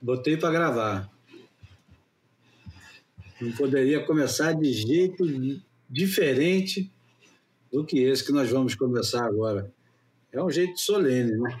Botei para gravar. Não poderia começar de jeito diferente do que esse que nós vamos começar agora. É um jeito solene, né?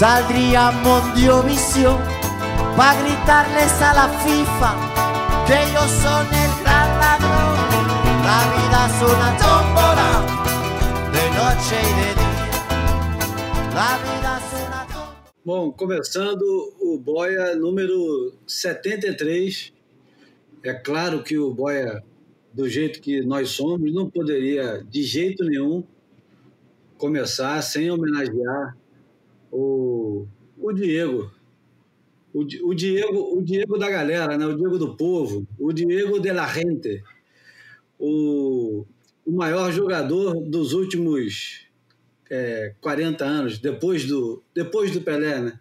saldría Mondiovisión para gritarles a la FIFA que ellos son el gran ladrón. La vida es una tómbola de noche y de día. La vida es una. Bom, começando o Boia número 73. É claro que o Boia, do jeito que nós somos, não poderia de jeito nenhum começar sem homenagear o, o Diego. O, o, Diego, o Diego da galera, né? o Diego do povo, o Diego de la gente, o, o maior jogador dos últimos é, 40 anos, depois do, depois do Pelé. Né?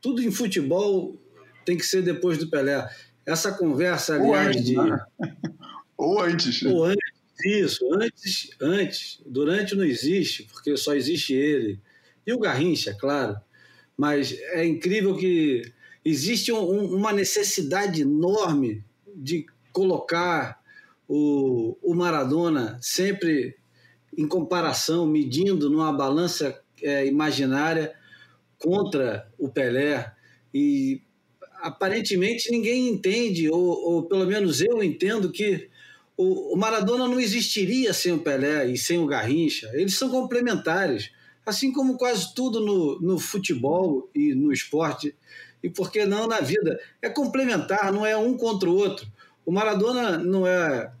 Tudo em futebol tem que ser depois do Pelé. Essa conversa, aliás, ou antes, de. Né? ou antes. Ou antes, isso, antes, antes. Durante não existe, porque só existe ele e o Garrincha, claro. Mas é incrível que existe um, uma necessidade enorme de colocar o, o Maradona sempre em comparação, medindo numa balança é, imaginária contra o Pelé. E aparentemente ninguém entende, ou, ou pelo menos eu entendo, que o, o Maradona não existiria sem o Pelé e sem o Garrincha. Eles são complementares assim como quase tudo no, no futebol e no esporte, e por que não na vida. É complementar, não é um contra o outro. O Maradona não é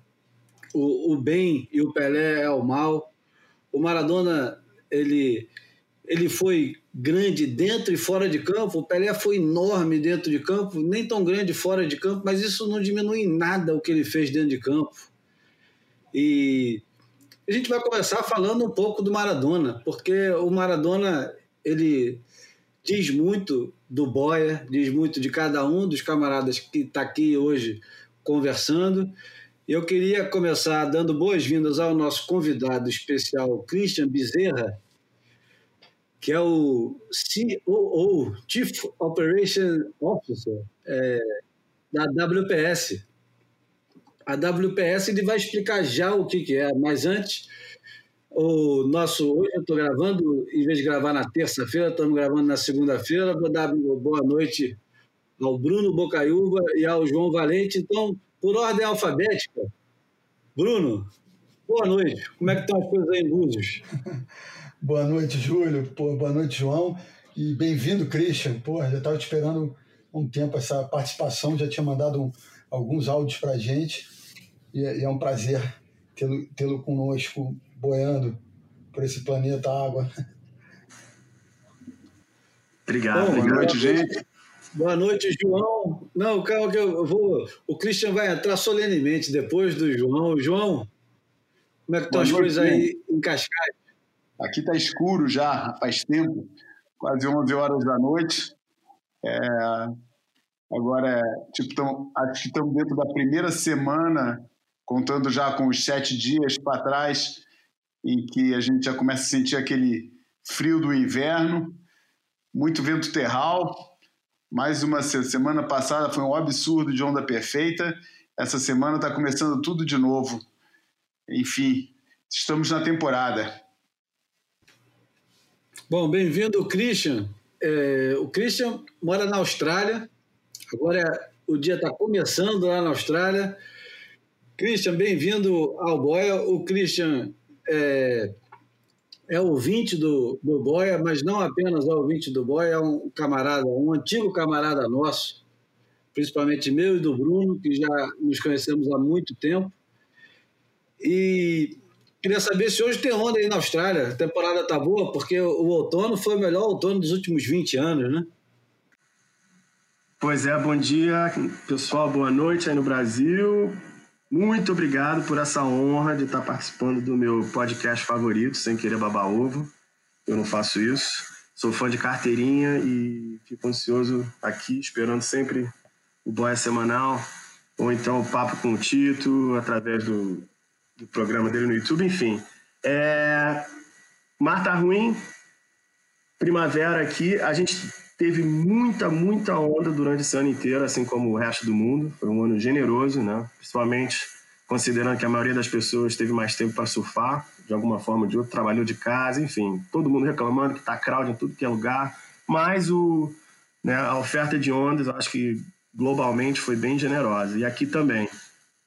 o, o bem e o Pelé é o mal. O Maradona, ele, ele foi grande dentro e fora de campo, o Pelé foi enorme dentro de campo, nem tão grande fora de campo, mas isso não diminui em nada o que ele fez dentro de campo. E a gente vai começar falando um pouco do Maradona, porque o Maradona ele diz muito do Boia, diz muito de cada um dos camaradas que está aqui hoje conversando. Eu queria começar dando boas-vindas ao nosso convidado especial, Christian Bezerra, que é o COO, Chief Operation Officer é, da WPS. A WPS ele vai explicar já o que, que é, mas antes, o nosso. Hoje eu estou gravando, em vez de gravar na terça-feira, estamos gravando na segunda-feira. Vou dar boa noite ao Bruno Bocaiúva e ao João Valente. Então, por ordem alfabética, Bruno, boa noite. Como é que estão as coisas aí em Búzios? boa noite, Júlio. Pô, boa noite, João. E bem-vindo, Christian. Pô, já estava esperando um tempo essa participação, já tinha mandado um, alguns áudios para a gente. E é, e é um prazer tê-lo tê conosco, boiando por esse planeta água. Obrigado. Bom, boa noite, gente. Boa noite, João. Não, calma que eu vou. O Christian vai entrar solenemente depois do João. João, como é que estão as coisas aí em Cascais? Aqui está escuro já, faz tempo, quase 11 horas da noite. É, agora, tipo, tão, acho que estamos dentro da primeira semana contando já com os sete dias para trás, em que a gente já começa a sentir aquele frio do inverno, muito vento terral. Mais uma semana passada foi um absurdo de onda perfeita. Essa semana está começando tudo de novo. Enfim, estamos na temporada. Bom, bem-vindo, Christian. É, o Christian mora na Austrália. Agora o dia está começando lá na Austrália. Christian, bem-vindo ao Boia. O Christian é, é ouvinte do, do Boia, mas não apenas é ouvinte do Boia, é um camarada, um antigo camarada nosso, principalmente meu e do Bruno, que já nos conhecemos há muito tempo. E Queria saber se hoje tem onda aí na Austrália. A temporada tá boa, porque o outono foi o melhor outono dos últimos 20 anos, né? Pois é, bom dia, pessoal, boa noite aí no Brasil. Muito obrigado por essa honra de estar participando do meu podcast favorito, Sem Querer Babar Ovo. Eu não faço isso. Sou fã de carteirinha e fico ansioso aqui, esperando sempre o Boia Semanal, ou então o Papo com o Tito, através do do programa dele no YouTube, enfim. É, mar tá ruim, primavera aqui, a gente teve muita, muita onda durante esse ano inteiro, assim como o resto do mundo. Foi um ano generoso, né? Principalmente considerando que a maioria das pessoas teve mais tempo para surfar, de alguma forma ou de outra, trabalhou de casa, enfim, todo mundo reclamando que tá crowd em tudo que é lugar. Mas o, né, a oferta de ondas, eu acho que globalmente foi bem generosa. E aqui também.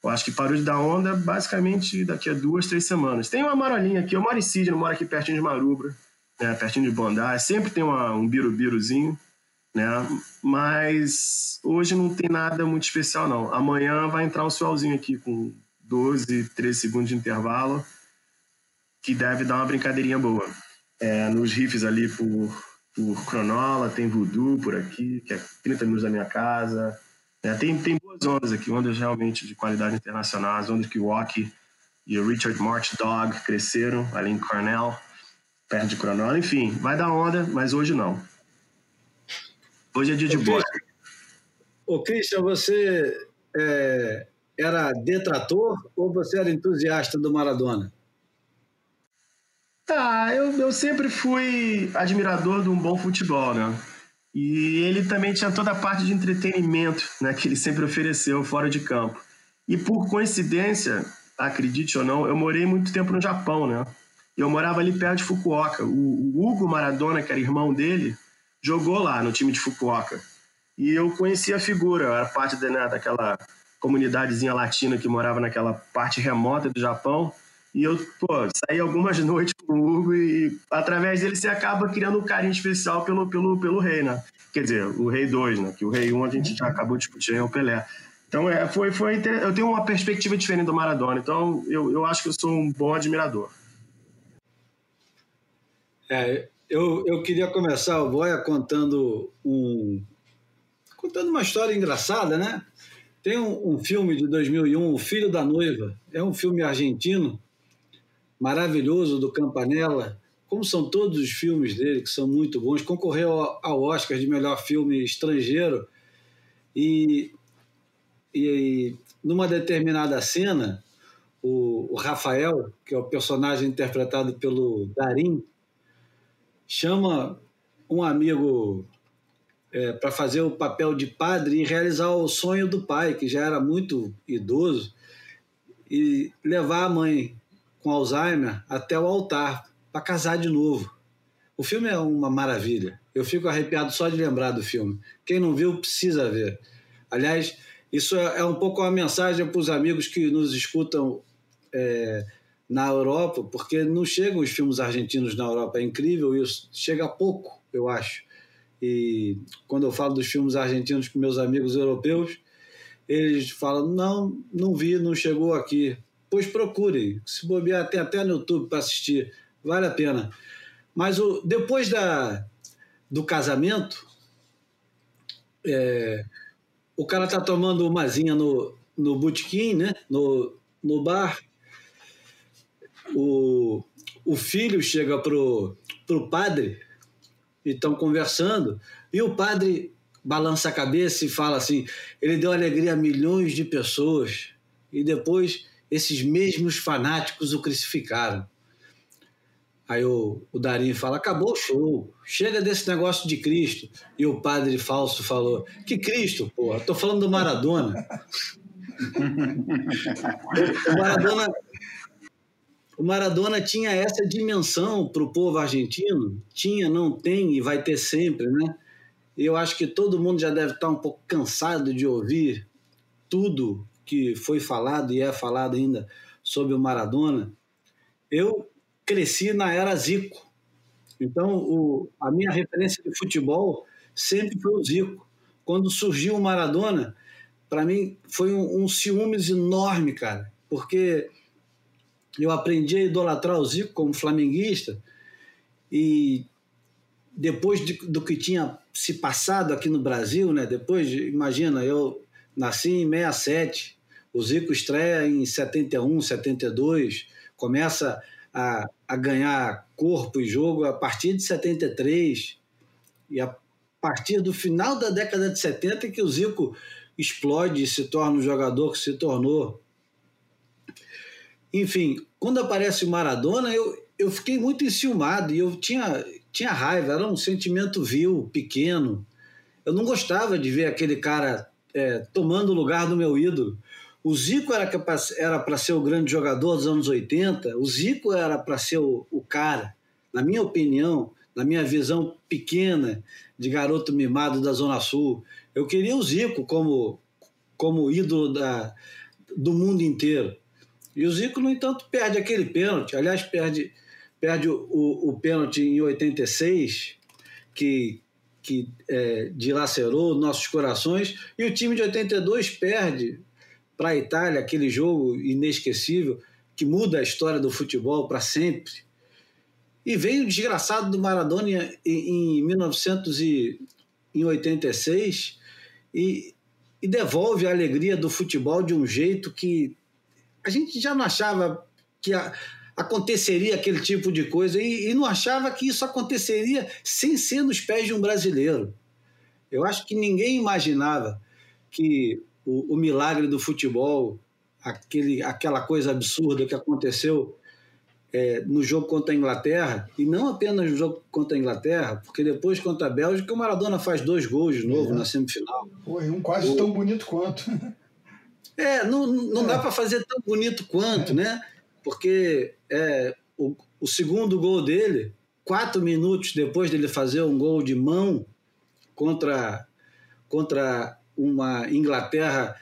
Eu acho que parou de dar onda basicamente daqui a duas, três semanas. Tem uma marolinha aqui, eu moro em Sydney, eu moro aqui pertinho de Marubra, né, pertinho de Bondi, sempre tem uma, um birubiruzinho, né? Mas hoje não tem nada muito especial não. Amanhã vai entrar um solzinho aqui com 12, 13 segundos de intervalo, que deve dar uma brincadeirinha boa. É, nos riffs ali por, por Cronola, tem Voodoo por aqui, que é 30 minutos da minha casa. É, tem, tem boas ondas aqui, ondas realmente de qualidade internacional, as ondas que o e o Richard March Dog cresceram ali em Cornell, perto de Cronola. Enfim, vai dar onda, mas hoje não. Hoje é dia de boa. Ô, Christian, você é, era detrator ou você era entusiasta do Maradona? Tá, eu, eu sempre fui admirador de um bom futebol, né? E ele também tinha toda a parte de entretenimento né, que ele sempre ofereceu fora de campo. E por coincidência, acredite ou não, eu morei muito tempo no Japão, né? Eu morava ali perto de Fukuoka. O, o Hugo Maradona, que era irmão dele, jogou lá no time de Fukuoka. E eu conhecia a figura, eu era parte de, né, daquela comunidadezinha latina que morava naquela parte remota do Japão. E eu, pô, saí algumas noites com o Hugo e através dele você acaba criando um carinho especial pelo, pelo, pelo rei, né? Quer dizer, o rei 2, né? Que o rei 1 um a gente já acabou discutindo, é o Pelé. Então, é, foi, foi eu tenho uma perspectiva diferente do Maradona, então eu, eu acho que eu sou um bom admirador. É, eu, eu queria começar o Boia contando um contando uma história engraçada, né? Tem um, um filme de 2001, O Filho da Noiva, é um filme argentino maravilhoso do Campanella, como são todos os filmes dele, que são muito bons, concorreu ao Oscar de melhor filme estrangeiro. E, e numa determinada cena, o, o, Rafael, que é o personagem interpretado pelo Darim, chama um amigo é, para fazer o papel de padre e realizar o sonho do pai, que já era muito idoso, e levar a mãe com Alzheimer até o altar para casar de novo. O filme é uma maravilha. Eu fico arrepiado só de lembrar do filme. Quem não viu precisa ver. Aliás, isso é, é um pouco uma mensagem para os amigos que nos escutam é, na Europa, porque não chegam os filmes argentinos na Europa. É incrível isso. Chega pouco, eu acho. E quando eu falo dos filmes argentinos com meus amigos europeus, eles falam: não, não vi, não chegou aqui pois procurem. Se bobear, tem até no YouTube para assistir, vale a pena. Mas o, depois da, do casamento, é, o cara tá tomando uma zinha no, no botequim, né? no, no bar. O, o filho chega pro, pro padre e estão conversando, e o padre balança a cabeça e fala assim: ele deu alegria a milhões de pessoas, e depois esses mesmos fanáticos o crucificaram. Aí o, o Darim fala: acabou o show, chega desse negócio de Cristo. E o padre falso falou: que Cristo, porra? Tô falando do Maradona. o Maradona. O Maradona tinha essa dimensão para o povo argentino, tinha, não tem e vai ter sempre, né? Eu acho que todo mundo já deve estar um pouco cansado de ouvir tudo que foi falado e é falado ainda sobre o Maradona. Eu cresci na era Zico. Então, o, a minha referência de futebol sempre foi o Zico. Quando surgiu o Maradona, para mim foi um, um ciúmes enorme, cara, porque eu aprendi a idolatrar o Zico como flamenguista e depois de, do que tinha se passado aqui no Brasil, né? Depois, imagina, eu nasci em 67, o Zico estreia em 71, 72, começa a, a ganhar corpo e jogo a partir de 73 e a partir do final da década de 70 que o Zico explode e se torna o jogador que se tornou. Enfim, quando aparece o Maradona, eu, eu fiquei muito enciumado e eu tinha, tinha raiva, era um sentimento vil, pequeno. Eu não gostava de ver aquele cara é, tomando o lugar do meu ídolo. O Zico era para ser o grande jogador dos anos 80, o Zico era para ser o, o cara, na minha opinião, na minha visão pequena de garoto mimado da Zona Sul. Eu queria o Zico como, como ídolo da, do mundo inteiro. E o Zico, no entanto, perde aquele pênalti. Aliás, perde, perde o, o, o pênalti em 86, que, que é, dilacerou nossos corações. E o time de 82 perde para a Itália, aquele jogo inesquecível que muda a história do futebol para sempre. E veio o desgraçado do Maradona em, em 1986 e, e devolve a alegria do futebol de um jeito que a gente já não achava que a, aconteceria aquele tipo de coisa e, e, não achava que isso aconteceria sem ser nos pés de um brasileiro. Eu acho que ninguém imaginava que o, o milagre do futebol, aquele, aquela coisa absurda que aconteceu é, no jogo contra a Inglaterra, e não apenas no jogo contra a Inglaterra, porque depois contra a Bélgica o Maradona faz dois gols de novo é. na semifinal. E um quase o... tão bonito quanto. É, não, não é. dá para fazer tão bonito quanto, é. né? Porque é, o, o segundo gol dele, quatro minutos depois dele fazer um gol de mão contra, contra uma Inglaterra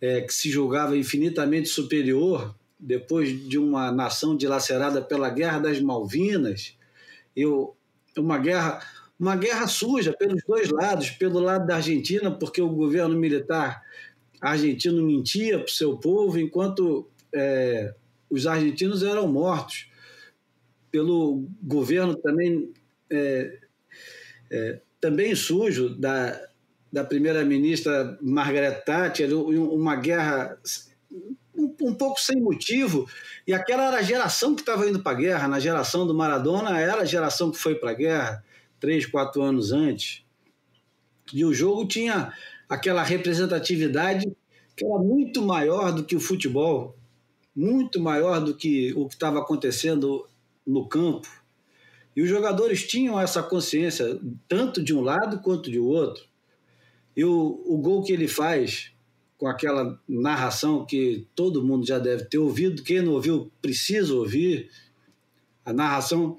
é, que se julgava infinitamente superior depois de uma nação dilacerada pela Guerra das Malvinas, e uma guerra uma guerra suja pelos dois lados, pelo lado da Argentina, porque o governo militar argentino mentia para o seu povo, enquanto é, os argentinos eram mortos. Pelo governo também é, é, também sujo da, da primeira-ministra Margaret Thatcher, uma guerra um, um, pouco sem motivo, e aquela era a geração que estava indo para a guerra, na geração do Maradona, era a geração que foi para a guerra, três, quatro anos antes. E o jogo tinha aquela representatividade que era muito maior do que o futebol, muito maior do que o que estava acontecendo no campo. E os jogadores tinham essa consciência, tanto de um lado quanto de outro. E o, o gol que ele faz, com aquela narração que todo mundo já deve ter ouvido, quem não ouviu precisa ouvir, a narração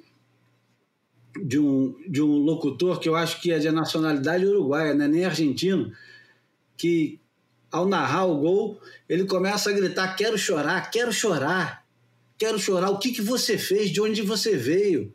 de um, de um locutor que eu acho que é de nacionalidade uruguaia, né? nem argentino, que ao narrar o gol, ele começa a gritar: Quero chorar, quero chorar, quero chorar. O que, que você fez? De onde você veio?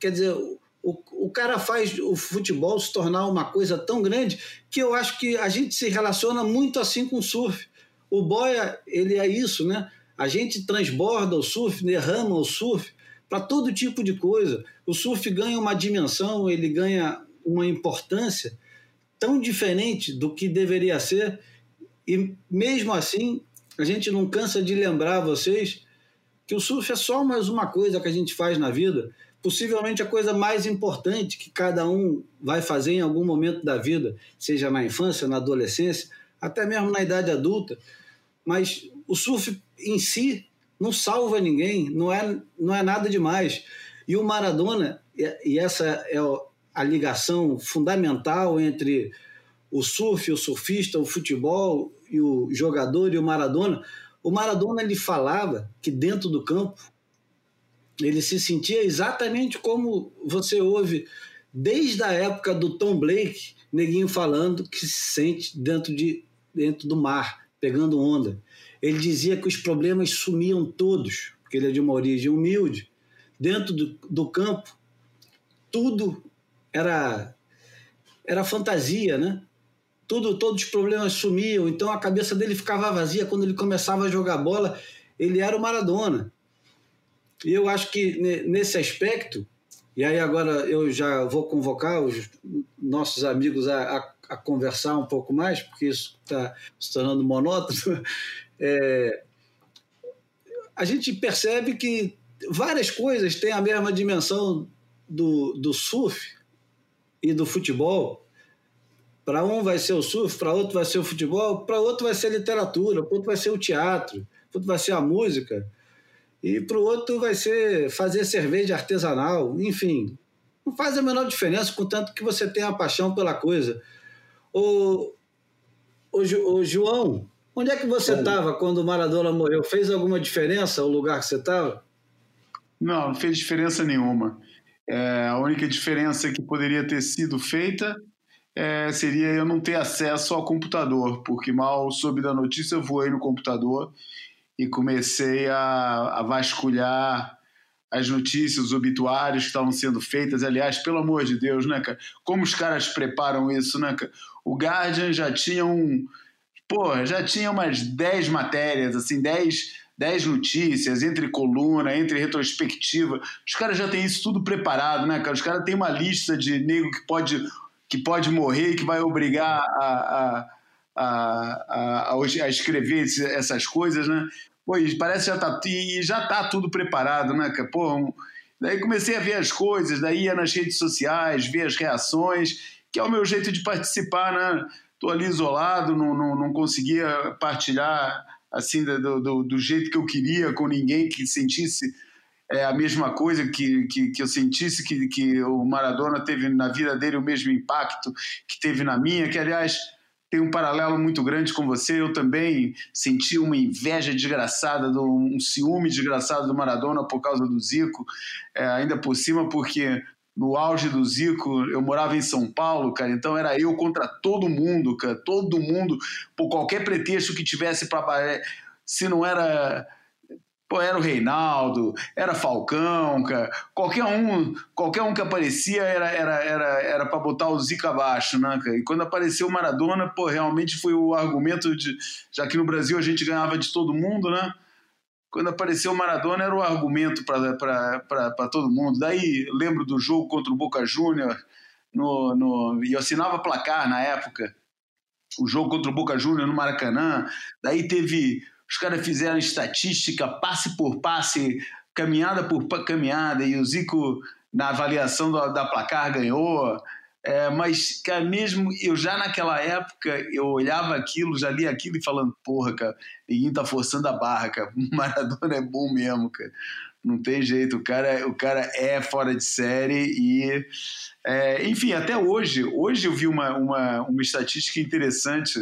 Quer dizer, o, o cara faz o futebol se tornar uma coisa tão grande que eu acho que a gente se relaciona muito assim com o surf. O boia, ele é isso, né? A gente transborda o surf, derrama o surf para todo tipo de coisa. O surf ganha uma dimensão, ele ganha uma importância tão diferente do que deveria ser, e mesmo assim, a gente não cansa de lembrar vocês que o surf é só mais uma coisa que a gente faz na vida possivelmente a coisa mais importante que cada um vai fazer em algum momento da vida, seja na infância, na adolescência, até mesmo na idade adulta. Mas o surf em si não salva ninguém, não é, não é nada demais. E o Maradona, e essa é a ligação fundamental entre o surf, o surfista, o futebol e o jogador e o Maradona. O Maradona ele falava que dentro do campo ele se sentia exatamente como você ouve desde a época do Tom Blake, neguinho falando que se sente dentro, de, dentro do mar, pegando onda. Ele dizia que os problemas sumiam todos, porque ele é de uma origem humilde. Dentro do, do campo, tudo era, era fantasia, né? Tudo, todos os problemas sumiam, então a cabeça dele ficava vazia. Quando ele começava a jogar bola, ele era o Maradona. E eu acho que nesse aspecto, e aí agora eu já vou convocar os nossos amigos a, a, a conversar um pouco mais, porque isso está se tornando monótono. É, a gente percebe que várias coisas têm a mesma dimensão do, do surf e do futebol. Para um vai ser o surf, para outro vai ser o futebol, para outro vai ser a literatura, para outro vai ser o teatro, para outro vai ser a música e para o outro vai ser fazer cerveja artesanal, enfim. Não faz a menor diferença, contanto que você tenha a paixão pela coisa. O, o, o João, onde é que você estava quando o Maradona morreu? Fez alguma diferença o lugar que você estava? Não, não fez diferença nenhuma. É, a única diferença que poderia ter sido feita é, seria eu não ter acesso ao computador, porque mal soube da notícia, eu voei no computador e comecei a, a vasculhar as notícias, os obituários que estavam sendo feitas. Aliás, pelo amor de Deus, né, cara? Como os caras preparam isso, né, cara? O Guardian já tinha um. Pô, já tinha umas 10 matérias, assim, 10, 10 notícias, entre coluna, entre retrospectiva. Os caras já têm isso tudo preparado, né, cara? Os caras têm uma lista de nego que pode, que pode morrer que vai obrigar a, a a, a, a, escrever essas coisas, né? Pô, parece que já tá, e já tá tudo preparado, né? Pô, um, daí comecei a ver as coisas, daí ia nas redes sociais, ver as reações, que é o meu jeito de participar, né? Tô ali isolado, não, não, não conseguia partilhar assim do, do, do, jeito que eu queria com ninguém que sentisse é, a mesma coisa que, que, que eu sentisse que, que o Maradona teve na vida dele o mesmo impacto que teve na minha, que aliás tem um paralelo muito grande com você. Eu também senti uma inveja desgraçada, um ciúme desgraçado do Maradona por causa do Zico, é, ainda por cima, porque no auge do Zico, eu morava em São Paulo, cara, então era eu contra todo mundo, cara, todo mundo, por qualquer pretexto que tivesse para. Se não era Pô, era o Reinaldo, era Falcão, cara. Qualquer um, qualquer um que aparecia era era era era para botar o Zica abaixo, né, cara? E quando apareceu o Maradona, pô, realmente foi o argumento de já que no Brasil a gente ganhava de todo mundo, né? Quando apareceu o Maradona era o argumento para todo mundo. Daí lembro do jogo contra o Boca Júnior no, no e eu assinava placar na época. O jogo contra o Boca Júnior no Maracanã. Daí teve os caras fizeram estatística, passe por passe, caminhada por caminhada, e o Zico, na avaliação da, da placar, ganhou. É, mas, cara, mesmo eu já naquela época, eu olhava aquilo, já li aquilo e falando, porra, cara, ninguém tá forçando a barra, cara. O Maradona é bom mesmo, cara. Não tem jeito, o cara, o cara é fora de série e. É, enfim, até hoje, hoje eu vi uma, uma, uma estatística interessante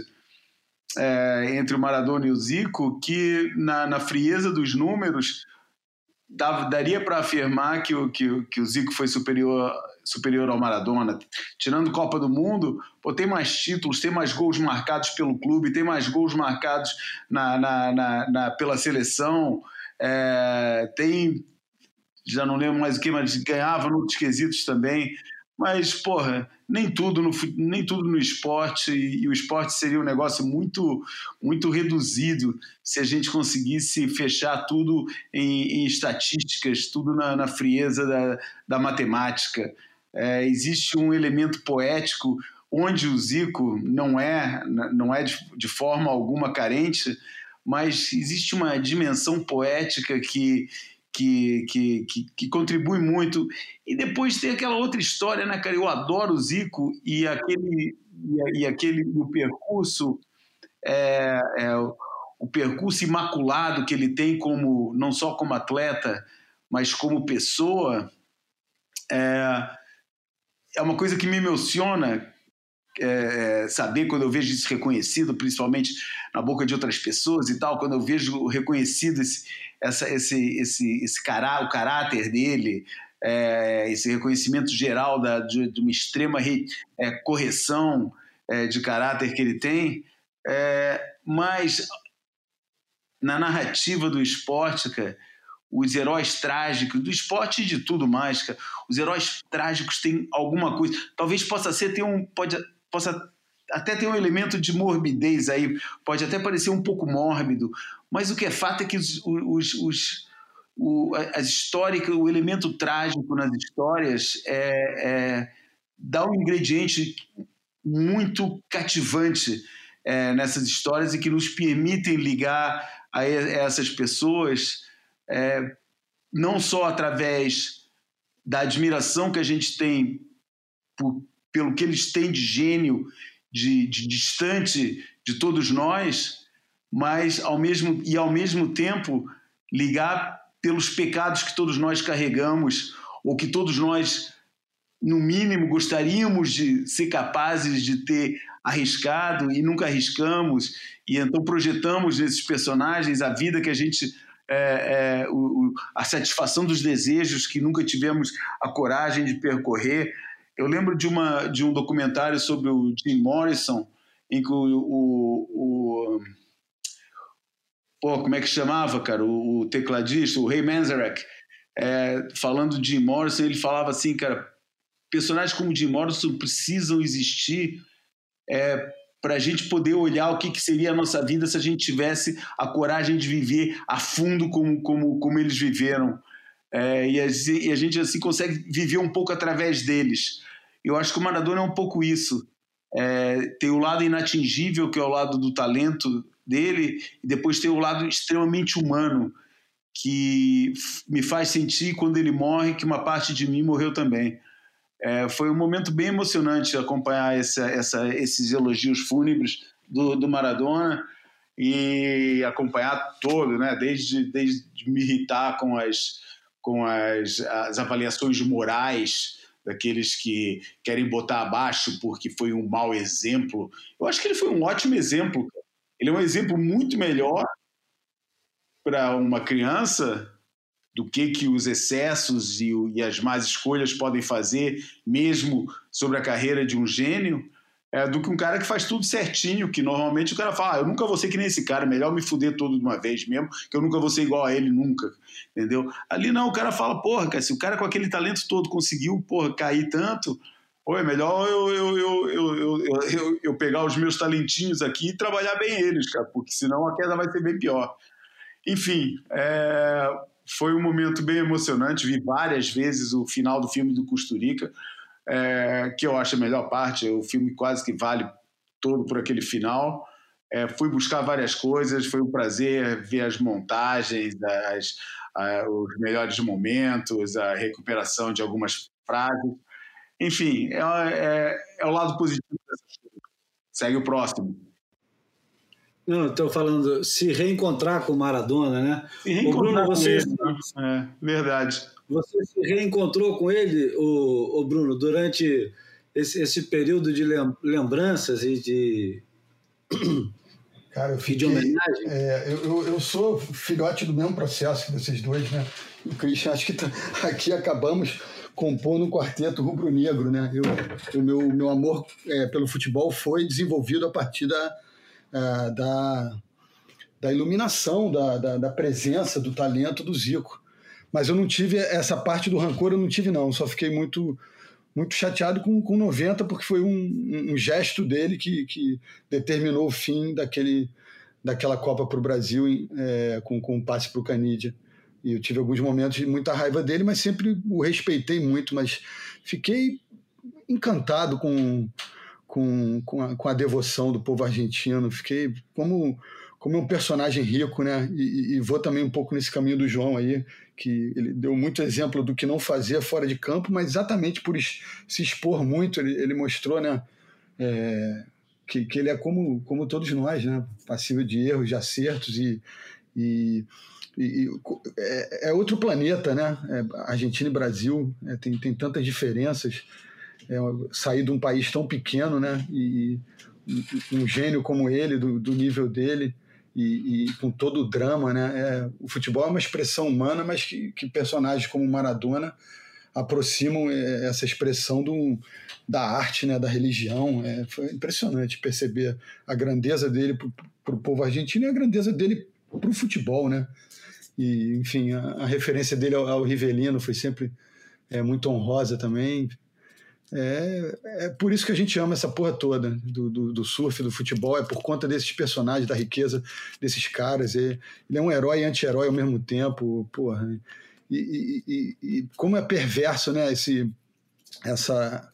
é, entre o Maradona e o Zico que, na, na frieza dos números, dava, daria para afirmar que o, que, que o Zico foi superior, superior ao Maradona. Tirando Copa do Mundo, pô, tem mais títulos, tem mais gols marcados pelo clube, tem mais gols marcados na, na, na, na pela seleção, é, tem. Já não lembro mais o que, mas ganhava nos quesitos também. Mas, porra, nem tudo no, nem tudo no esporte, e, e o esporte seria um negócio muito, muito reduzido se a gente conseguisse fechar tudo em, em estatísticas, tudo na, na, frieza da, da matemática. É, existe um elemento poético onde o Zico não é, não é de, de forma alguma carente, mas existe uma dimensão poética que, que, que, que, que, contribui muito. E depois tem aquela outra história, né, cara? Eu adoro o Zico e aquele, e, e aquele o percurso, é, é, o percurso imaculado que ele tem como não só como atleta, mas como pessoa. é, é uma coisa que me emociona é, é, saber quando eu vejo isso reconhecido, principalmente na boca de outras pessoas e tal, quando eu vejo reconhecido esse, essa, esse, esse, esse cará, o caráter dele, é, esse reconhecimento geral da, de, de uma extrema re, é, correção é, de caráter que ele tem, é, mas na narrativa do esporte, cara, os heróis trágicos, do esporte e de tudo mais, cara, os heróis trágicos têm alguma coisa. Talvez possa ser ter um. Pode, possa até ter um elemento de morbidez aí, pode até parecer um pouco mórbido, mas o que é fato é que os, os, os o, as histórias, o elemento trágico nas histórias é, é, dá um ingrediente muito cativante é, nessas histórias e que nos permitem ligar a, essas pessoas é, não só através da admiração que a gente tem por, pelo que eles têm de gênio, de, de distante de todos nós, mas ao mesmo e ao mesmo tempo ligar pelos pecados que todos nós carregamos ou que todos nós no mínimo gostaríamos de ser capazes de ter arriscado e nunca arriscamos e então projetamos nesses personagens a vida que a gente é, é, o, a satisfação dos desejos que nunca tivemos a coragem de percorrer eu lembro de, uma, de um documentário sobre o Jim Morrison, em que o. o, o pô, como é que chamava, cara? O, o tecladista, o Ray Manzarek, é, falando de Jim Morrison, ele falava assim, cara, personagens como Jim Morrison precisam existir é, para a gente poder olhar o que, que, seria a nossa vida se a gente tivesse a coragem de viver a fundo como, como, como eles viveram. É, e, a, e, a, gente assim consegue viver um pouco através deles. Eu acho que o Maradona é um pouco isso. É, tem o lado inatingível, que é o lado do talento dele, e depois tem o lado extremamente humano, que me faz sentir quando ele morre que uma parte de mim morreu também. É, foi um momento bem emocionante acompanhar essa, essa, esses elogios fúnebres do, do Maradona e acompanhar todo, né? desde, desde me irritar com as, com as, as avaliações morais daqueles que querem botar abaixo porque foi um mau exemplo. Eu acho que ele foi um ótimo exemplo. Ele é um exemplo muito melhor para uma criança do que, que os excessos e, e, as más escolhas podem fazer, mesmo sobre a carreira de um gênio, é, do que um cara que faz tudo certinho, que normalmente o cara fala, ah, eu nunca vou ser que nem esse cara, melhor me fuder todo de uma vez mesmo, que eu nunca vou ser igual a ele nunca, entendeu? Ali não, o cara fala, porra, cara, se o cara com aquele talento todo conseguiu, porra, cair tanto, pô, é melhor eu, eu, eu, eu, eu, eu pegar os meus talentinhos aqui e trabalhar bem eles, cara, porque senão a queda vai ser bem pior. Enfim, é, foi um momento bem emocionante, vi várias vezes o final do filme do Costurica, é, que eu acho a melhor parte. O filme quase que vale todo por aquele final. É, fui buscar várias coisas, foi um prazer ver as montagens, as, os melhores momentos, a recuperação de algumas frases. Enfim, é, é, é o lado positivo dessa. Segue o próximo. Não, estou falando se reencontrar com Maradona, né? Se reencontrar Bruno, você... com ele, né? É, verdade. Você se reencontrou com ele, o, o Bruno, durante esse, esse, período de lembranças e de. Cara, eu fiquei, de homenagem? É, eu, eu, sou filhote do mesmo processo que vocês dois, né? O Christian, acho que tá, aqui acabamos compondo um quarteto rubro-negro, né? Eu, o meu, meu amor é, pelo futebol foi desenvolvido a partir da, da, da iluminação, da, da, da presença, do talento do Zico. Mas eu não tive essa parte do rancor, eu não tive, não. Só fiquei muito muito chateado com, com 90, porque foi um, um gesto dele que, que determinou o fim daquele, daquela Copa para o Brasil é, com, com o passe para o Canidia. E eu tive alguns momentos de muita raiva dele, mas sempre o respeitei muito. Mas fiquei encantado com, com, com, a, com a devoção do povo argentino. Fiquei como, como um personagem rico, né? E, e vou também um pouco nesse caminho do João aí que ele deu muito exemplo do que não fazer fora de campo, mas exatamente por se expor muito, ele, ele mostrou né, é, que, que ele é como, como todos nós, né, passível de erros, de acertos, e, e e, é, é, outro planeta, né? É, Argentina e Brasil é, tem, tem tantas diferenças. É, sair de um país tão pequeno, né? E, um gênio como ele, do, do nível dele, e, e, com todo o drama, né? É, o futebol é uma expressão humana, mas que, que personagens como Maradona aproximam é, essa expressão do, da arte, né? Da religião. É, foi impressionante perceber a grandeza dele para o povo argentino e a grandeza dele para o futebol, né? E, enfim, a, a referência dele ao, ao, Rivelino foi sempre é, muito honrosa também. É, é por isso que a gente ama essa porra toda do, do, do, surf, do futebol, é por conta desses personagens, da riqueza desses caras. Ele é um herói e anti-herói ao mesmo tempo, porra. E, e, e, e, como é perverso, né, esse, essa,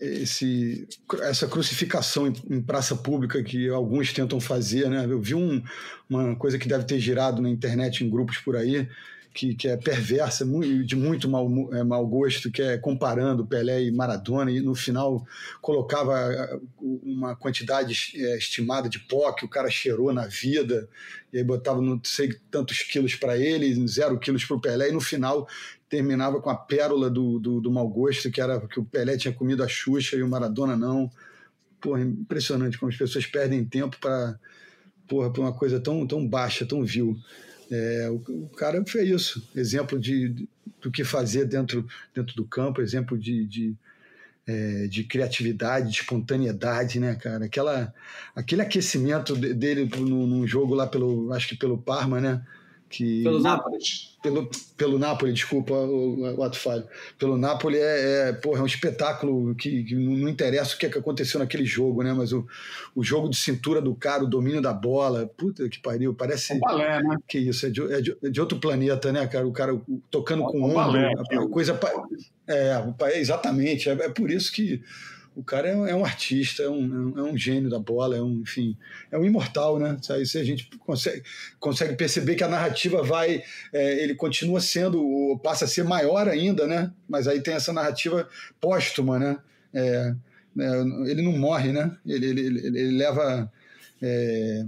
esse, essa crucificação em, em, praça pública que alguns tentam fazer, né? Eu vi um, uma coisa que deve ter girado na internet em grupos por aí, que, que é perversa, de muito mau, é, mau gosto, que é comparando Pelé e Maradona, e no final colocava é, uma quantidade é, estimada de pó que o cara cheirou na vida, e aí botava não sei tantos quilos para ele, zero quilos para o Pelé, e no final terminava com a pérola do, do, do mau gosto, que era que o Pelé tinha comido a Xuxa e o Maradona não. Porra, impressionante como as pessoas perdem tempo para porra, uma coisa tão, tão baixa, tão vil. É, o, o, cara fez isso, exemplo de, de, do que fazer dentro, dentro do campo, exemplo de, de, é, de criatividade, de espontaneidade, né, cara? Aquela, aquele aquecimento dele num jogo lá pelo, acho que pelo Parma, né? Que, pelo Napoli. Pelo, pelo Napoli, desculpa o, o ato falho. Pelo Napoli é, é, porra, é um espetáculo que, que não, não, interessa o que, é que aconteceu naquele jogo, né? Mas o, o jogo de cintura do cara, o domínio da bola, puta que pariu, parece. Um balé, né? Que isso, é de, é de, é de outro planeta, né, cara? O cara tocando com o ombro, a, a coisa. É, exatamente. É, é por isso que o cara é, é, um artista, é um, é um gênio da bola, é um, enfim, é um imortal, né? Aí a gente consegue, consegue perceber que a narrativa vai, é, ele continua sendo, passa a ser maior ainda, né? Mas aí tem essa narrativa póstuma, né? É, né? ele não morre, né? Ele, ele, ele, ele leva, é,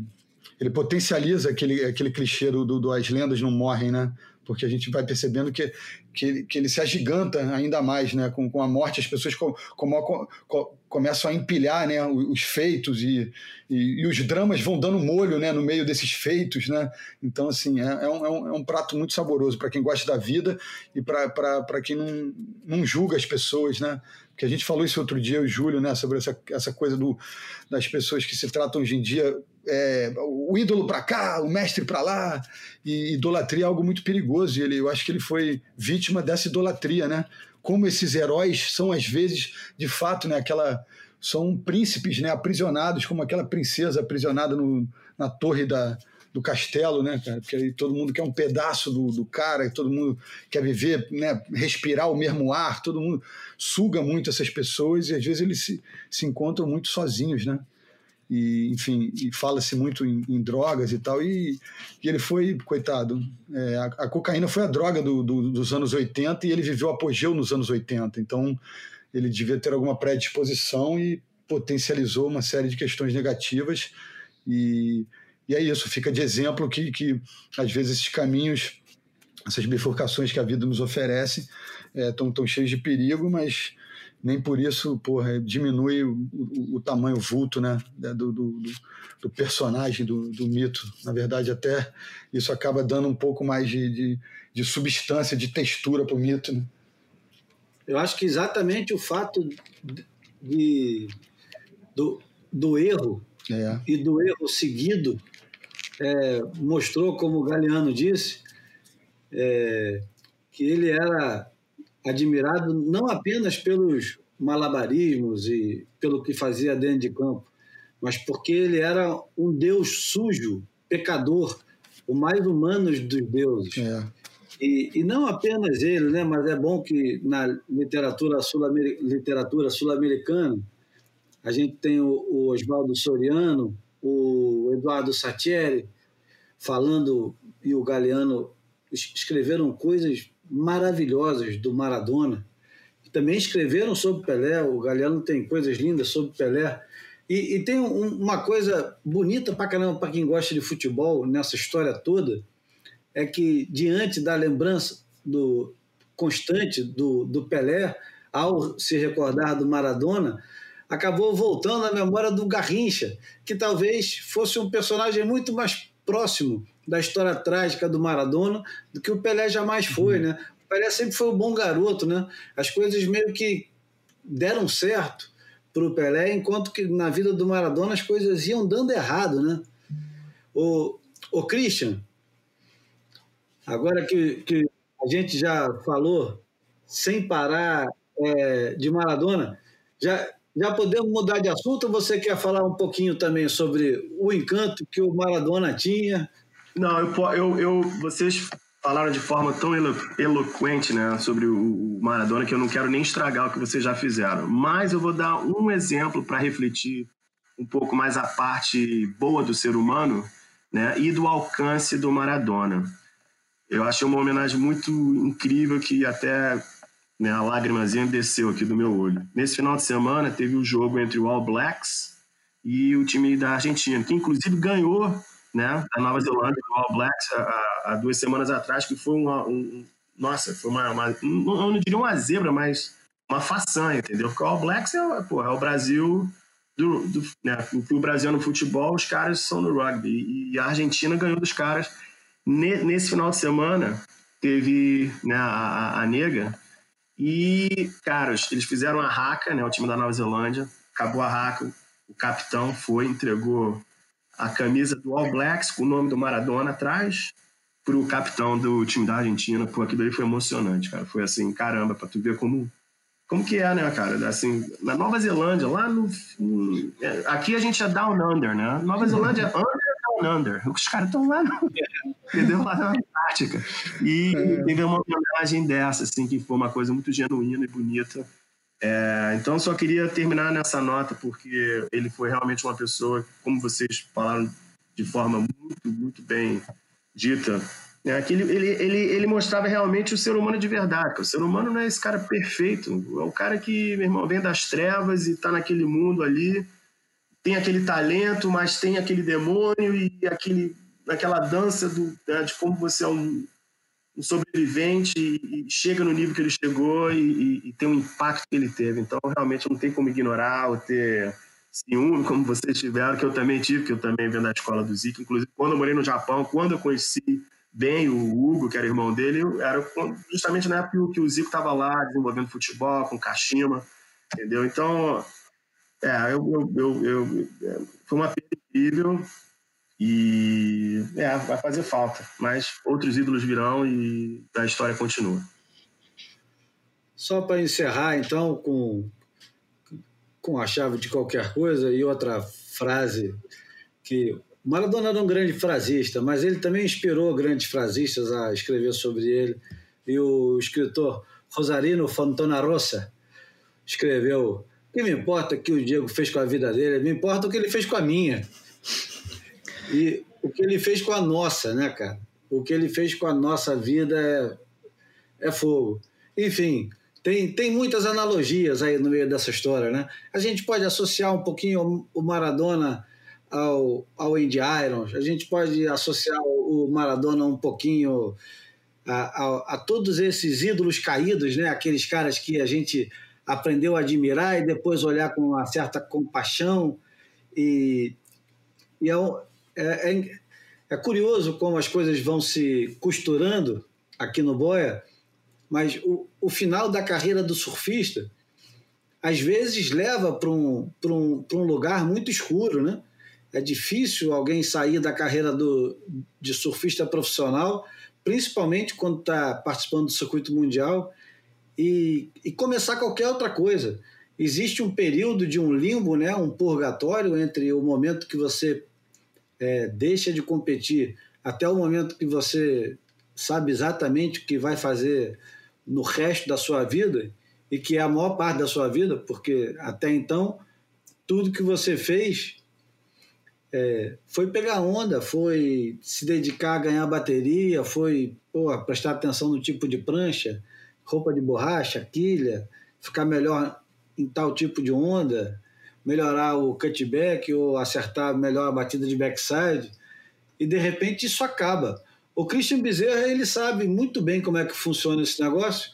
ele potencializa aquele, aquele clichê do, do as lendas não morrem, né? Porque a gente vai percebendo que, que, ele, que ele se agiganta ainda mais, né? Com, com a morte, as pessoas com, com, com, começam a empilhar né? os feitos e, e, e, os dramas vão dando molho né? no meio desses feitos, né? Então, assim, é, é, um, é um, é um prato muito saboroso para quem gosta da vida e para quem não, não julga as pessoas, né? que a gente falou isso outro dia, o Júlio, né, sobre essa, essa coisa do, das pessoas que se tratam hoje em dia, é, o ídolo para cá, o mestre para lá, e idolatria é algo muito perigoso, e ele, eu acho que ele foi vítima dessa idolatria, né? Como esses heróis são, às vezes, de fato, né, aquela, são príncipes né, aprisionados, como aquela princesa aprisionada no, na torre da, do castelo, né, cara? Porque aí todo mundo quer um pedaço do, do cara, todo mundo quer viver, né, respirar o mesmo ar, todo mundo suga muito essas pessoas e às vezes eles se, se encontram muito sozinhos, né? E, enfim, e fala-se muito em, em, drogas e tal, e, e ele foi, coitado, é, a, a, cocaína foi a droga do, do, dos anos 80 e ele viveu apogeu nos anos 80, então ele devia ter alguma predisposição e potencializou uma série de questões negativas e e é isso, fica de exemplo que, que às vezes esses caminhos, essas bifurcações que a vida nos oferece, estão é, tão cheios de perigo, mas nem por isso porra, diminui o, o, o tamanho, o vulto né, do, do, do personagem, do, do, mito. Na verdade, até isso acaba dando um pouco mais de, de, de substância, de textura para o mito. Né? Eu acho que exatamente o fato de, do, do erro é. e do erro seguido é, mostrou, como o Galeano disse, é, que ele era admirado não apenas pelos malabarismos e pelo que fazia dentro de campo, mas porque ele era um deus sujo, pecador, o mais humano dos deuses. É. E, e, não apenas ele, né, mas é bom que na literatura sul-americana sul a gente tem o, o Oswaldo Soriano, o Eduardo Satieri falando e o Galeano escreveram coisas maravilhosas do Maradona. Também escreveram sobre Pelé, o Galeano tem coisas lindas sobre Pelé. E, e tem um, uma coisa bonita caramba para quem gosta de futebol nessa história toda, é que, diante da lembrança do constante do, do Pelé, ao se recordar do Maradona, acabou voltando à memória do Garrincha, que talvez fosse um personagem muito mais próximo da história trágica do Maradona do que o Pelé jamais foi, uhum. né? O Pelé sempre foi um bom garoto, né? As coisas meio que deram certo para o Pelé, enquanto que na vida do Maradona as coisas iam dando errado, né? O, o Christian, agora que, que a gente já falou sem parar é, de Maradona, já, já podemos mudar de assunto você quer falar um pouquinho também sobre o encanto que o Maradona tinha? Não, eu, eu, eu vocês falaram de forma tão elo, eloquente né, sobre o, o Maradona que eu não quero nem estragar o que vocês já fizeram. Mas eu vou dar um exemplo para refletir um pouco mais a parte boa do ser humano né, e do alcance do Maradona. Eu achei uma homenagem muito incrível que até né, a lágrimazinha desceu aqui do meu olho. Nesse final de semana teve o um jogo entre o All Blacks e o time da Argentina, que inclusive ganhou né, da Nova Zelândia, o All Blacks, há, duas semanas atrás, que foi uma, um, nossa, foi uma, uma, eu não diria uma zebra, mas uma façanha, entendeu? Porque o All Blacks é, porra, é o Brasil do, do né, o, o Brasil no futebol, os caras são no rugby e a Argentina ganhou dos caras. Nesse final de semana teve né, a, a nega e, caras, eles fizeram a raca, né? O time da Nova Zelândia. Acabou a raca, o capitão foi, entregou a camisa do All Blacks com o nome do Maradona atrás pro capitão do time da Argentina. Pô, aquilo ali foi emocionante, cara. Foi assim, caramba, pra tu ver como como que é, né, cara? Assim, na Nova Zelândia, lá no. Aqui a gente é down under, né? Nova Zelândia é under Under. Os caras estão lá, no, entendeu? Lá na Antártica. E é. teve uma homenagem dessa, assim, que foi uma coisa muito genuína e bonita. É, então, só queria terminar nessa nota, porque ele foi realmente uma pessoa, como vocês falaram de forma muito, muito bem dita, é, que ele, ele, ele, ele mostrava realmente o ser humano de verdade. O ser humano não é esse cara perfeito, é o cara que, meu irmão, vem das trevas e está naquele mundo ali tem aquele talento, mas tem aquele demônio e aquele, aquela dança do, né, de como você é um, um sobrevivente e, chega no nível que ele chegou e, e, tem o impacto que ele teve. Então, realmente, não tem como ignorar ou ter ciúme, como vocês tiveram, que eu também tive, que eu também venho da escola do Zico. Inclusive, quando eu morei no Japão, quando eu conheci bem o Hugo, que era irmão dele, era justamente na época que o Zico estava lá desenvolvendo futebol com Kashima, entendeu? Então, é, eu, eu, eu, eu é, foi uma perda incrível e é, vai fazer falta, mas outros ídolos virão e a história continua. Só para encerrar, então, com, com a chave de qualquer coisa e outra frase que Maradona era um grande frasista, mas ele também inspirou grandes frasistas a escrever sobre ele. E o escritor Rosarino Fontanarossa escreveu o que me importa o que o Diego fez com a vida dele, me importa o que ele fez com a minha. E o que ele fez com a nossa, né, cara? O que ele fez com a nossa vida é, é fogo. Enfim, tem, tem muitas analogias aí no meio dessa história, né? A gente pode associar um pouquinho o Maradona ao, ao Andy Irons, a gente pode associar o Maradona um pouquinho a, a, a todos esses ídolos caídos, né? Aqueles caras que a gente aprendeu a admirar e depois olhar com uma certa compaixão. E, e é, é, é, é curioso como as coisas vão se costurando aqui no Boia, mas o, o final da carreira do surfista às vezes leva para um, um, um lugar muito escuro, né? É difícil alguém sair da carreira do, de surfista profissional, principalmente quando está participando do circuito mundial e, e começar qualquer outra coisa. Existe um período de um limbo, né, um purgatório entre o momento que você é, deixa de competir até o momento que você sabe exatamente o que vai fazer no resto da sua vida e que é a maior parte da sua vida, porque até então tudo que você fez é, foi pegar onda, foi se dedicar a ganhar bateria, foi pô, prestar atenção no tipo de prancha, roupa de borracha, quilha, ficar melhor em tal tipo de onda, melhorar o cutback ou acertar melhor a batida de backside, e de repente isso acaba. O Christian Bezerra ele sabe muito bem como é que funciona esse negócio,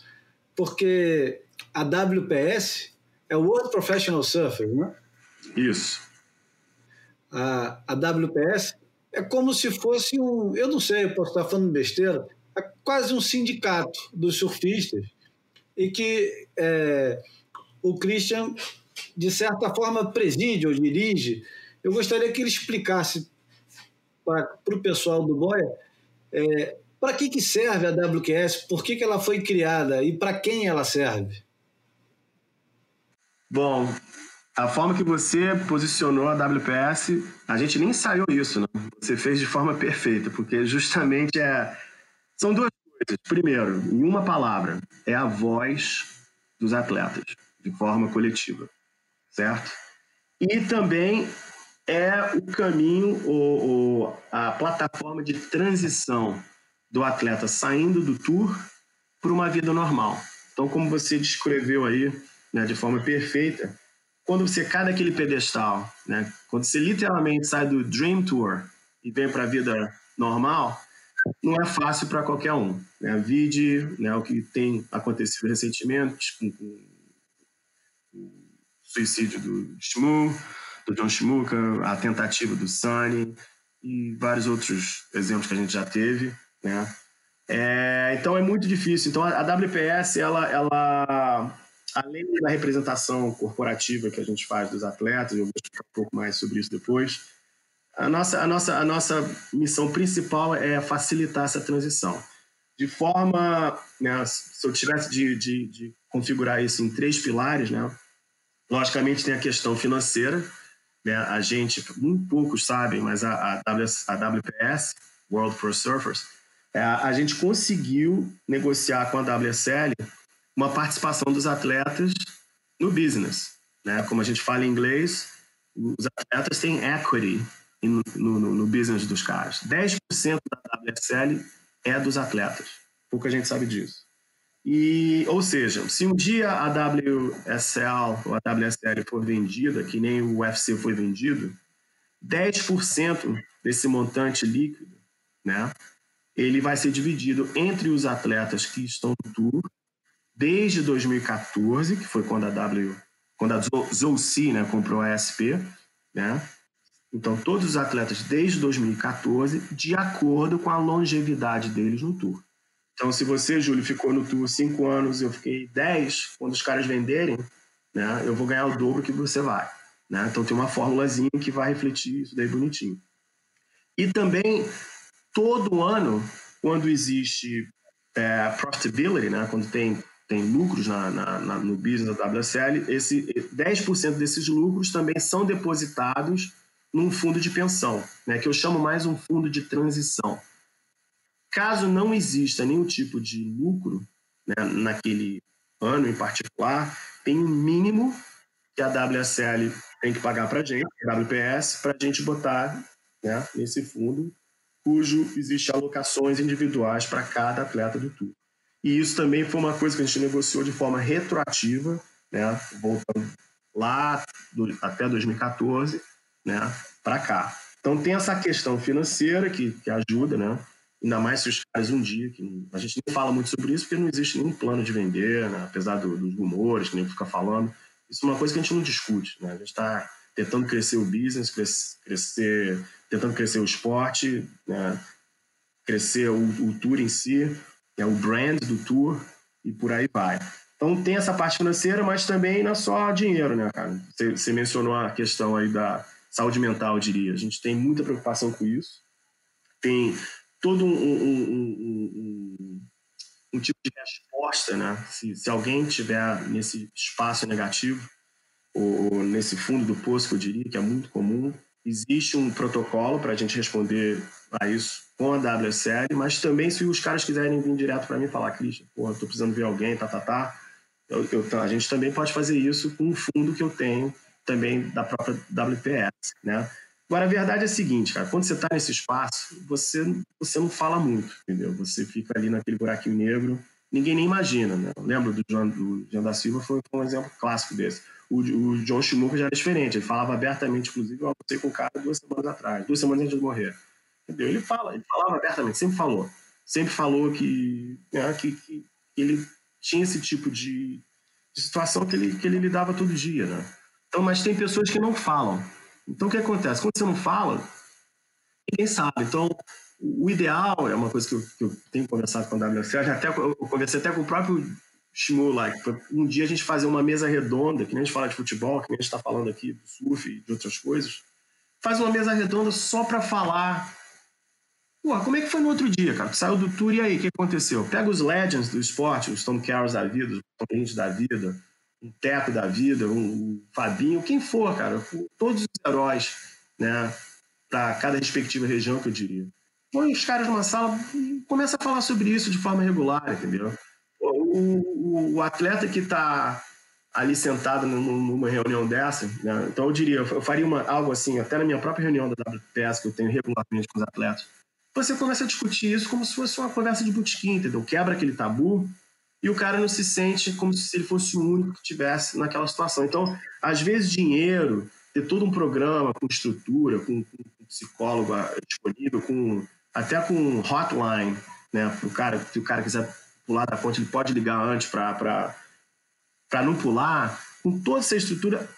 porque a WPS é o World Professional Surfer, né? Isso. A, a WPS é como se fosse um, eu não sei, eu posso estar falando besteira, é quase um sindicato dos surfistas e que é, o Christian, de certa forma, preside ou dirige. Eu gostaria que ele explicasse para o pessoal do Boia é, para que, que serve a WQS, por que, que ela foi criada e para quem ela serve. Bom, a forma que você posicionou a WPS, a gente nem saiu isso, né? Você fez de forma perfeita, porque justamente é são duas coisas. Primeiro, em uma palavra, é a voz dos atletas, de forma coletiva, certo? E também é o caminho, ou, ou a plataforma de transição do atleta saindo do tour para uma vida normal. Então, como você descreveu aí, né, de forma perfeita, quando você cai daquele pedestal, né, quando você literalmente sai do Dream Tour e vem para a vida normal, não é fácil para qualquer um. Né? Vide né, o que tem acontecido recentemente, o suicídio do Shmoo, do John Shmuka, a tentativa do Sunny e vários outros exemplos que a gente já teve. Né? É, então é muito difícil. Então a, WPS, ela, ela, além da representação corporativa que a gente faz dos atletas, eu vou explicar um pouco mais sobre isso depois, a nossa, a nossa, a nossa missão principal é facilitar essa transição. De forma, né, se eu tivesse de, de, de configurar isso em três pilares, né, logicamente tem a questão financeira, né, a gente, muito poucos sabem, mas a, a, a WPS, World Pro Surfers, é, a gente conseguiu negociar com a WSL uma participação dos atletas no business. Né? Como a gente fala em inglês, os atletas têm equity no, no, no business dos caras. 10% da WSL é dos atletas. Pouca gente sabe disso. E, ou seja, se um dia a WSL ou a WSL for vendida, que nem o UFC foi vendido, 10% desse montante líquido, né, ele vai ser dividido entre os atletas que estão no tour desde 2014, que foi quando a W, quando a Zouci, né, comprou a SP, né, então, todos os atletas desde 2014, de acordo com a longevidade deles no Tour. Então, se você, Júlio, ficou no Tour cinco anos, eu fiquei dez, quando os caras venderem, né, eu vou ganhar o dobro que você vai. Né? Então, tem uma formulazinha que vai refletir isso daí bonitinho. E também, todo ano, quando existe é, profitability, né, quando tem, tem lucros na, na, na, no business da WSL, esse, 10% desses lucros também são depositados num fundo de pensão, né, que eu chamo mais um fundo de transição. Caso não exista nenhum tipo de lucro né, naquele ano em particular, tem um mínimo que a WSL tem que pagar para a gente, WPS, para a gente botar né, nesse fundo, cujo existe alocações individuais para cada atleta do tour. E isso também foi uma coisa que a gente negociou de forma retroativa, né, voltando lá do, até 2014, né, para cá. Então tem essa questão financeira que, que ajuda, né? Ainda mais se os caras um dia, que a gente nem fala muito sobre isso porque não existe nenhum plano de vender, né? apesar do, dos rumores que nem fica falando. Isso é uma coisa que a gente não discute, né? A gente está tentando crescer o business, crescer, tentando crescer o esporte, né? crescer o, o tour em si, né? o brand do tour e por aí vai. Então tem essa parte financeira, mas também não é só dinheiro, né, cara? Você, você mencionou a questão aí da, saúde mental, eu diria. A gente tem muita preocupação com isso. Tem todo um, um, um, um tipo de resposta, né? Se, se, alguém tiver nesse espaço negativo, ou nesse fundo do poço, que eu diria, que é muito comum, existe um protocolo para a gente responder a isso com a WSL, mas também se os caras quiserem vir direto para mim falar, Christian, porra, tô precisando ver alguém, tá, tá, tá, eu, eu, a gente também pode fazer isso com o fundo que eu tenho também da própria WPS, né? Agora, a verdade é a seguinte, cara, quando você está nesse espaço, você, você não fala muito, entendeu? Você fica ali naquele buraquinho negro, ninguém nem imagina, né? Lembro do João, do João da Silva, foi, um exemplo clássico desse. O, o John Schmuck já era diferente, ele falava abertamente, inclusive, eu almocei com o cara duas semanas atrás, duas semanas antes de morrer. Entendeu? Ele fala, ele falava abertamente, sempre falou. Sempre falou que, né, que, que ele tinha esse tipo de, de, situação que ele, que ele lidava todo dia, né? Então, mas tem pessoas que não falam. Então, o que acontece? Quando você não fala, ninguém sabe. Então, o ideal é uma coisa que eu, que eu tenho conversado com a WFL, até, eu conversei até com o próprio Shmu, like, um dia a gente fazer uma mesa redonda, que nem a gente fala de futebol, que nem a gente está falando aqui do surf e de outras coisas, faz uma mesa redonda só para falar. Pô, como é que foi no outro dia, cara? Saiu do tour e aí, o que aconteceu? Pega os legends do esporte, os Tom Carrolls da vida, os Tom da vida, um Teco da vida, um Fabinho, quem for, cara, todos os heróis, né, para cada respectiva região, que eu diria. Põe os caras numa sala e começa a falar sobre isso de forma regular, entendeu? O, o, o atleta que está ali sentado numa reunião dessa, né? então eu diria, eu faria uma, algo assim, até na minha própria reunião da WPS, que eu tenho regularmente com os atletas, você começa a discutir isso como se fosse uma conversa de botequim, entendeu? Quebra aquele tabu e o cara não se sente como se ele fosse o único que tivesse naquela situação. Então, às vezes, dinheiro, ter todo um programa com estrutura, com, com psicólogo ah, disponível, com até com hotline, né? Pro cara, se o cara quiser pular da ponte, ele pode ligar antes para não pular. Com toda essa estrutura,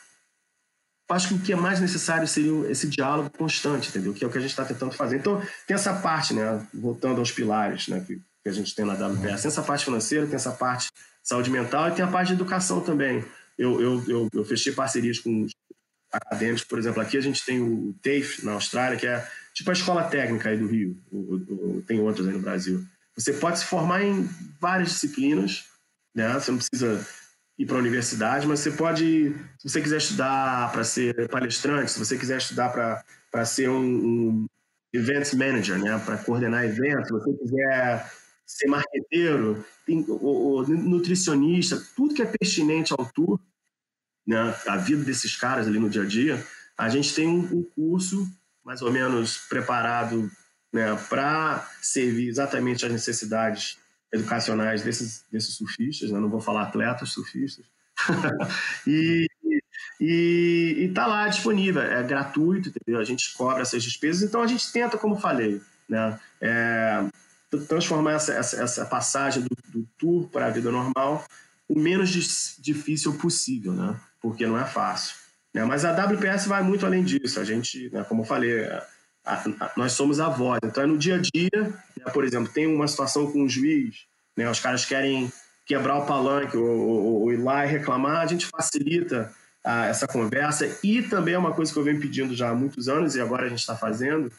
acho que o que é mais necessário seria esse diálogo constante, entendeu? Que é o que a gente está tentando fazer. Então, tem essa parte, né? Voltando aos pilares, né? Que, que a gente tem na WPS. Tem essa parte financeira, tem essa parte saúde mental e tem a parte de educação também. Eu, eu, eu, eu fechei parcerias com acadêmicos, por exemplo, aqui a gente tem o TAFE na Austrália, que é tipo a escola técnica aí do Rio, tem outras aí no Brasil. Você pode se formar em várias disciplinas, né? Você não precisa ir para a universidade, mas você pode, se você quiser estudar para ser palestrante, se você quiser estudar para ser um, um events manager, né? Para coordenar eventos, se você quiser ser marqueteiro, tem, o, o, nutricionista, tudo que é pertinente ao tour, né? A vida desses caras ali no dia a dia, a gente tem um, um curso mais ou menos preparado né, para servir exatamente às necessidades educacionais desses, desses surfistas, né? não vou falar atletas, surfistas, e está lá disponível, é gratuito, entendeu? a gente cobra essas despesas, então a gente tenta, como falei, né, é, transformar essa, essa, essa passagem do, do tour para a vida normal o menos difícil possível, né? porque não é fácil. Né? Mas a WPS vai muito além disso. A gente, né, como eu falei, a, a, nós somos a voz. Então, é no dia a dia, né, por exemplo, tem uma situação com um juiz, né, os caras querem quebrar o palanque ou, ou, ou ir lá e reclamar, a gente facilita a, essa conversa. E também é uma coisa que eu venho pedindo já há muitos anos e agora a gente está fazendo.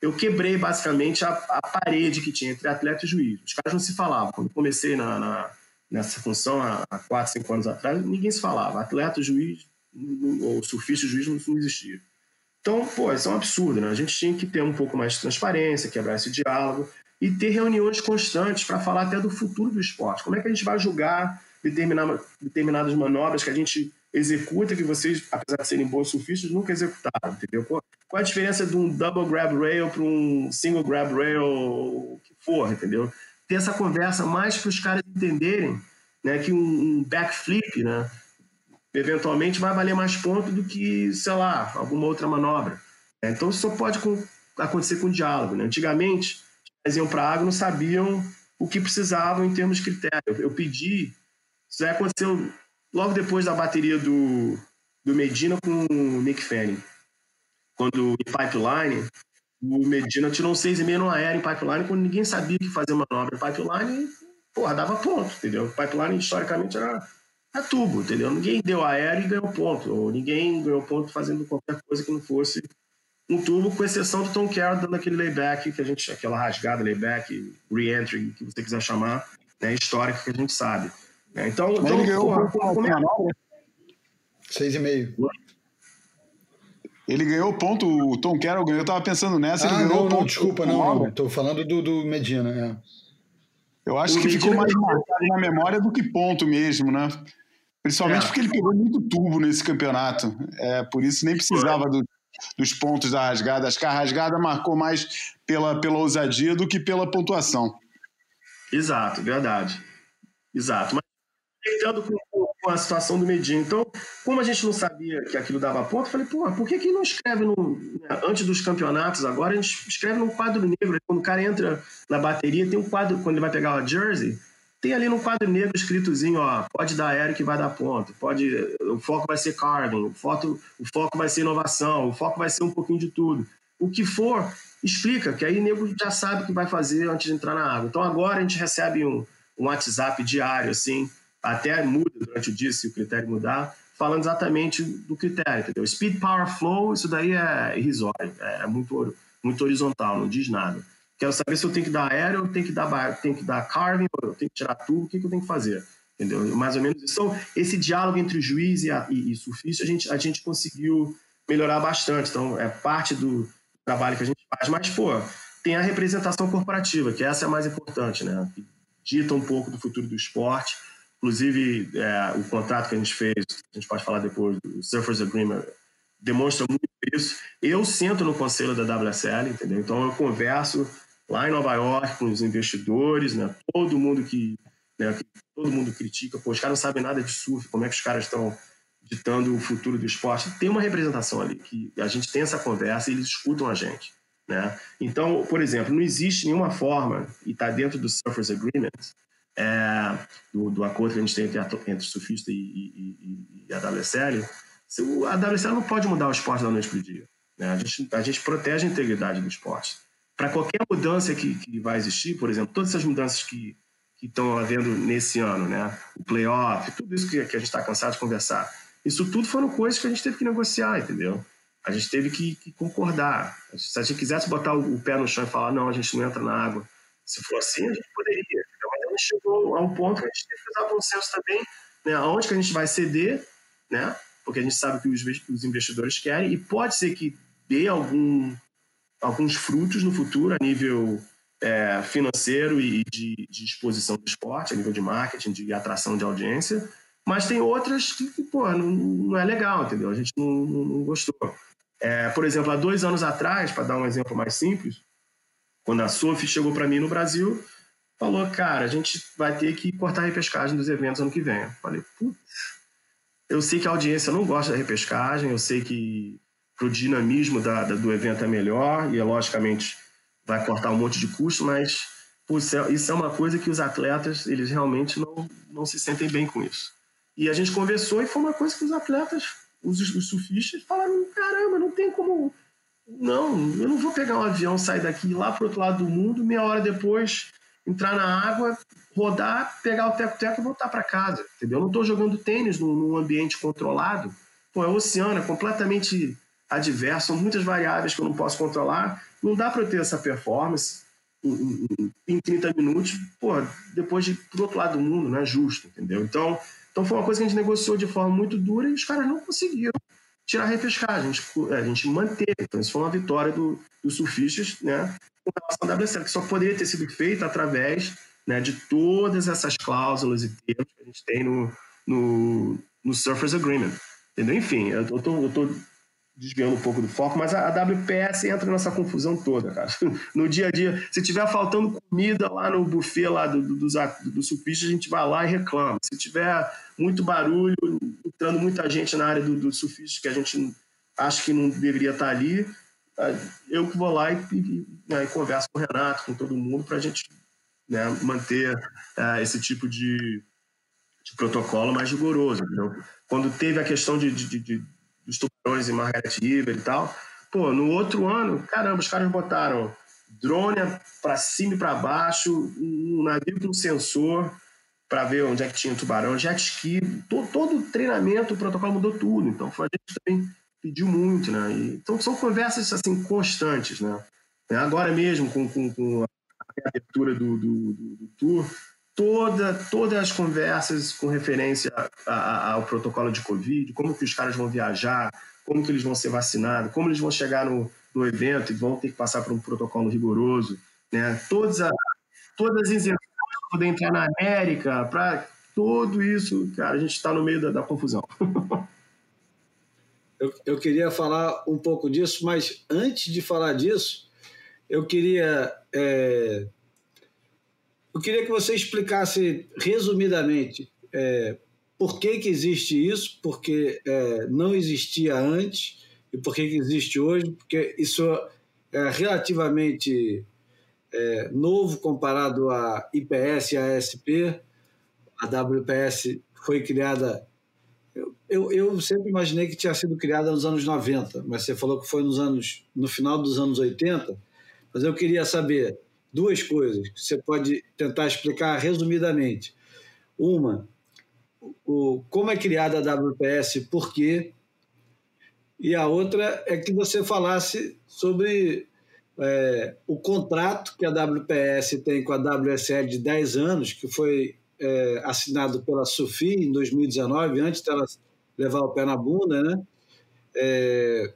Eu quebrei basicamente a, a, parede que tinha entre atleta e juiz. Os caras não se falavam. Quando comecei na, na, nessa função há, há 4, 5 anos atrás, ninguém se falava. Atleta, juiz, ou surfista, juiz não, não existia. Então, pô, isso é um absurdo, né? A gente tinha que ter um pouco mais de transparência, quebrar esse diálogo e ter reuniões constantes para falar até do futuro do esporte. Como é que a gente vai julgar determinadas manobras que a gente executa que vocês, apesar de serem bons surfistas, nunca executaram, entendeu? Qual a diferença de um double grab rail para um single grab rail, o que for, entendeu? Ter essa conversa mais para os caras entenderem né, que um backflip, né, eventualmente vai valer mais ponto do que, sei lá, alguma outra manobra. É, então isso só pode acontecer com diálogo. Né? Antigamente, eles iam para a água não sabiam o que precisavam em termos de critério. Eu pedi, isso aí aconteceu logo depois da bateria do, do Medina com o Nick Fanning. Quando em pipeline, o Medina tirou um 6,5 no aéreo em pipeline, quando ninguém sabia que fazer manobra em pipeline, porra, dava ponto, entendeu? Pipeline, historicamente, era a tubo, entendeu? Ninguém deu aéreo e ganhou ponto, ou ninguém ganhou ponto fazendo qualquer coisa que não fosse um tubo, com exceção do Tom Carroll dando aquele layback, que a gente, aquela rasgada, layback, re-entry, que você quiser chamar, né, histórica que a gente sabe. Né? Então, Mas então, ele ganhou porra, como é? E meio. Ele ganhou ponto, o Tom Carroll ganhou, eu tava pensando nessa, ah, ele ganhou não, ponto. Não, desculpa, não, não, tô falando do, do Medina, é. Eu acho o que Medina ficou mais marcado na memória do que ponto mesmo, né? Principalmente é. porque ele pegou muito tubo nesse campeonato. É, por isso nem precisava do, dos pontos da rasgada. Acho que a rasgada marcou mais pela, pela ousadia do que pela pontuação. Exato, verdade. Exato. Mas tentando com, com a situação do Medinho. Então, como a gente não sabia que aquilo dava ponto, eu falei, pô, por que, que não escreve no, né, antes dos campeonatos agora? A gente escreve num quadro negro. Quando o cara entra na bateria, tem um quadro, quando ele vai pegar a jersey, tem ali no quadro negro escritozinho, ó, pode dar aéreo que vai dar ponto, pode, o foco vai ser carving, o, foto, o foco vai ser inovação, o foco vai ser um pouquinho de tudo. O que for, explica, que aí o nego já sabe o que vai fazer antes de entrar na água. Então agora a gente recebe um, um WhatsApp diário, assim, até muda durante o dia se o critério mudar, falando exatamente do critério, entendeu? Speed, power, flow, isso daí é irrisório, é muito, muito horizontal, não diz nada. Quero saber se eu tenho que dar aéreo, eu tenho que dar, tenho que dar carving, eu tenho que tirar tudo, o que, que eu tenho que fazer? Entendeu? Mais ou menos. Então, esse diálogo entre o juiz e, a, e, e surfista, a gente, a gente conseguiu melhorar bastante. Então, é parte do trabalho que a gente faz. Mas, pô, tem a representação corporativa, que essa é a mais importante, né? Que dita um pouco do futuro do esporte. Inclusive, é, o contrato que a gente fez, a gente pode falar depois, o Surfers Agreement, demonstra muito isso. Eu sento no conselho da WSL, entendeu? Então, eu converso lá em Nova York com os investidores, né? Todo mundo que, né, que todo mundo critica, pô, os caras não sabem nada de surf, como é que os caras estão ditando o futuro do esporte. Tem uma representação ali que a gente tem essa conversa e eles escutam a gente, né? Então, por exemplo, não existe nenhuma forma e está dentro do Surfers Agreement é, do, do, acordo que a gente tem entre, entre surfista e, e, e, a WSL, a WSL não pode mudar o esporte da noite para o dia. Né? A, gente, a gente protege a integridade do esporte para qualquer mudança que, que vai existir, por exemplo, todas essas mudanças que estão havendo nesse ano, né? O playoff, tudo isso que, que a gente está cansado de conversar. Isso tudo foram coisas que a gente teve que negociar, entendeu? A gente teve que, que concordar. Se a gente quisesse botar o, o, pé no chão e falar, não, a gente não entra na água. Se for assim, a gente poderia. Gente chegou a um ponto que a gente teve que usar bom senso também, né? Aonde que a gente vai ceder, né? Porque a gente sabe que os, os investidores querem e pode ser que dê algum alguns frutos no futuro a nível é, financeiro e de, de, exposição do esporte, a nível de marketing, de atração de audiência, mas tem outras que, pô, não, não é legal, entendeu? A gente não, não, não gostou. É, por exemplo, há dois anos atrás, para dar um exemplo mais simples, quando a Sophie chegou para mim no Brasil, falou, cara, a gente vai ter que cortar a repescagem dos eventos ano que vem. Eu falei, putz, eu sei que a audiência não gosta da repescagem, eu sei que para o dinamismo da, da, do evento é melhor e, logicamente, vai cortar um monte de custo, mas é, isso é uma coisa que os atletas, eles realmente não, não se sentem bem com isso. E a gente conversou e foi uma coisa que os atletas, os, os surfistas, falaram: caramba, não tem como. Não, eu não vou pegar um avião, sair daqui lá para outro lado do mundo, meia hora depois entrar na água, rodar, pegar o teco-teco e voltar para casa, entendeu? Eu não estou jogando tênis num, num ambiente controlado. Pô, é o oceano, é completamente adverso, são muitas variáveis que eu não posso controlar. Não dá para eu ter essa performance em, em, em 30 minutos, pô, depois de pro outro lado do mundo, não é justo, entendeu? Então, então foi uma coisa que a gente negociou de forma muito dura e os caras não conseguiram tirar a repescagem, a gente, a gente manteve. Então, isso foi uma vitória do, dos surfistas, né, com relação à WSL, que só poderia ter sido feita através né, de todas essas cláusulas e termos que a gente tem no, no, no Surfers Agreement. Entendeu? Enfim, eu estou desviando um pouco do foco, mas a, a WPS entra nessa confusão toda, cara. No dia a dia, se tiver faltando comida lá no buffet lá do, do, dos, do surfista, a gente vai lá e reclama. Se tiver muito barulho, entrando muita gente na área do, do surfista que a gente acha que não deveria estar ali, eu que vou lá e, e, né, e converso com o Renato, com todo mundo, para a gente né, manter uh, esse tipo de, de, protocolo mais rigoroso. Entendeu? Quando teve a questão de, de, de dos tubarões em Margaret River e tal. Pô, no outro ano, caramba, os caras botaram drone para cima e para baixo, um navio com sensor para ver onde é que tinha tubarão, jet ski, todo, o treinamento, o protocolo mudou tudo. Então, a gente também pediu muito, né? E, então, são conversas assim constantes, né? Agora mesmo, com, com, com a abertura do, do, do, do tour, toda, todas as conversas com referência a, a, ao protocolo de Covid, como que os caras vão viajar, como que eles vão ser vacinados, como eles vão chegar no, no evento e vão ter que passar por um protocolo rigoroso, né? Todas, a, todas as isenções para poder entrar na América, para tudo isso, cara, a gente está no meio da, da confusão. eu, eu queria falar um pouco disso, mas antes de falar disso, eu queria é eu queria que você explicasse resumidamente é, por que, que existe isso, porque é, não existia antes e por que, que existe hoje, porque isso é relativamente é, novo comparado à IPS e à ASP. A WPS foi criada. Eu, eu, sempre imaginei que tinha sido criada nos anos 90, mas você falou que foi nos anos, no final dos anos 80. Mas eu queria saber duas coisas que você pode tentar explicar resumidamente. Uma, o, como é criada a WPS, por quê? E a outra é que você falasse sobre é, o contrato que a WPS tem com a WSL de 10 anos, que foi é, assinado pela Sufi em 2019, antes dela levar o pé na bunda, né? É,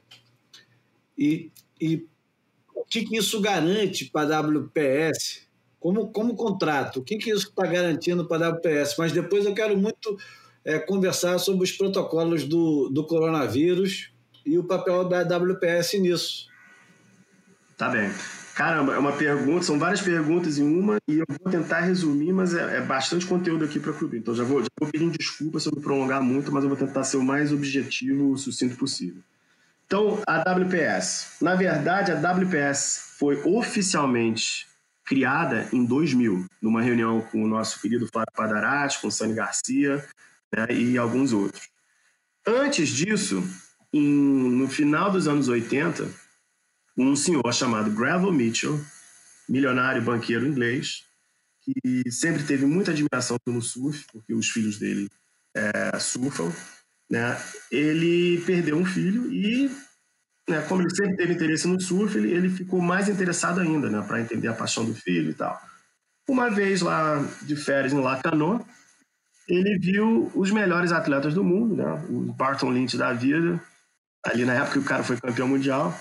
e, e o que, que isso garante para a WPS como, como contrato? O que, que isso está garantindo para a WPS? Mas depois eu quero muito é, conversar sobre os protocolos do, do coronavírus e o papel da WPS nisso. Tá bem. Caramba, é uma pergunta, são várias perguntas em uma e eu vou tentar resumir, mas é, é bastante conteúdo aqui para cobrir. Então já vou, já vou desculpa se eu me prolongar muito, mas eu vou tentar ser o mais objetivo sucinto possível. Então, a WPS. Na verdade, a WPS foi oficialmente criada em 2000, numa reunião com o nosso querido Flávio Padarati, com o Sani Garcia né, e alguns outros. Antes disso, em, no final dos anos 80, um senhor chamado Gravel Mitchell, milionário banqueiro inglês, que sempre teve muita admiração pelo surf, porque os filhos dele é, surfam, né? ele perdeu um filho e né, como ele sempre teve interesse no surf, ele, ele ficou mais interessado ainda, né, para entender a paixão do filho e tal. Uma vez lá de férias no Lacanô, ele viu os melhores atletas do mundo, né, o Barton Lynch da vida, ali na época que o cara foi campeão mundial,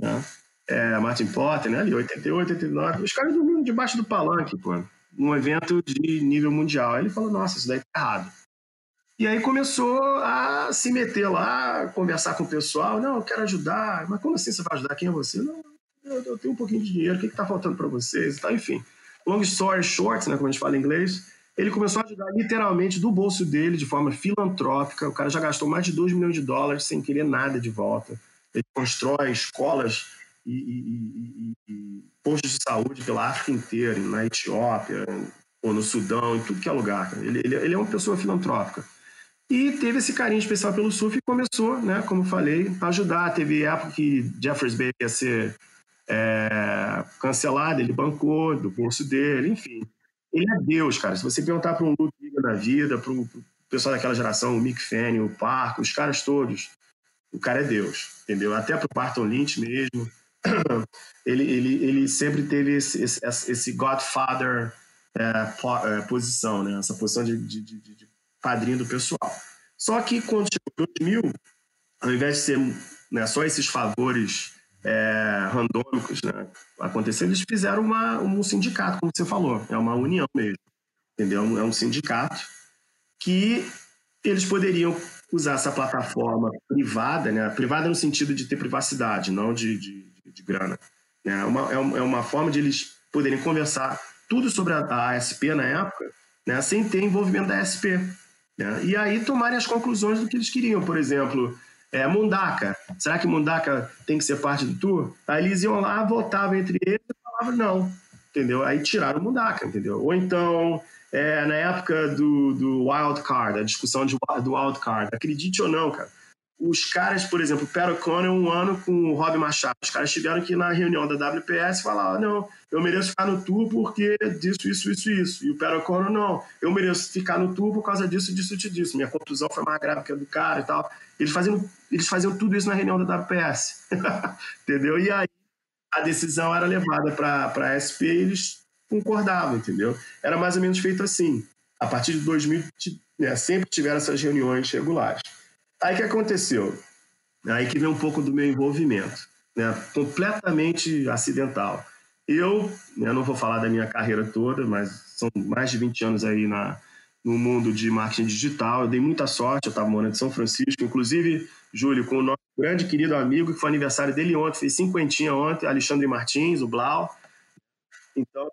né, é, Martin Potter, né, ali 88, 89, os caras dormindo debaixo do palanque, pô, num evento de nível mundial. Aí ele falou, nossa, isso daí tá errado. E aí começou a se meter lá, conversar com o pessoal. Não, eu quero ajudar. Mas como assim você vai ajudar? Quem é você? Não, eu, tenho um pouquinho de dinheiro. O que está faltando para vocês? Tá, enfim, long story short, né, como a gente fala em inglês, ele começou a ajudar literalmente do bolso dele, de forma filantrópica. O cara já gastou mais de 2 milhões de dólares sem querer nada de volta. Ele constrói escolas e, e, e, e postos de saúde pela África inteira, na Etiópia, ou no Sudão, em tudo que é lugar. Ele, ele, ele é uma pessoa filantrópica. E teve esse carinho especial pelo surf e começou, né, como falei, a ajudar. Teve época que Jeffers Bay ia ser é, cancelado, ele bancou do bolso dele, enfim. Ele é Deus, cara. Se você perguntar para um Luke na vida, para o pessoal daquela geração, o Mick Fanning, o Parco, os caras todos, o cara é Deus, entendeu? Até para o Barton Lynch mesmo. ele, ele, ele sempre teve esse, esse, esse Godfather é, é, posição, né? essa posição de, de, de, de padrinho do pessoal. Só que quando chegou 2000, ao invés de ser né, só esses favores é, randômicos né, acontecendo, eles fizeram uma, um sindicato, como você falou, é uma união mesmo, entendeu? É um sindicato que eles poderiam usar essa plataforma privada, né, privada no sentido de ter privacidade, não de, de, de grana. Né, é, uma, é uma forma de eles poderem conversar tudo sobre a, a ASP na época, né, sem ter envolvimento da ASP. Né? E aí tomarem as conclusões do que eles queriam. Por exemplo, é, Mundaka. Será que Mundaka tem que ser parte do tour? Aí eles iam lá, votavam entre eles e falavam não. Entendeu? Aí tiraram o Mundaka, entendeu? Ou então, é, na época do, do Wild Card, a discussão de, do Wild Card, acredite ou não, cara, os caras, por exemplo, o Pat um ano com o Rob Machado, os caras tiveram que ir na reunião da WPS falar: ah, não, eu mereço ficar no tour porque disso, isso, isso, isso. E o Pat não, eu mereço ficar no tour por causa disso, disso, disso, disso. Minha contusão foi mais grave que a do cara e tal. Eles faziam, eles faziam tudo isso na reunião da WPS. entendeu? E aí a decisão era levada para a SP eles concordavam, entendeu? Era mais ou menos feito assim. A partir de 2000, né, sempre tiveram essas reuniões regulares. Aí que aconteceu? Aí que vem um pouco do meu envolvimento, né? completamente acidental. Eu, né, não vou falar da minha carreira toda, mas são mais de 20 anos aí na, no mundo de marketing digital. Eu dei muita sorte, eu estava morando em São Francisco, inclusive, Júlio, com o nosso grande querido amigo, que foi aniversário dele ontem, fez cinquentinha ontem, Alexandre Martins, o Blau. Então,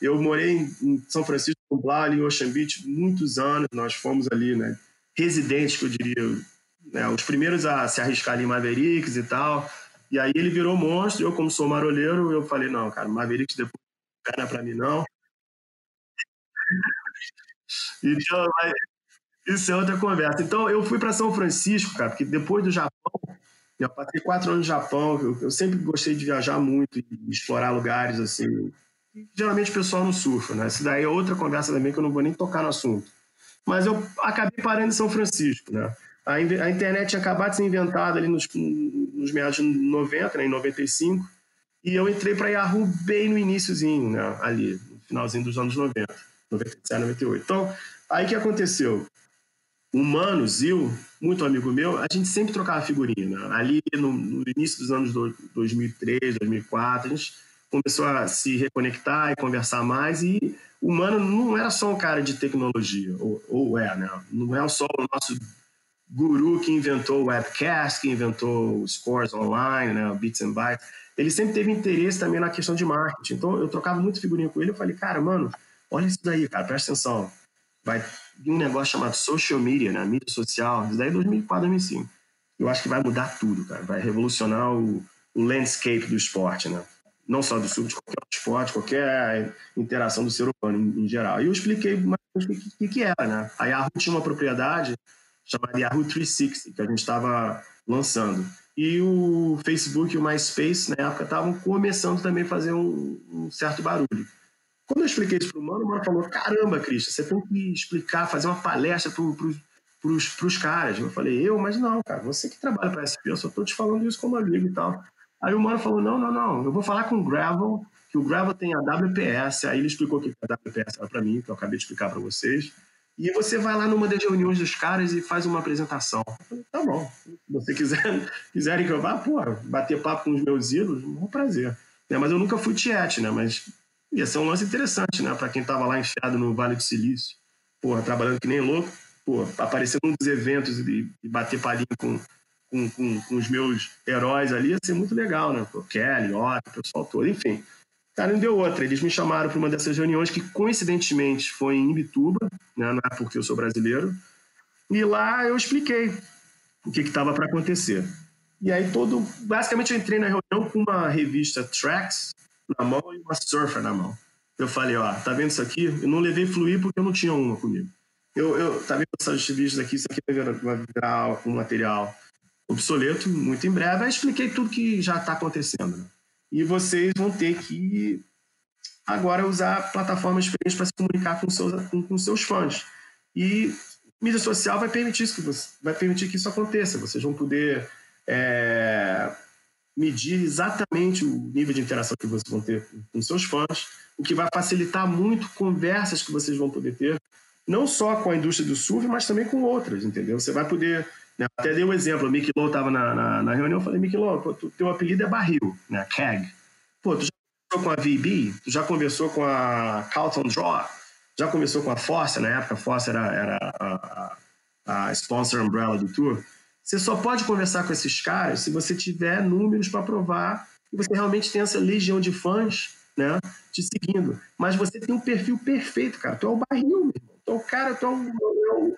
eu morei em São Francisco, lá ali em Ocean Beach, muitos anos. Nós fomos ali, né? Residentes, que eu diria, né, os primeiros a se arriscar ali em Mavericks e tal. E aí ele virou monstro. Eu, como sou marolheiro, eu falei: não, cara, Mavericks depois não é para mim, não. Então, isso é outra conversa. Então, eu fui para São Francisco, cara, porque depois do Japão, eu passei quatro anos no Japão, eu, eu sempre gostei de viajar muito e explorar lugares assim. Geralmente o pessoal não surfa, né? Isso daí é outra conversa também que eu não vou nem tocar no assunto. Mas eu acabei parando em São Francisco, né? A, a internet tinha acabado de ser inventada ali nos, nos meados de 90, né, em 95, e eu entrei para Yahoo bem no iníciozinho, né, ali, no finalzinho dos anos 90, 97, 98. Então, aí que aconteceu? O Mano, Zil, muito amigo meu, a gente sempre trocava figurinha. Né? Ali no, no, início dos anos 2003, 2004, a gente começou a se reconectar e conversar mais. E o Mano não era só um cara de tecnologia, ou, ou é, né? Não é só o nosso guru que inventou o webcast, que inventou o Scores Online, né, o Bits and Bytes, ele sempre teve interesse também na questão de marketing. Então eu trocava muito figurinha com ele, eu falei, cara, mano, olha isso daí, cara, presta atenção. Vai um negócio chamado social media, né, mídia social, isso daí é 2004, 2005. Eu acho que vai mudar tudo, cara, vai revolucionar o, o landscape do esporte, né? Não só do sub, de qualquer esporte, qualquer interação do ser humano em, em geral. E eu expliquei mais o que, que, que era, né? A Yahoo tinha uma propriedade chamada Yahoo 360, que a gente estava lançando. E o Facebook e o MySpace, na época, estavam começando também a fazer um, um certo barulho. Quando eu expliquei isso para o Mano, o Mano falou: caramba, Cristian, você tem que explicar, fazer uma palestra para os caras. Eu falei: eu? Mas não, cara, você que trabalha para SP, eu só estou te falando isso como amigo e tal. Aí o Mano falou: não, não, não, eu vou falar com o Gravel, que o Gravel tem a WPS. Aí ele explicou o que a WPS era para mim, que eu acabei de explicar para vocês. E você vai lá numa das reuniões dos caras e faz uma apresentação. Falei, tá bom. Se você quiser, quiserem que eu vá, pô, bater papo com os meus ídolos, um prazer. É, mas eu nunca fui tiete, né? Mas ia ser um lance interessante, né? Para quem tava lá enfiado no Vale do Silício, porra, trabalhando que nem louco, pô, aparecer num dos eventos e, e bater palhinho com, com, com, com, os meus heróis ali ia ser muito legal, né? Pô, Kelly, Otto, o pessoal todo, enfim. Cara, não deu outra. Eles me chamaram para uma dessas reuniões que, coincidentemente, foi em Ibituba, né? não é porque eu sou brasileiro. E lá eu expliquei o que estava para acontecer. E aí todo, basicamente eu entrei na reunião com uma revista Tracks na mão e uma Surfer na mão. Eu falei, ó, tá vendo isso aqui? Eu não levei Fluir porque eu não tinha uma comigo. Eu, eu tá vendo essas revistas aqui? Isso aqui vai virar um material obsoleto muito em breve. Aí expliquei tudo que já está acontecendo. Né? e vocês vão ter que agora usar plataformas diferentes para se comunicar com seus, com, com seus fãs. E mídia social vai permitir isso, que você, vai permitir que isso aconteça. Vocês vão poder é, medir exatamente o nível de interação que vocês vão ter com seus fãs, o que vai facilitar muito conversas que vocês vão poder ter, não só com a indústria do surf, mas também com outras, entendeu? Você vai poder né? Até dei um exemplo, o Mickey Lowe estava na, na, na, reunião, eu falei, Mickey Lowe, pô, tu, teu apelido é barril, né? CAG. Pô, tu já conversou com a VB? Tu já conversou com a Carlton Draw? Já conversou com a Force? Na época, a Force era, era a, a, a sponsor umbrella do tour. Você só pode conversar com esses caras se você tiver números para provar que você realmente tem essa legião de fãs né, te seguindo. Mas você tem um perfil perfeito, cara. Tu é o barril, meu irmão. Tu é o cara, tu é o, é o,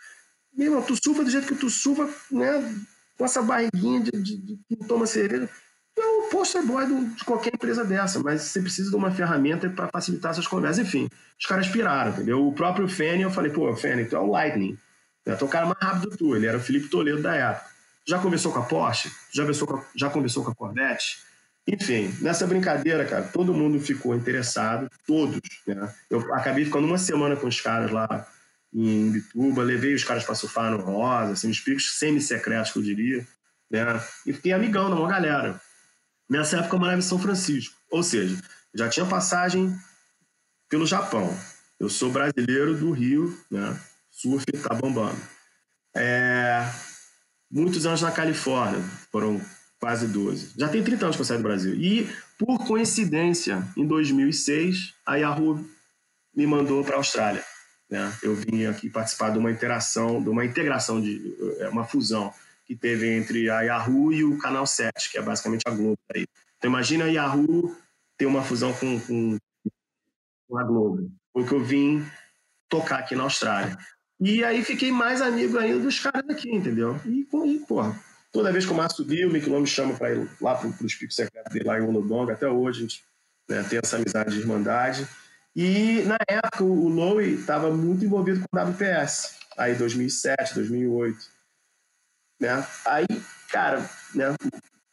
meu irmão, tu surfa do jeito que tu surfa, né? Com essa barriguinha de, de, de quem toma cerveja. É o poster boy de qualquer empresa dessa, mas você precisa de uma ferramenta para facilitar essas conversas. Enfim, os caras piraram, entendeu? O próprio Fanny, eu falei, pô, Fanny, tu é o Lightning. Né? Tu é o cara mais rápido do tu. Ele era o Felipe Toledo da época. Já conversou com a Porsche? Já conversou com a, já conversou com a Corvette? Enfim, nessa brincadeira, cara, todo mundo ficou interessado, todos. Né? Eu acabei ficando uma semana com os caras lá em Bituba, levei os caras para surfar no Rosa, assim, os picos semi-secretos, que eu diria, né? E fiquei amigão da uma galera. Nessa época eu morava em São Francisco, ou seja, já tinha passagem pelo Japão. Eu sou brasileiro do Rio, né? Surf tá bombando. É... Muitos anos na Califórnia, foram quase 12. Já tem 30 anos que eu saí do Brasil. E, por coincidência, em 2006, a Yahoo me mandou para a Austrália. Né? Eu vim aqui participar de uma interação, de uma integração, de é, uma fusão que teve entre a Yahoo e o Canal 7, que é basicamente a Globo. Aí. Então imagina a Yahoo ter uma fusão com, com na Globo. Foi que eu vim tocar aqui na Austrália. E aí fiquei mais amigo ainda dos caras aqui, entendeu? E, porra, toda vez que o Márcio subiu, o Miquelon me chama para ir lá para os picos secretos dele lá em Uludong, até hoje a gente né, tem essa amizade de irmandade. E na época o Lowe estava muito envolvido com o WPS, aí 2007, 2008. Né? Aí, cara, né,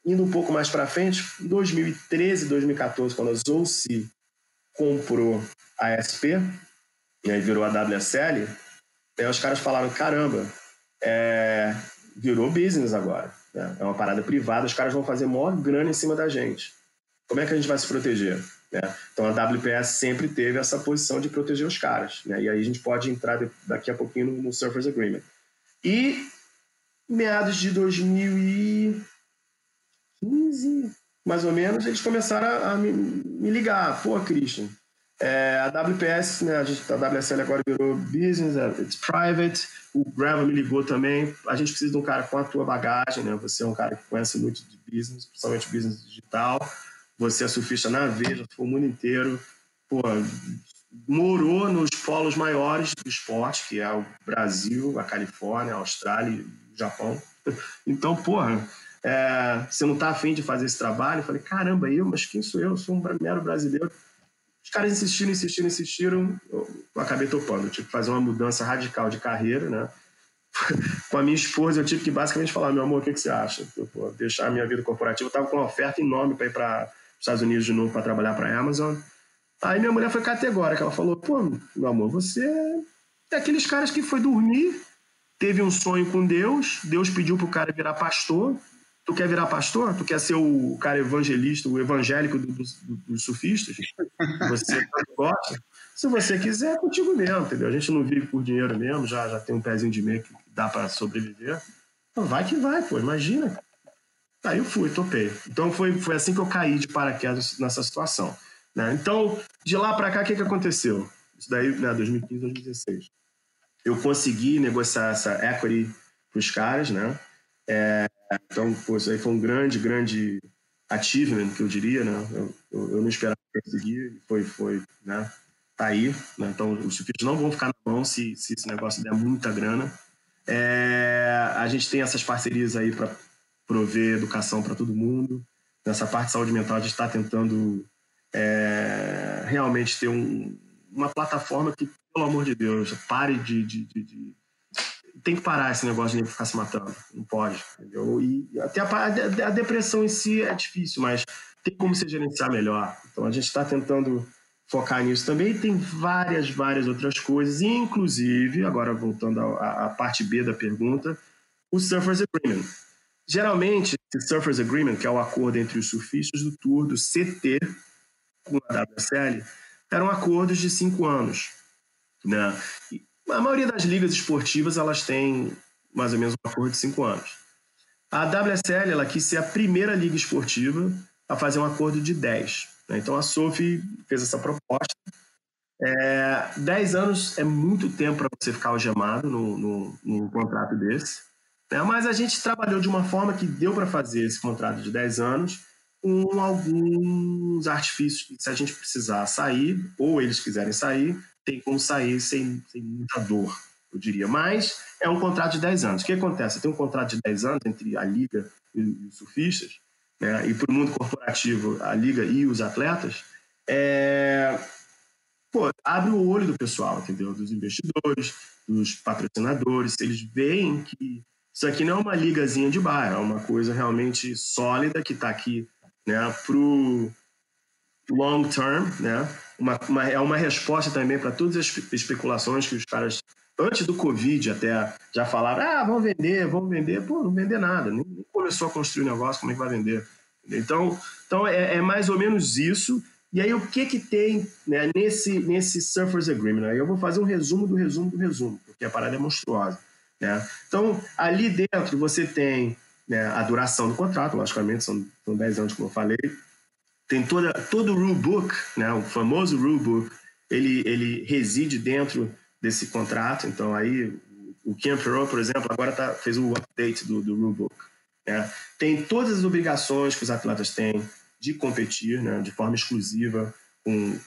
indo um pouco mais para frente, em 2013, 2014, quando a Zouci comprou a SP, e aí virou a WSL, aí os caras falaram, caramba, é, virou business agora. Né? É uma parada privada, os caras vão fazer maior grana em cima da gente. Como é que a gente vai se proteger? Né? Então a WPS sempre teve essa posição de proteger os caras. Né? E aí a gente pode entrar daqui a pouquinho no, no Surfers Agreement. E meados de 2015, mais ou menos, eles começaram a, a me, me, ligar. Pô, Christian, é, a WPS, né, a, gente, a WSL agora virou business, é, it's private. O Gravel me ligou também. A gente precisa de um cara com a tua bagagem, né? Você é um cara que conhece muito de business, principalmente business digital. Você é surfista na Veja, o mundo inteiro. Pô, morou nos polos maiores do esporte, que é o Brasil, a Califórnia, a Austrália o Japão. Então, porra, é, você não tá afim de fazer esse trabalho? Eu falei, caramba, eu? Mas quem sou eu? Eu sou um mero brasileiro. Os caras insistiram, insistiram, insistiram. Eu acabei topando. Eu tive que fazer uma mudança radical de carreira, né? com a minha esposa, eu tive que basicamente falar, meu amor, o que, que você acha? Eu, pô, deixar a minha vida corporativa. Eu tava com uma oferta enorme para ir para Estados Unidos de novo para trabalhar para a Amazon. Aí minha mulher foi categórica, ela falou: pô, meu amor, você é aqueles caras que foi dormir, teve um sonho com Deus, Deus pediu pro cara virar pastor. Tu quer virar pastor? Tu quer ser o cara evangelista, o evangélico dos do, do surfistas? Você gosta? Se você quiser, é contigo mesmo, entendeu? A gente não vive por dinheiro mesmo, já, já tem um pezinho de meio que dá para sobreviver. Então vai que vai, pô, imagina. Aí eu fui, topei. Então foi, foi assim que eu caí de paraquedas nessa situação. Né? Então, de lá para cá, o que, que aconteceu? Isso daí, né, 2015, 2016. Eu consegui negociar essa equity para os caras, né? É, então, pô, isso aí foi um grande, grande achievement, que eu diria, né? Eu, eu, eu não esperava conseguir, foi, foi, né? Tá aí, né? Então, os surfistas não vão ficar na mão se, se esse negócio der muita grana. É, a gente tem essas parcerias aí para prover educação para todo mundo. Nessa parte de saúde mental, a gente está tentando é, realmente ter um, uma plataforma que, pelo amor de Deus, pare de, de, de, de tem que parar esse negócio de ficar se matando. Não pode, entendeu? E até a, a, depressão em si é difícil, mas tem como se gerenciar melhor. Então a gente está tentando focar nisso também. E tem várias, várias outras coisas, inclusive, agora voltando à, à parte B da pergunta, o Surfers Agreement. Geralmente, esse Surfers Agreement, que é o acordo entre os surfistas do Tour, do CT, com a WSL, eram acordos de cinco anos. Né? a maioria das ligas esportivas elas têm mais ou menos um acordo de cinco anos. A WSL ela quis ser a primeira liga esportiva a fazer um acordo de 10. Né? Então a Sophie fez essa proposta. É, 10 anos é muito tempo para você ficar algemado num, num contrato desse. Né? Mas a gente trabalhou de uma forma que deu para fazer esse contrato de 10 anos com alguns artifícios se a gente precisar sair, ou eles quiserem sair, tem como sair sem, sem muita dor, eu diria. Mas é um contrato de 10 anos. O que acontece? Tem um contrato de 10 anos entre a Liga e os surfistas, né? e para o mundo corporativo, a Liga e os atletas, é... Pô, abre o olho do pessoal, entendeu? Dos investidores, dos patrocinadores, eles veem que isso aqui não é uma ligazinha de bairro, é uma coisa realmente sólida que está aqui né, para o long term, né? Uma, uma, é uma resposta também para todas as especulações que os caras, antes do Covid até, já falaram, ah, vamos vender, vamos vender. Pô, não vender nada, nem, nem começou a construir o negócio, como é que vai vender? Então, então é, é, mais ou menos isso. E aí, o que que tem né, nesse, nesse Surfers Agreement? Aí eu vou fazer um resumo do resumo do resumo, porque a parada é monstruosa. Né? Então, ali dentro você tem né, a duração do contrato, logicamente, são, são 10 anos, como eu falei. Tem toda, todo o rulebook, né, o famoso rulebook, ele, ele reside dentro desse contrato. Então, aí, o Kim Perot, por exemplo, agora tá, fez o update do, do rulebook. Né? Tem todas as obrigações que os atletas têm de competir né, de forma exclusiva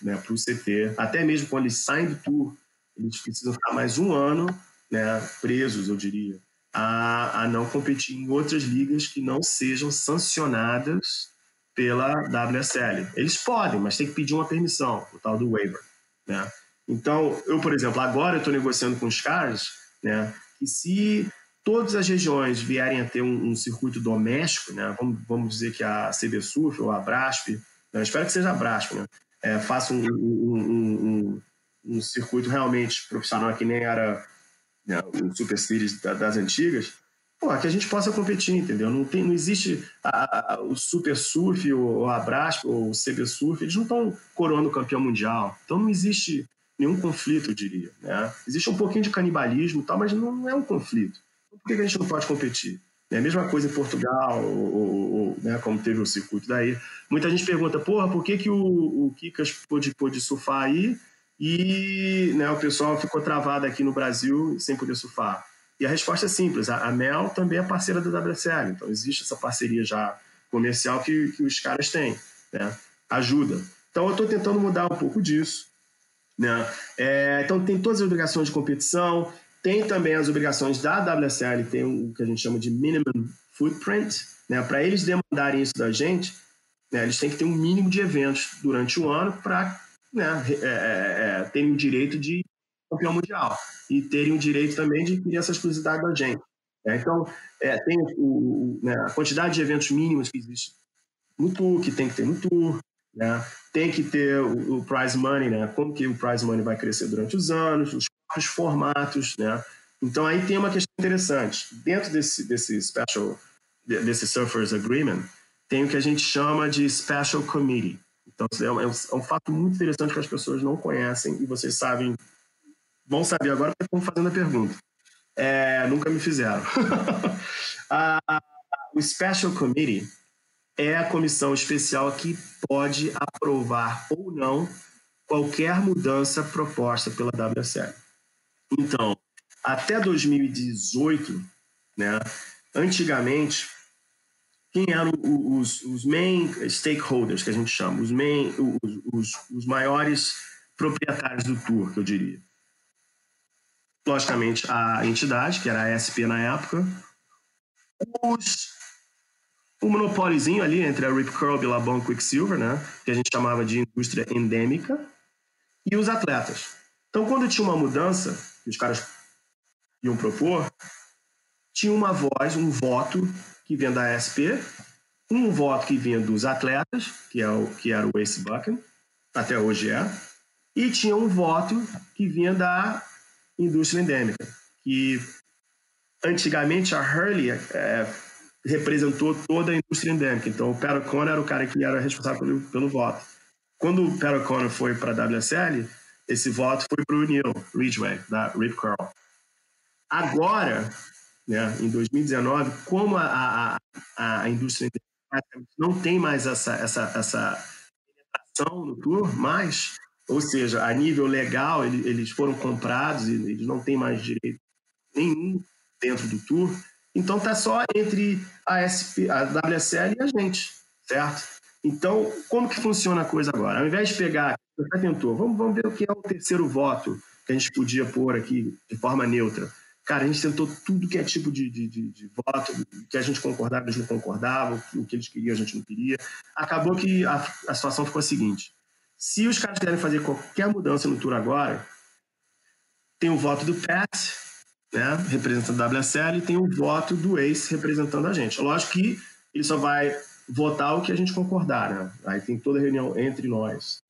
né, para o CT. Até mesmo quando eles saem do tour, eles precisam ficar mais um ano né, presos, eu diria, a, a não competir em outras ligas que não sejam sancionadas pela WSL. Eles podem, mas tem que pedir uma permissão, o tal do waiver. Né? Então, eu, por exemplo, agora eu estou negociando com os caras né, que se todas as regiões vierem a ter um, um circuito doméstico, né, vamos, vamos, dizer que a CB Surf ou a Brasp, né, espero que seja a Brasp, né, é, faça um, um, um, circuito realmente profissional que nem era né, o Super Series das antigas, pô, que a gente possa competir, entendeu? Não, tem, não existe a, a, o Super Surf ou a Brasp ou o CB Surf, eles não estão coroando campeão mundial. Então não existe nenhum conflito, eu diria. Né? Existe um pouquinho de canibalismo e tal, mas não é um conflito. Então, por que a gente não pode competir? É a mesma coisa em Portugal, ou, ou, ou, né, como teve o circuito daí. Muita gente pergunta, porra, por que, que o, o Kikas pôde, pôde surfar aí e né, o pessoal ficou travado aqui no Brasil sem poder surfar? E a resposta é simples, a, Mel também é parceira da WSL, então existe essa parceria já comercial que, que os caras têm, né? ajuda. Então eu estou tentando mudar um pouco disso. Né? É, então tem todas as obrigações de competição, tem também as obrigações da WSL, tem o que a gente chama de minimum footprint. Né? Para eles demandarem isso da gente, né, eles têm que ter um mínimo de eventos durante o ano para né, é, é, é, terem o direito de campeão mundial e terem o direito também de ter essa exclusividade da gente. Né? Então, é, tem o, o, né, a quantidade de eventos mínimos que existe no Tour, que tem que ter no Tour, né? Tem que ter o, o, prize money, né? Como que o prize money vai crescer durante os anos, os próprios formatos, né? Então aí tem uma questão interessante. Dentro desse, desse special, desse Surfers Agreement, tem o que a gente chama de Special Committee. Então é um, é um fato muito interessante que as pessoas não conhecem e vocês sabem, vão saber agora porque estão fazendo a pergunta. É, nunca me fizeram. o Special Committee é a comissão especial que pode aprovar ou não qualquer mudança proposta pela WSL. Então, até 2018, né, antigamente, quem eram os, os main stakeholders, que a gente chama, os, main, os, os, os maiores proprietários do tour, que eu diria? Logicamente, a entidade, que era a SP na época, os um monopóliozinho ali entre a Rip Curl, e Quicksilver, né? Que a gente chamava de indústria endêmica, e os atletas. Então, quando tinha uma mudança que os caras iam propor, tinha uma voz, um voto que vinha da SP, um voto que vinha dos atletas, que, é o, que era o Ace Bucken, até hoje é, e tinha um voto que vinha da indústria endêmica, que antigamente a Hurley é, representou toda a indústria endêmica. Então, o Pat O'Connor era o cara que era responsável pelo, pelo voto. Quando o Pat O'Connor foi para a WSL, esse voto foi para o Neil Ridgway, da Rip Curl. Agora, né, em 2019, como a, a, a indústria não tem mais essa, essa, essa penetração no tour, mais, ou seja, a nível legal, eles foram comprados e eles não têm mais direito nenhum dentro do tour, então tá só entre a, SP, a WSL e a gente, certo? Então, como que funciona a coisa agora? Ao invés de pegar, você tentou, vamos, vamos ver o que é o terceiro voto que a gente podia pôr aqui de forma neutra. Cara, a gente tentou tudo que é tipo de, de, de, de voto, que a gente concordava, eles não concordavam, o que eles queriam, a gente não queria. Acabou que a, a situação ficou a seguinte: se os caras quiserem fazer qualquer mudança no tour agora, tem o voto do Pat, né, representando a WSL, e tem o voto do Ace representando a gente. Lógico que ele só vai votar o que a gente concordar, né? Aí tem toda a reunião entre nós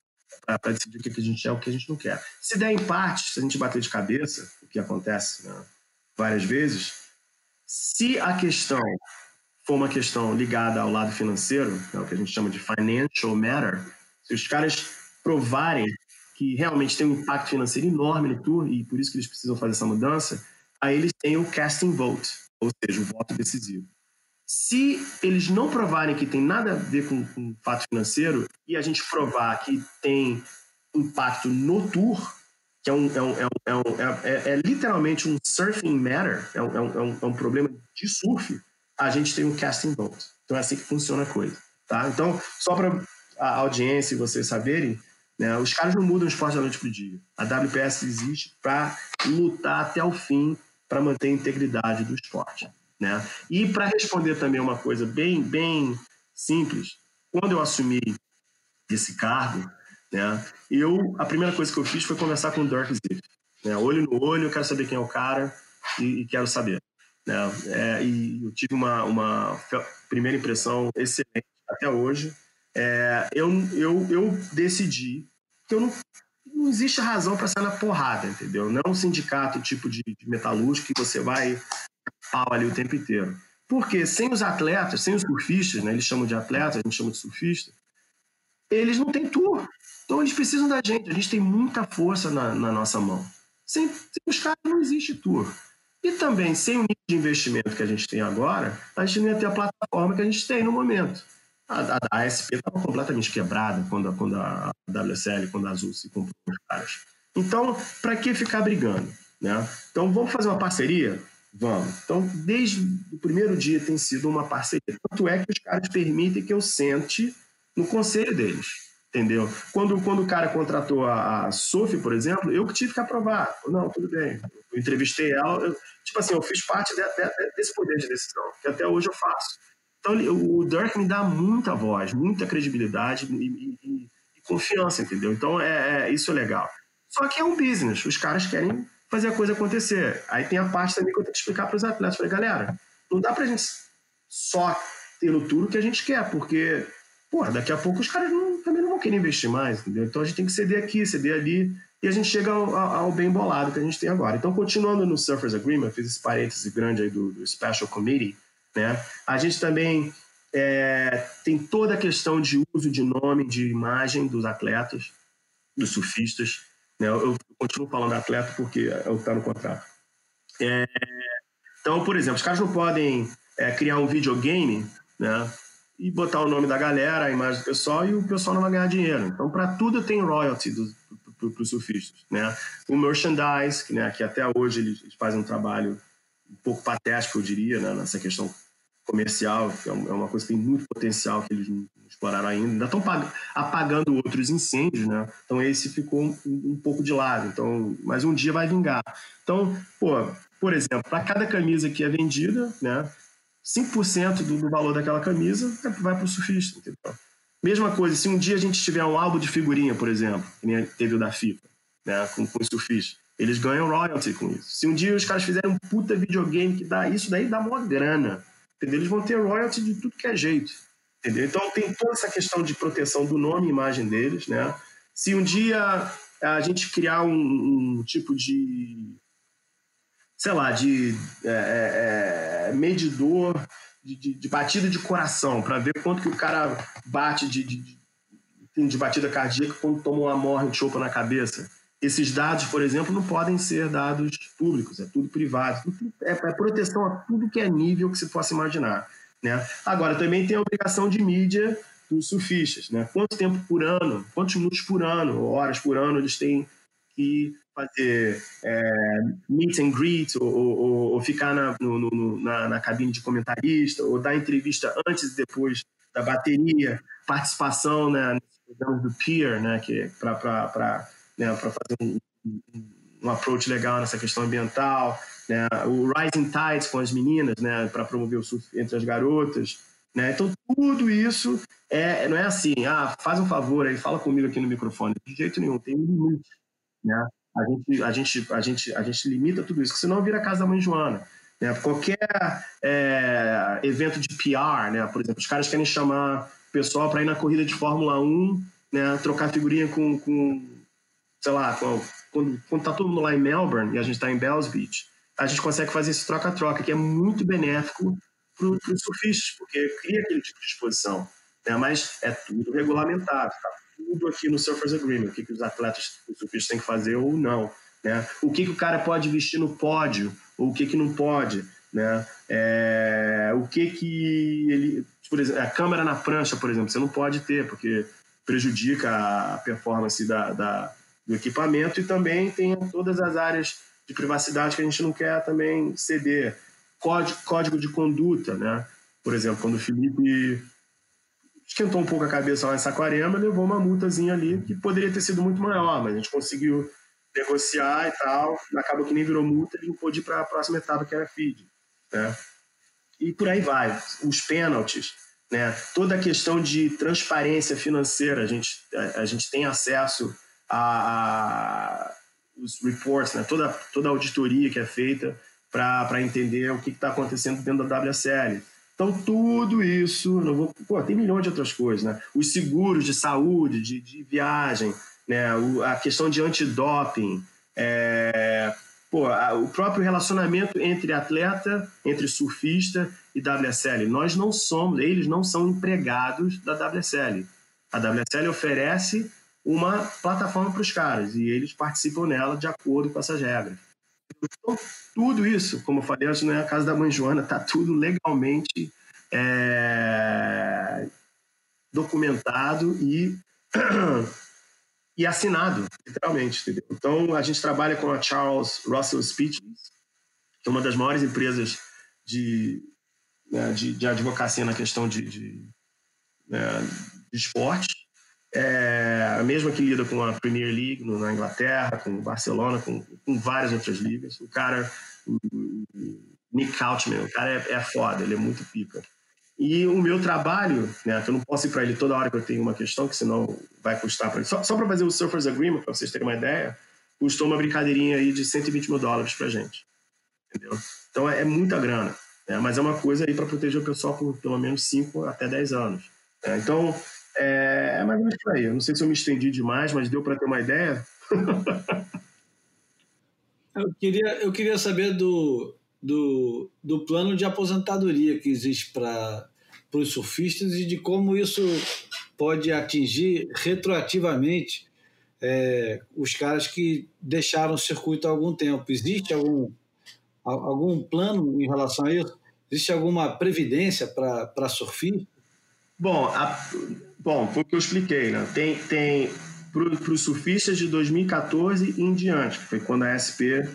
para decidir o que a gente quer e o que a gente não quer. Se der empate, se a gente bater de cabeça, o que acontece né, várias vezes, se a questão for uma questão ligada ao lado financeiro, é o que a gente chama de financial matter, se os caras provarem que realmente tem um impacto financeiro enorme no tour e por isso que eles precisam fazer essa mudança, aí eles têm o casting vote, ou seja, o voto decisivo. Se eles não provarem que tem nada a ver com, com fato financeiro e a gente provar que tem impacto no tour, que é, um, é, um, é, um, é, é, é literalmente um surfing matter, é um, é, um, é problema de surf, a gente tem um casting vote. Então é assim que funciona a coisa. Tá? Então, só para a audiência e vocês saberem, Né? Os caras não mudam o esporte da noite para o dia. A WPS existe para lutar até o fim para manter a integridade do esporte. Né? E para responder também uma coisa bem, bem simples, quando eu assumi esse cargo, né, eu a primeira coisa que eu fiz foi conversar com o Dirk Ziff. Né? Olho no olho, eu quero saber quem é o cara e, e quero saber. Né? É, e eu tive uma, uma primeira impressão excelente até hoje. É, eu, eu, eu decidi que eu não, não existe razão para sair na porrada, entendeu? Não é um sindicato tipo de, de metalúrgico que você vai pau ali o tempo inteiro. Porque sem os atletas, sem os surfistas, né, eles chamam de atletas, a gente chama de surfista, eles não têm tour. Então eles precisam da gente. A gente tem muita força na, na nossa mão. Sem, sem os caras não existe tour. E também, sem o nível de investimento que a gente tem agora, a gente não ia ter a plataforma que a gente tem no momento. A, a, a ASP estava completamente quebrada quando, quando a WSL, quando a Azul se comprou com os caras. Então, para que ficar brigando? Né? Então, vamos fazer uma parceria? Vamos. Então, desde o primeiro dia tem sido uma parceria. Tanto é que os caras permitem que eu sente no conselho deles. Entendeu? Quando, quando o cara contratou a, a Sophie, por exemplo, eu que tive que aprovar. Não, tudo bem. Eu entrevistei ela. Eu, tipo assim, eu fiz parte de, de, desse poder de decisão, que até hoje eu faço. Então, o Dirk me dá muita voz, muita credibilidade e, e, e confiança, entendeu? Então, é, é, isso é legal. Só que é um business. Os caras querem fazer a coisa acontecer. Aí tem a parte também que eu tenho que explicar para os atletas. Falei, galera, não dá para a gente só ter no tudo que a gente quer, porque, porra, daqui a pouco os caras não, também não querer investir mais, entendeu? Então a gente tem que ceder aqui, ceder ali, e a gente chega ao, ao, bem bolado que a gente tem agora. Então, continuando no Surfers Agreement, fiz esse parêntese grande aí do, do Special Committee, né? A gente também é, tem toda a questão de uso de nome, de imagem dos atletas, dos surfistas, né? Eu, eu continuo falando atleta porque é o que está no contrato. É, então, por exemplo, os caras não podem é, criar um videogame né, e botar o nome da galera, a imagem do pessoal, e o pessoal não vai ganhar dinheiro. Então, para tudo tem royalty para os surfistas. Né? O merchandise, que, né, que até hoje eles, eles fazem um trabalho um pouco patético, eu diria, né, nessa questão comercial, que é, é uma coisa que tem muito potencial que eles não exploraram ainda. Ainda estão apagando outros incêndios, né? Então esse ficou um, um, pouco de lado. Então, mas um dia vai vingar. Então, pô, por exemplo, para cada camisa que é vendida, né? 5% do, do valor daquela camisa vai para o surfista, entendeu? Mesma coisa, se um dia a gente tiver um álbum de figurinha, por exemplo, que teve o da FIFA, né, com, com os surfistas, eles ganham royalty com isso. Se um dia os caras fizerem um puta videogame que dá isso, daí dá uma grana. Entendeu? Eles vão ter royalty de tudo que é jeito. Entendeu? Então tem toda essa questão de proteção do nome e imagem deles. Né? Se um dia a gente criar um, um tipo de, sei lá, de é, é, é medidor de, de, de, batida de coração, para ver quanto que o cara bate de, de, de batida cardíaca quando toma uma morre, um chopa na cabeça. Esses dados, por exemplo, não podem ser dados públicos, é tudo privado. É, é proteção a tudo que é nível que se possa imaginar. Né? Agora, também tem a obrigação de mídia dos surfistas. Né? Quanto tempo por ano, quantos minutos por ano, horas por ano eles têm que fazer é, meet and greet ou, ou, ou ficar na, no, no, na, na, cabine de comentarista ou dar entrevista antes e depois da bateria, participação né, do peer, né, que é para né, fazer um, um, approach legal nessa questão ambiental, né, o Rising Tides com as meninas, né, para promover o surf entre as garotas, né, então tudo isso é, não é assim, ah, faz um favor aí, fala comigo aqui no microfone, de jeito nenhum, tem um limite, né, a gente, a gente, a gente, a gente limita tudo isso, senão vira a casa da mãe Joana. Né? Qualquer é, evento de PR, né? por exemplo, os caras querem chamar o pessoal para ir na corrida de Fórmula 1, né? trocar figurinha com, com sei lá, quando, quando tá todo mundo lá em Melbourne e a gente está em Bells Beach, a gente consegue fazer esse troca-troca, que é muito benéfico para os surfistas, porque cria aquele tipo de exposição. Né? Mas é tudo regulamentado, tá tudo aqui no Surfers Agreement, o que, que os atletas, surfistas têm que fazer ou não. Né? O que, que o cara pode vestir no pódio, ou o que, que não pode. Né? É, o que que ele... Por exemplo, a câmera na prancha, por exemplo, você não pode ter, porque prejudica a performance da, da do equipamento e também tem todas as áreas de privacidade que a gente não quer também ceder. Código, código de conduta, né? Por exemplo, quando o Felipe esquentou um pouco a cabeça lá em Saquarema, levou uma multazinha ali que poderia ter sido muito maior, mas a gente conseguiu negociar e tal, acabou que nem virou multa, ele não pôde ir para a próxima etapa que era feed, né? E por aí vai, os pênaltis, né? Toda a questão de transparência financeira, a gente, a, a gente tem acesso a, a, os reports, né? toda, toda a auditoria que é feita para entender o que está acontecendo dentro da WSL. Então, tudo isso, não vou, pô, tem milhões de outras coisas, né? Os seguros de saúde, de, de viagem, né? O, a questão de antidoping, é, pô, a, o próprio relacionamento entre atleta, entre surfista e WSL. Nós não somos, eles não são empregados da WSL. A WSL oferece uma plataforma para os caras e eles participam nela de acordo com essas regras. Então, tudo isso, como eu falei antes, não é a casa da mãe Joana, está tudo legalmente é, documentado e, e assinado, literalmente. Entendeu? Então, a gente trabalha com a Charles Russell Speechless, que é uma das maiores empresas de, né, de, de, advocacia na questão de, de, né, de esporte é a mesma que lida com a Premier League no, na Inglaterra, com o Barcelona, com, com, várias outras ligas. O cara, o Nick Couchman, o cara é, é, foda, ele é muito pica. E o meu trabalho, né, que eu não posso ir para ele toda hora que eu tenho uma questão, que senão vai custar para ele. Só, só para fazer o Surfers Agreement, para vocês terem uma ideia, custou uma brincadeirinha aí de 120 mil dólares para gente. Entendeu? Então é, é muita grana. Né, mas é uma coisa aí para proteger o pessoal por pelo menos 5 até 10 anos. Né? Então, é, é mais ou menos por aí. Eu não sei se eu me estendi demais, mas deu para ter uma ideia. eu, queria, eu queria saber do, do, do plano de aposentadoria que existe para os surfistas e de como isso pode atingir retroativamente é, os caras que deixaram o circuito há algum tempo. Existe algum, algum plano em relação a isso? Existe alguma previdência para surfistas? Bom, a, bom, foi o que eu expliquei, né? Tem, tem para os surfistas de 2014 em diante, que foi quando a SP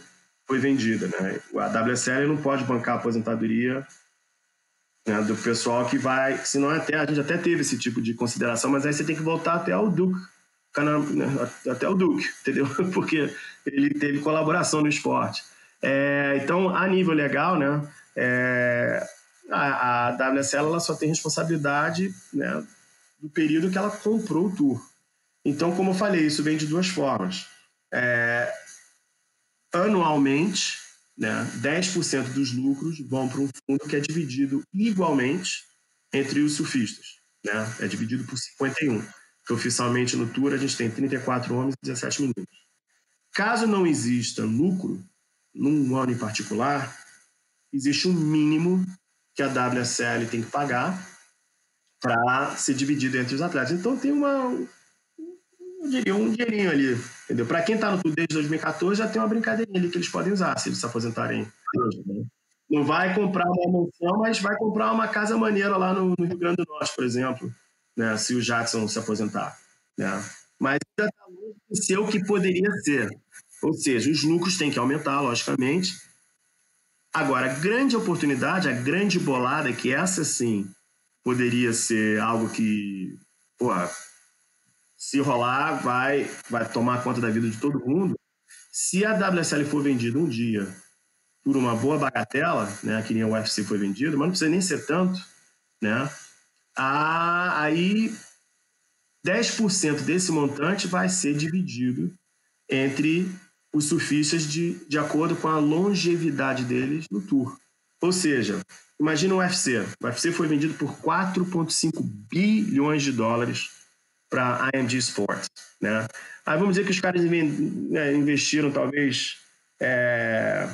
foi vendida, né? A WSL não pode bancar a aposentadoria né, do pessoal que vai, senão até a gente até teve esse tipo de consideração, mas aí você tem que voltar até o Duke, né, até o Duke, entendeu? Porque ele teve colaboração no esporte. É, então, a nível legal, né? É, a, a WSL ela só tem responsabilidade né, do período que ela comprou o tour. Então, como eu falei, isso vem de duas formas. É, anualmente, né, 10% dos lucros vão para um fundo que é dividido igualmente entre os surfistas. Né? É dividido por 51. Que oficialmente no tour a gente tem 34 homens e 17 meninos. Caso não exista lucro, num ano em particular, existe um mínimo que a WSL tem que pagar para ser dividido entre os atletas. Então tem uma, eu diria, um dinheirinho ali, entendeu? Para quem está no Tour desde 2014, já tem uma brincadeirinha ali que eles podem usar se eles se aposentarem. Né? Não vai comprar uma mansão, mas vai comprar uma casa maneira lá no, no Rio Grande do Norte, por exemplo, né? se o Jackson se aposentar. Né? Mas ainda está longe de ser o que poderia ser. Ou seja, os lucros têm que aumentar, logicamente, Agora, a grande oportunidade, a grande bolada, que essa sim poderia ser algo que, porra, se rolar, vai, vai tomar conta da vida de todo mundo. Se a WSL for vendida um dia por uma boa bagatela, né, que nem o UFC foi vendido, mas não precisa nem ser tanto, né? aí 10% desse montante vai ser dividido entre os surfistas de, de acordo com a longevidade deles no tour. Ou seja, imagina o UFC. O UFC foi vendido por 4,5 bilhões de dólares para a AMG Sports. Né? Aí vamos dizer que os caras né, investiram talvez é,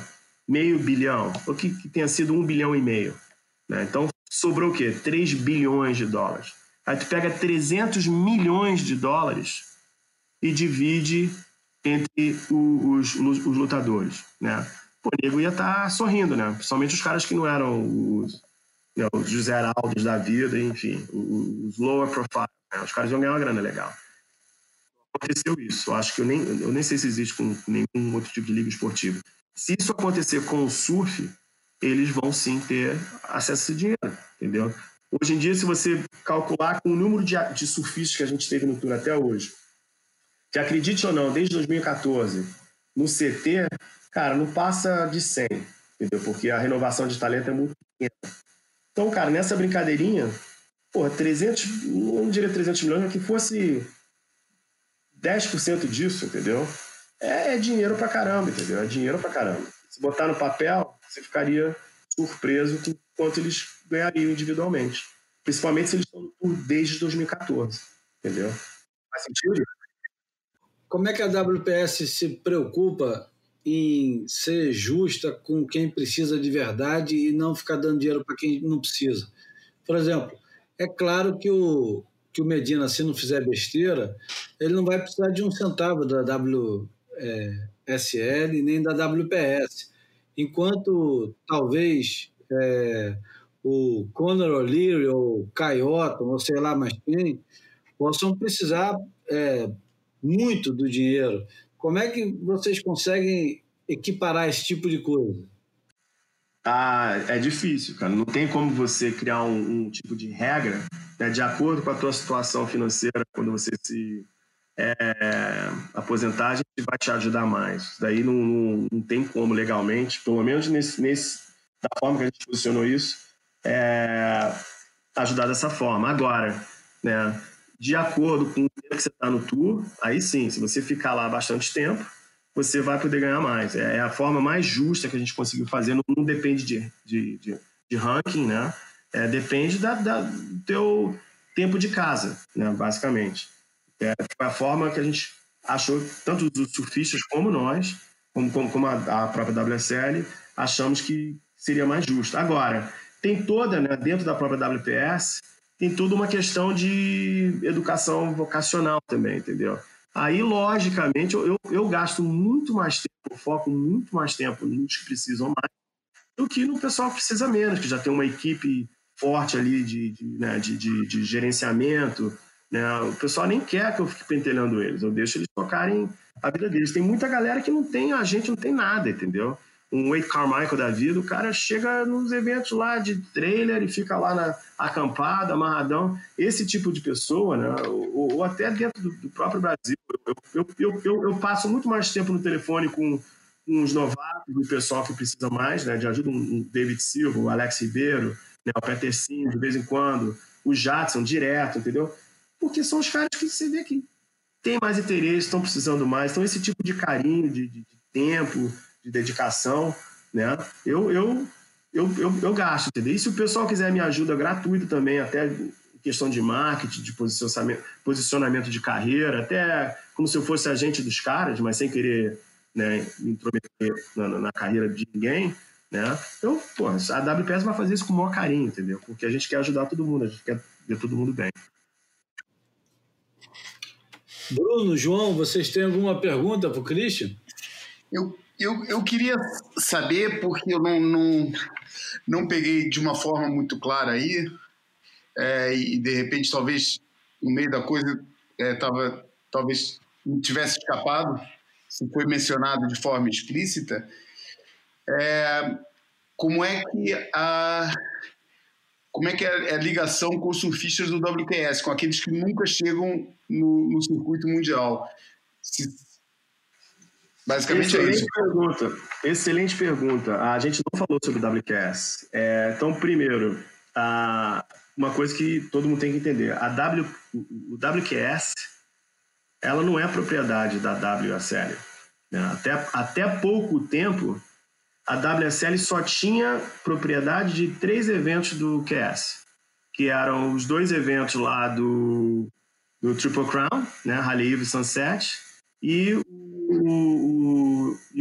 meio bilhão, ou que, que, tenha sido um bilhão e meio. Né? Então sobrou o quê? 3 bilhões de dólares. Aí tu pega 300 milhões de dólares e divide entre os, os, os lutadores, né? O nego ia estar tá sorrindo, né? Principalmente os caras que não eram os, né, os José Araldos da vida, enfim, os lower profile. Né? Os caras iam ganhar uma grana legal. Aconteceu isso. Eu acho que eu nem, eu nem sei se existe com nenhum outro tipo de liga esportiva. Se isso acontecer com o surf, eles vão sim ter acesso a esse dinheiro, entendeu? Hoje em dia, se você calcular com o número de, de surfistas que a gente teve no Tour até hoje, que acredite ou não, desde 2014, no CT, cara, não passa de 100, entendeu? Porque a renovação de talento é muito pequena. Então, cara, nessa brincadeirinha, porra, 300, não diria 300 milhões, mas que fosse 10% disso, entendeu? É, é dinheiro pra caramba, entendeu? É dinheiro pra caramba. Se botar no papel, você ficaria surpreso com quanto eles ganhariam individualmente. Principalmente se eles estão no tour desde 2014, entendeu? Faz sentido? Como é que a WPS se preocupa em ser justa com quem precisa de verdade e não ficar dando dinheiro para quem não precisa? Por exemplo, é claro que o, que o Medina, se não fizer besteira, ele não vai precisar de um centavo da WSL nem da WPS. Enquanto talvez é, o Conor O'Leary ou Caioto, ou sei lá mais quem, possam precisar é, muito do dinheiro. Como é que vocês conseguem equiparar esse tipo de coisa? Ah, é difícil, cara. Não tem como você criar um, um tipo de regra né, de acordo com a tua situação financeira quando você se é, aposentar, a gente vai te ajudar mais. Isso daí não, não, não, tem como legalmente, pelo menos nesse, nesse, da forma que a gente posicionou isso, é, ajudar dessa forma. Agora, né, de acordo com o tempo que você está no tour, aí sim, se você ficar lá bastante tempo, você vai poder ganhar mais. É, é a forma mais justa que a gente conseguiu fazer, não, não depende de, de, de, de, ranking, né? É, depende da, da, do teu tempo de casa, né, basicamente. É a forma que a gente achou, tanto os surfistas como nós, como, como, como a, a própria WSL, achamos que seria mais justo. Agora, tem toda, né, dentro da própria WPS, tem toda uma questão de educação vocacional também, entendeu? Aí, logicamente, eu, eu, eu gasto muito mais tempo, foco muito mais tempo nos que precisam mais do que no pessoal que precisa menos, que já tem uma equipe forte ali de, de, né, de, de, de gerenciamento. Né? O pessoal nem quer que eu fique pentelhando eles, eu deixo eles tocarem a vida deles. Tem muita galera que não tem, a gente não tem nada, entendeu? Um Wade Carmichael da vida, o cara chega nos eventos lá de trailer e fica lá na acampada, amarradão. Esse tipo de pessoa, né? ou, ou até dentro do, do, próprio Brasil. Eu, eu, eu, eu, passo muito mais tempo no telefone com uns novatos, o pessoal que precisa mais né? de ajuda, um David Silva, o Alex Ribeiro, né? o Sim, de vez em quando, o Jadson, direto, entendeu? Porque são os caras que você vê que têm mais interesse, estão precisando mais. Então, esse tipo de carinho, de, de, de tempo de dedicação, né? Eu, eu, eu, eu, eu gasto, entendeu? E se o pessoal quiser me ajuda gratuita também, até questão de marketing, de posicionamento, posicionamento de carreira, até como se eu fosse agente dos caras, mas sem querer né, me intrometer na, na, carreira de ninguém, né? Então, pô, a WPS vai fazer isso com o maior carinho, entendeu? Porque a gente quer ajudar todo mundo, a gente quer ver todo mundo bem. Bruno, João, vocês têm alguma pergunta para o Christian? Eu eu, eu queria saber, porque eu não, não, não peguei de uma forma muito clara aí, é, e de repente talvez no meio da coisa é, tava, talvez tivesse escapado, se foi mencionado de forma explícita, é, como é que a como é que é a ligação com os surfistas do WQS, com aqueles que nunca chegam no, no circuito mundial? Se, Basicamente Excelente é isso. Pergunta. Excelente pergunta. A gente não falou sobre o WQS. É, então, primeiro, a, uma coisa que todo mundo tem que entender. A w, o WQS ela não é propriedade da WSL. Né? Até, até pouco tempo, a WSL só tinha propriedade de três eventos do QS, que eram os dois eventos lá do, do Triple Crown, né? Rally Eve Sunset, e o, o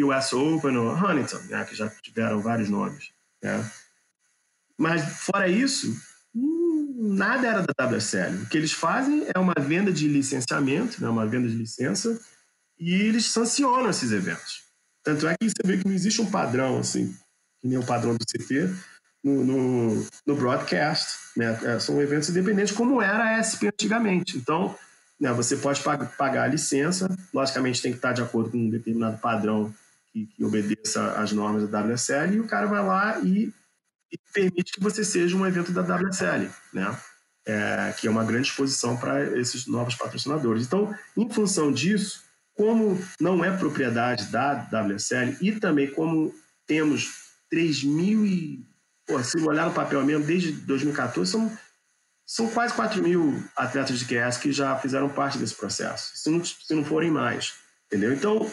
US Open, o Huntington, né, que já tiveram vários nomes. Né? Mas, fora isso, nada era da WSL. O que eles fazem é uma venda de licenciamento, né, uma venda de licença, e eles sancionam esses eventos. Tanto é que você vê que não existe um padrão, assim, que nem o padrão do CT, no, no, no broadcast. Né? É, são eventos independentes, como era a SP antigamente. Então, né, você pode pagar a licença, logicamente tem que estar de acordo com um determinado padrão que, que obedeça às normas da WSL, e o cara vai lá e, e permite que você seja um evento da WSL, né? É, que é uma grande exposição para esses novos patrocinadores. Então, em função disso, como não é propriedade da WSL e também como temos 3 mil e... Pô, se olhar no papel mesmo, desde 2014, são, são quase 4 mil atletas de QS que já fizeram parte desse processo, se não, se não forem mais, entendeu? Então,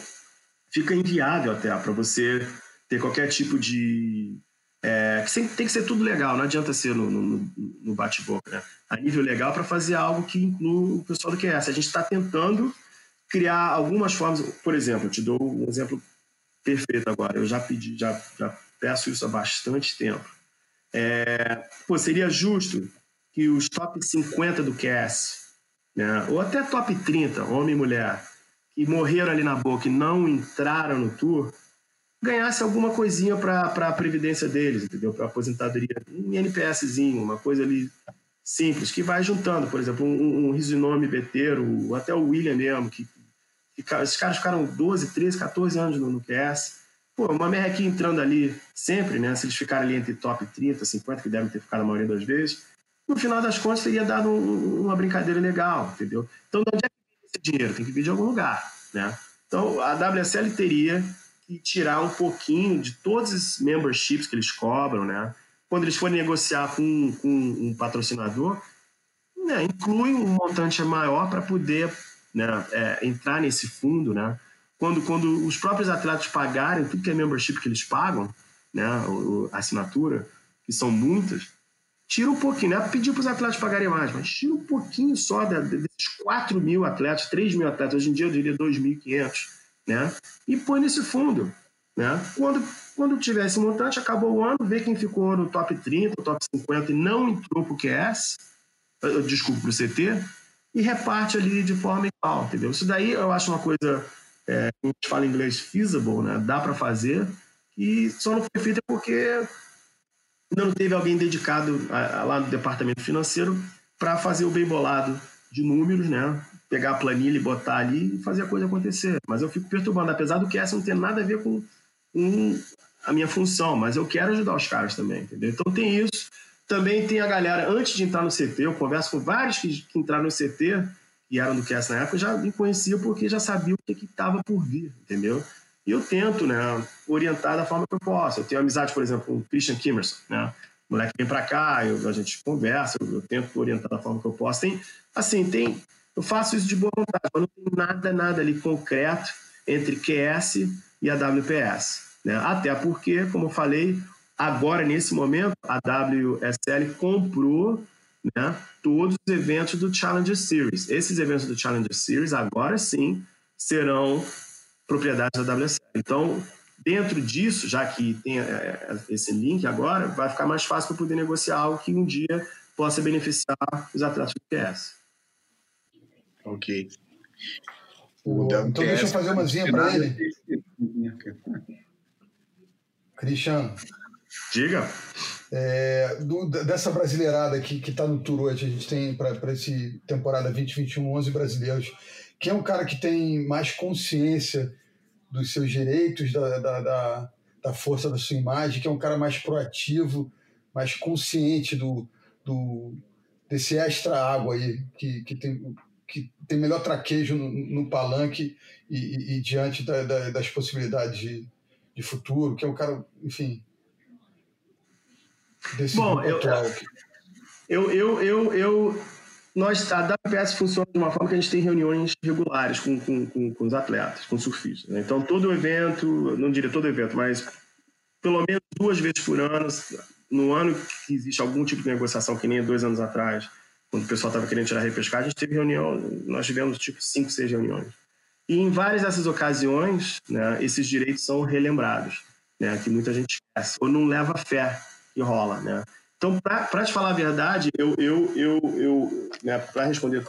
fica inviável até para você ter qualquer tipo de é, que tem que ser tudo legal, não adianta ser no, no, no bate-boca, né? A nível legal para fazer algo que inclua o pessoal do QS. A gente está tentando criar algumas formas, por exemplo, eu te dou um exemplo perfeito agora. Eu já pedi, já, já peço isso há bastante tempo. É, pô, seria justo que os top 50 do QS, né, ou até top 30, homem e mulher, que morreram ali na boca e não entraram no tour, ganhasse alguma coisinha para a previdência deles, entendeu? Para aposentadoria, um NPSzinho, uma coisa ali simples, que vai juntando, por exemplo, um, um Rizinome Beteiro, até o William mesmo, que, que esses caras ficaram 12, 13, 14 anos no, no QS. Pô, uma merrequinha entrando ali sempre, né? Se eles ficarem ali entre top 30, 50, que devem ter ficado a maioria das vezes, no final das contas teria dado um, uma brincadeira legal, entendeu? Então, de onde é que dinheiro? Tem que vir de algum lugar, né? Então, a WSL teria que tirar um pouquinho de todos os memberships que eles cobram, né? Quando eles forem negociar com, com um patrocinador, né, inclui um montante maior para poder né, é, entrar nesse fundo, né? Quando, quando os próprios atletas pagarem tudo que é membership que eles pagam, né, a assinatura, que são muitas, tira um pouquinho, não é pedir para os atletas pagarem mais, mas tira um pouquinho só desses 4 mil atletas, 3 mil atletas, hoje em dia eu diria 2.500, né? E põe nesse fundo, né? Quando, quando tiver esse montante, acabou o ano, vê quem ficou no top 30, top 50 e não entrou para o QS, desculpa, para o CT, e reparte ali de forma igual, entendeu? Isso daí eu acho uma coisa, é, a gente fala em inglês feasible, né? Dá para fazer, e só não foi feita porque não teve alguém dedicado a, a, lá no departamento financeiro para fazer o bem bolado de números, né? Pegar a planilha e botar ali e fazer a coisa acontecer. Mas eu fico perturbando, apesar do que essa não ter nada a ver com, com a minha função, mas eu quero ajudar os caras também, entendeu? Então tem isso. Também tem a galera, antes de entrar no CT, eu converso com vários que, que entraram no CT e eram do QS na época, já me conhecia porque já sabia o que estava por vir, entendeu? E eu tento, né, orientar da forma que eu posso. Eu tenho amizade, por exemplo, com o Christian Kimmerson, né? O moleque vem para cá, eu, a gente conversa, eu, eu, tento orientar da forma que eu posso. Tem, assim, tem, eu faço isso de boa vontade, mas não tem nada, nada ali concreto entre QS e a WPS, né? Até porque, como eu falei, agora nesse momento a WSL comprou, né, todos os eventos do Challenger Series. Esses eventos do Challenger Series agora sim serão propriedades da WSL. Então, dentro disso, já que tem é, é, esse link agora, vai ficar mais fácil para poder negociar algo que um dia possa beneficiar os atletas do PS. Ok. então deixa eu fazer uma zinha para ele. Cristiano. Diga. É, do, dessa brasileirada aqui que está no tour hoje, a gente tem para essa temporada 2021 11 brasileiros. Quem é um cara que tem mais consciência dos seus direitos, da, da, da, da força da sua imagem, que é um cara mais proativo, mais consciente do, do desse extra água aí, que, que, tem, que tem melhor traquejo no, no palanque e, e, e diante da, da, das possibilidades de, de futuro, que é um cara, enfim, desse Bom, eu, eu, eu, eu, nós, a WPS funciona de uma forma que a gente tem reuniões regulares com, com, com, com os atletas, com surfistas. Né? Então, todo evento, não diria todo evento, mas pelo menos duas vezes por ano, no ano que existe algum tipo de negociação, que nem dois anos atrás, quando o pessoal estava querendo tirar a repescagem, a gente teve reunião, nós tivemos tipo cinco, seis reuniões. E em várias dessas ocasiões, né, esses direitos são relembrados, né, que muita gente esquece, ou não leva fé que rola. Né? Então, para te falar a verdade, eu, eu, eu, eu né, para responder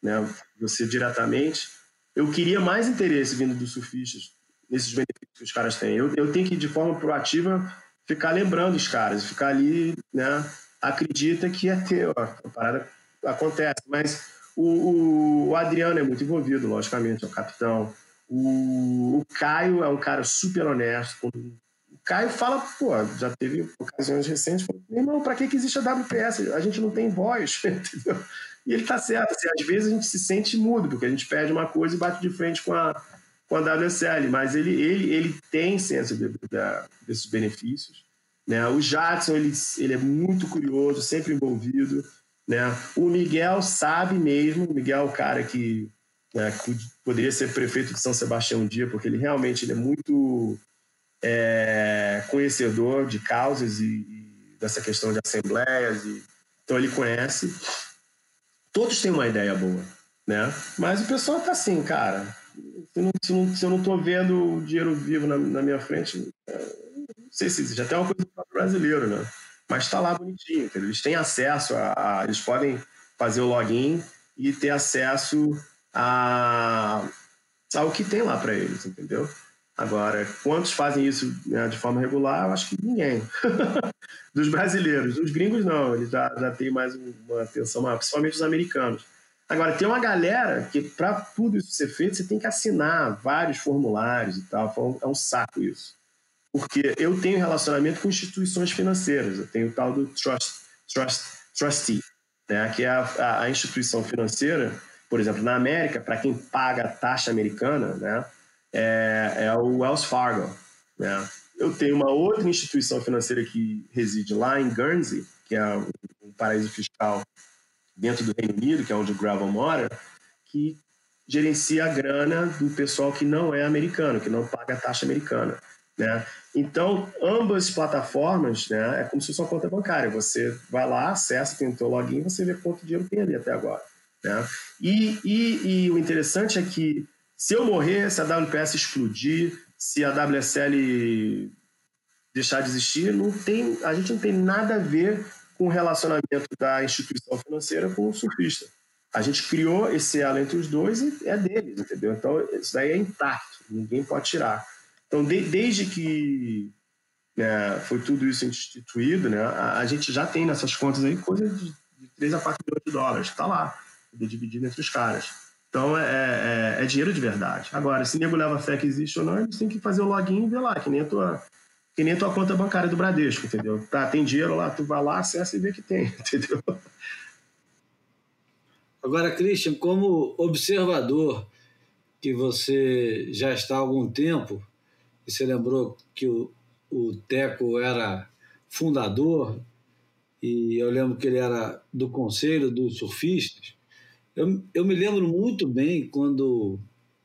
né, você diretamente, eu queria mais interesse vindo dos surfistas nesses benefícios que os caras têm. Eu, eu tenho que, de forma proativa, ficar lembrando os caras, ficar ali, né? Acredita que é teu, a parada acontece. Mas o, o, o, Adriano é muito envolvido, logicamente, é o capitão. O, o Caio é um cara super honesto. Quando Caio fala, pô, já teve ocasiões recentes, meu irmão, para que, que existe a WPS? A gente não tem voz, entendeu? E ele tá certo, assim, às vezes a gente se sente mudo, porque a gente perde uma coisa e bate de frente com a, com a WSL, mas ele, ele, ele tem senso de, de, desses benefícios. Né? O Jadson, ele, ele é muito curioso, sempre envolvido. Né? O Miguel sabe mesmo, o Miguel é o cara que né, poderia ser prefeito de São Sebastião um dia, porque ele realmente ele é muito é, conhecedor de causas e, e, dessa questão de assembleias. E, então ele conhece. Todos têm uma ideia boa, né? Mas o pessoal tá assim, cara. Se, não, se, não, se eu não tô vendo o dinheiro vivo na, na minha frente, não sei se existe. Até uma coisa do brasileiro, né? Mas está lá bonitinho. Entendeu? Eles têm acesso a, a, Eles podem fazer o login e ter acesso a, ao que tem lá para eles, entendeu? Agora, quantos fazem isso né, de forma regular? Eu acho que ninguém. dos brasileiros. Dos gringos, não. Eles já, já têm mais uma atenção maior, principalmente os americanos. Agora, tem uma galera que, para tudo isso ser feito, você tem que assinar vários formulários e tal. É um saco isso. Porque eu tenho relacionamento com instituições financeiras. Eu tenho o tal do trust, trust, trustee, né, que é a, a instituição financeira. Por exemplo, na América, para quem paga a taxa americana, né, é, é o Wells Fargo. Né? Eu tenho uma outra instituição financeira que reside lá em Guernsey, que é um paraíso fiscal dentro do Reino Unido, que é onde o Gravel mora, que gerencia a grana do pessoal que não é americano, que não paga a taxa americana. Né? Então, ambas plataformas né, é como se fosse uma conta bancária. Você vai lá, acessa, tem o seu login, você vê quanto dinheiro tem ali até agora. Né? E, e, e o interessante é que se eu morrer, se a WPS explodir, se a WSL deixar de existir, não tem, a gente não tem nada a ver com o relacionamento da instituição financeira com o surfista. A gente criou esse elo entre os dois e é deles, entendeu? Então, isso daí é intacto, ninguém pode tirar. Então, de, desde que né, foi tudo isso instituído, né, a, a, gente já tem nessas contas aí coisa de, de 3 a 4 milhões de dólares, está lá, dividido entre os caras. Então é, é, é, dinheiro de verdade. Agora, se nego leva fé que existe ou não, eles têm que fazer o login e ver lá, que nem a tua, que nem tua conta bancária do Bradesco, entendeu? Tá, tem dinheiro lá, tu vai lá, acessa e vê que tem, entendeu? Agora, Christian, como observador, que você já está há algum tempo, e você lembrou que o, o Teco era fundador, e eu lembro que ele era do conselho dos surfistas. Eu, eu me lembro muito bem quando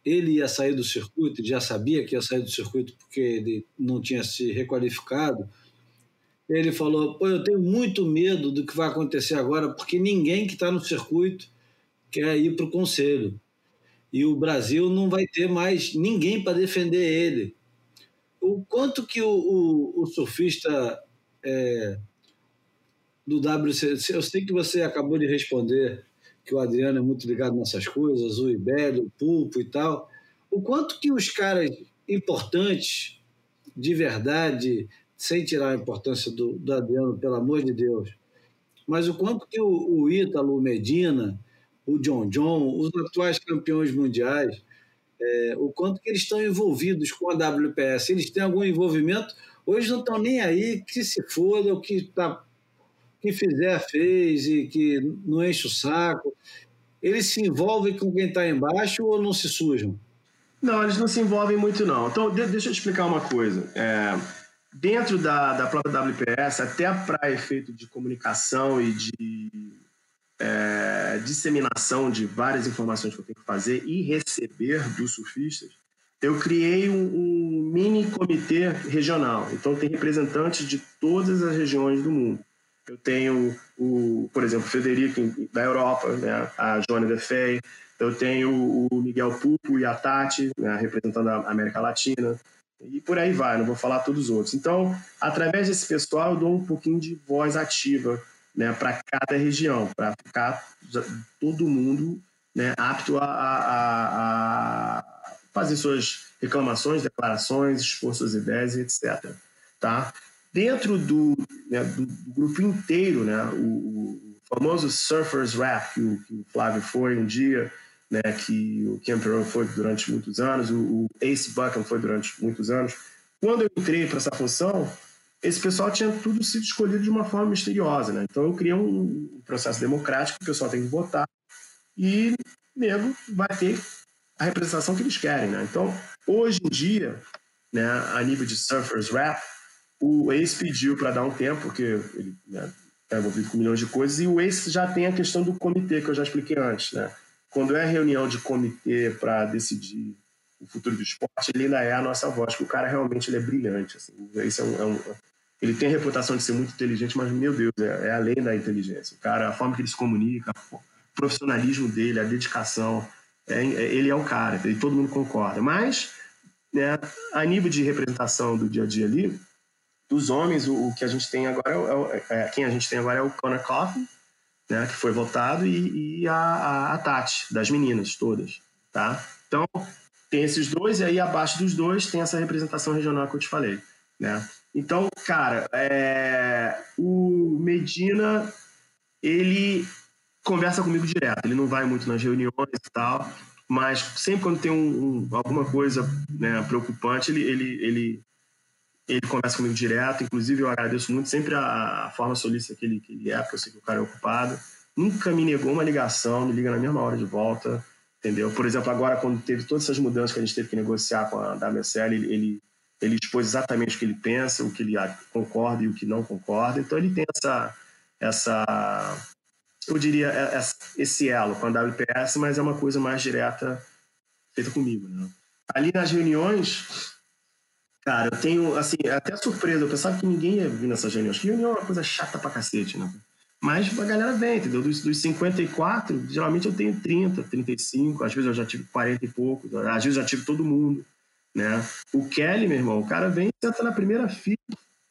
ele ia sair do circuito, já sabia que ia sair do circuito porque ele não tinha se requalificado. Ele falou: Pô, eu tenho muito medo do que vai acontecer agora, porque ninguém que está no circuito quer ir para o conselho. E o Brasil não vai ter mais ninguém para defender ele. O quanto que o, o, o surfista é, do WC, eu sei que você acabou de responder que o Adriano é muito ligado nessas coisas, o Ibélio, o Pulpo e tal, o quanto que os caras importantes, de verdade, sem tirar a importância do, do Adriano, pelo amor de Deus, mas o quanto que o, o Ítalo, o Medina, o John John, os atuais campeões mundiais, é, o quanto que eles estão envolvidos com a WPS, eles têm algum envolvimento, hoje não estão nem aí, que se foda, o que está que fizer, fez e que não enche o saco. Eles se envolvem com quem está embaixo ou não se sujam? Não, eles não se envolvem muito, não. Então, deixa eu explicar uma coisa. É, dentro da, da própria WPS, até para efeito de comunicação e de é, disseminação de várias informações que eu tenho que fazer e receber dos surfistas, eu criei um, um mini comitê regional. Então, tem representantes de todas as regiões do mundo. Eu tenho, o, por exemplo, o Federico da Europa, né, a Joana Defei. Eu tenho o Miguel Pupo e a Tati, né, representando a América Latina. E por aí vai, não vou falar todos os outros. Então, através desse pessoal, eu dou um pouquinho de voz ativa né, para cada região, para ficar todo mundo né, apto a, a, a, fazer suas reclamações, declarações, expor suas ideias, etc. Tá? Dentro do, né, do, do, grupo inteiro, né, o, o, famoso Surfers Rap, que o, que o, Flávio foi um dia, né, que o Cameron foi durante muitos anos, o, o Ace Buckham foi durante muitos anos, quando eu entrei para essa função, esse pessoal tinha tudo sido escolhido de uma forma misteriosa, né? Então eu criei um processo democrático, o pessoal tem que votar e nego vai ter a representação que eles querem, né? Então, hoje em dia, né, a nível de surfers rap, o Ace pediu para dar um tempo, porque ele né, está envolvido com milhões de coisas, e o Ace já tem a questão do comitê, que eu já expliquei antes, né? Quando é reunião de comitê para decidir o futuro do esporte, ele ainda é a nossa voz, porque o cara realmente ele é brilhante. Assim. Esse é um, é um, ele tem a reputação de ser muito inteligente, mas, meu Deus, é, é além da inteligência. O cara, a forma que ele se comunica, o profissionalismo dele, a dedicação, é, é, ele é o cara, e todo mundo concorda. Mas, né, a nível de representação do dia a dia ali, dos homens, o, o que a gente tem agora, é, é, é quem a gente tem agora é o Conor Coffin, né, que foi votado, e, e a, a, a Tati, das meninas todas, tá? Então, tem esses dois, e aí abaixo dos dois tem essa representação regional que eu te falei. Né? Então, cara, é... o Medina, ele conversa comigo direto, ele não vai muito nas reuniões e tal, mas sempre quando tem um, um, alguma coisa né, preocupante, ele, ele, ele, ele conversa comigo direto. Inclusive, eu agradeço muito sempre a, a forma solícita que ele, que ele é, porque eu sei que o cara é ocupado. Nunca me negou uma ligação, me liga na mesma hora de volta entendeu? Por exemplo, agora quando teve todas essas mudanças que a gente teve que negociar com a WSL, ele, ele, ele expôs exatamente o que ele pensa, o que ele concorda e o que não concorda. Então ele tem essa, essa eu diria, é, esse elo com a WPS, mas é uma coisa mais direta feita comigo, né? Ali nas reuniões, cara, eu tenho, assim, até surpresa, eu pensava que ninguém ia vir nessas reuniões, que reunião é uma coisa chata pra cacete, né? Mas a galera vem, entendeu? Dos, dos 54, geralmente eu tenho 30, 35, às vezes eu já tive 40 e poucos, às vezes eu já tive todo mundo, né? O Kelly, meu irmão, o cara vem e senta na primeira fila,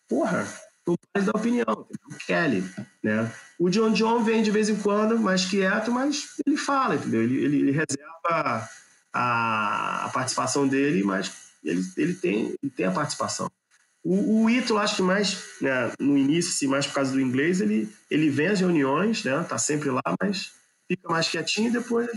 porra, não pode dar opinião, entendeu? o Kelly, né? O John John vem de vez em quando, mais quieto, mas ele fala, entendeu? Ele, ele, ele reserva a, a participação dele, mas ele, ele, tem, ele tem a participação. O, o Ítalo, acho que mais né, no início, assim, mais por causa do inglês, ele, ele vem às reuniões, né, tá sempre lá, mas fica mais quietinho e depois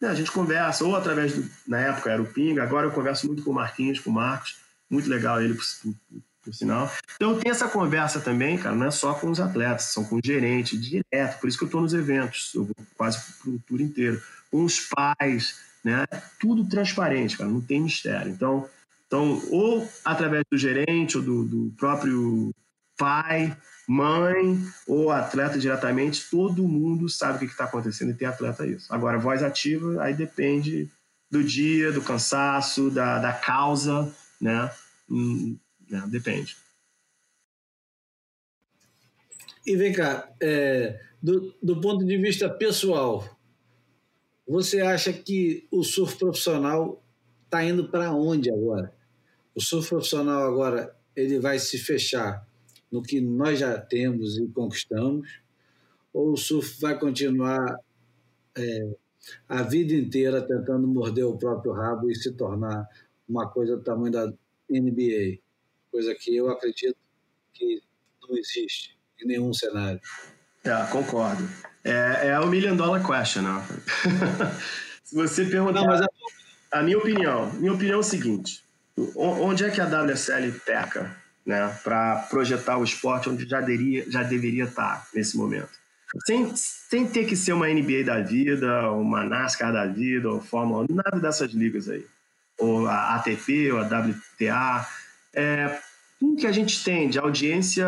né, a gente conversa, ou através do. Na época era o Pinga, agora eu converso muito com o Marquinhos, com o Marcos, muito legal ele, por, por, por sinal. Então tem essa conversa também, cara, não é só com os atletas, são com o gerente, direto, por isso que eu estou nos eventos, eu vou quase pro tour inteiro, com os pais, né, tudo transparente, cara, não tem mistério. Então então, ou através do gerente ou do, do próprio pai, mãe ou atleta diretamente, todo mundo sabe o que está acontecendo e tem atleta isso. Agora, voz ativa, aí depende do dia, do cansaço, da, da causa, né? Hum, né? Depende. E vem cá, é, do, do ponto de vista pessoal, você acha que o surf profissional está indo para onde agora? O surf profissional agora ele vai se fechar no que nós já temos e conquistamos, ou o surf vai continuar é, a vida inteira tentando morder o próprio rabo e se tornar uma coisa do tamanho da NBA, coisa que eu acredito que não existe em nenhum cenário. É, concordo. É, é o million dollar question, né? Se você perguntar. Não, mas a... a minha opinião, minha opinião é o seguinte: onde é que a WSL peca né, para projetar o esporte onde já, deveria, já deveria estar nesse momento? Sem, sem ter que ser uma NBA da vida, uma NASCAR da vida, ou Fórmula 1, nada dessas ligas aí. Ou a ATP, ou a WTA. É, tudo que a gente tem de audiência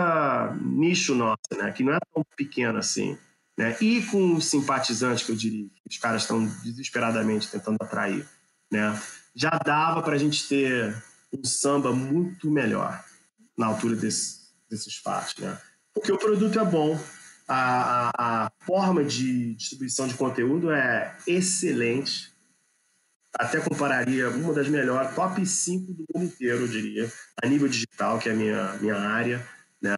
nicho nossa, né, que não é tão pequena assim, né, e com simpatizantes, que eu diria, que os caras estão desesperadamente tentando atrair, né, já dava para a gente ter um samba muito melhor na altura desse, desses fatos, né? Porque o produto é bom, a, a, a, forma de distribuição de conteúdo é excelente, até compararia uma das melhores, top 5 do mundo inteiro, eu diria, a nível digital, que é a minha, minha área, né?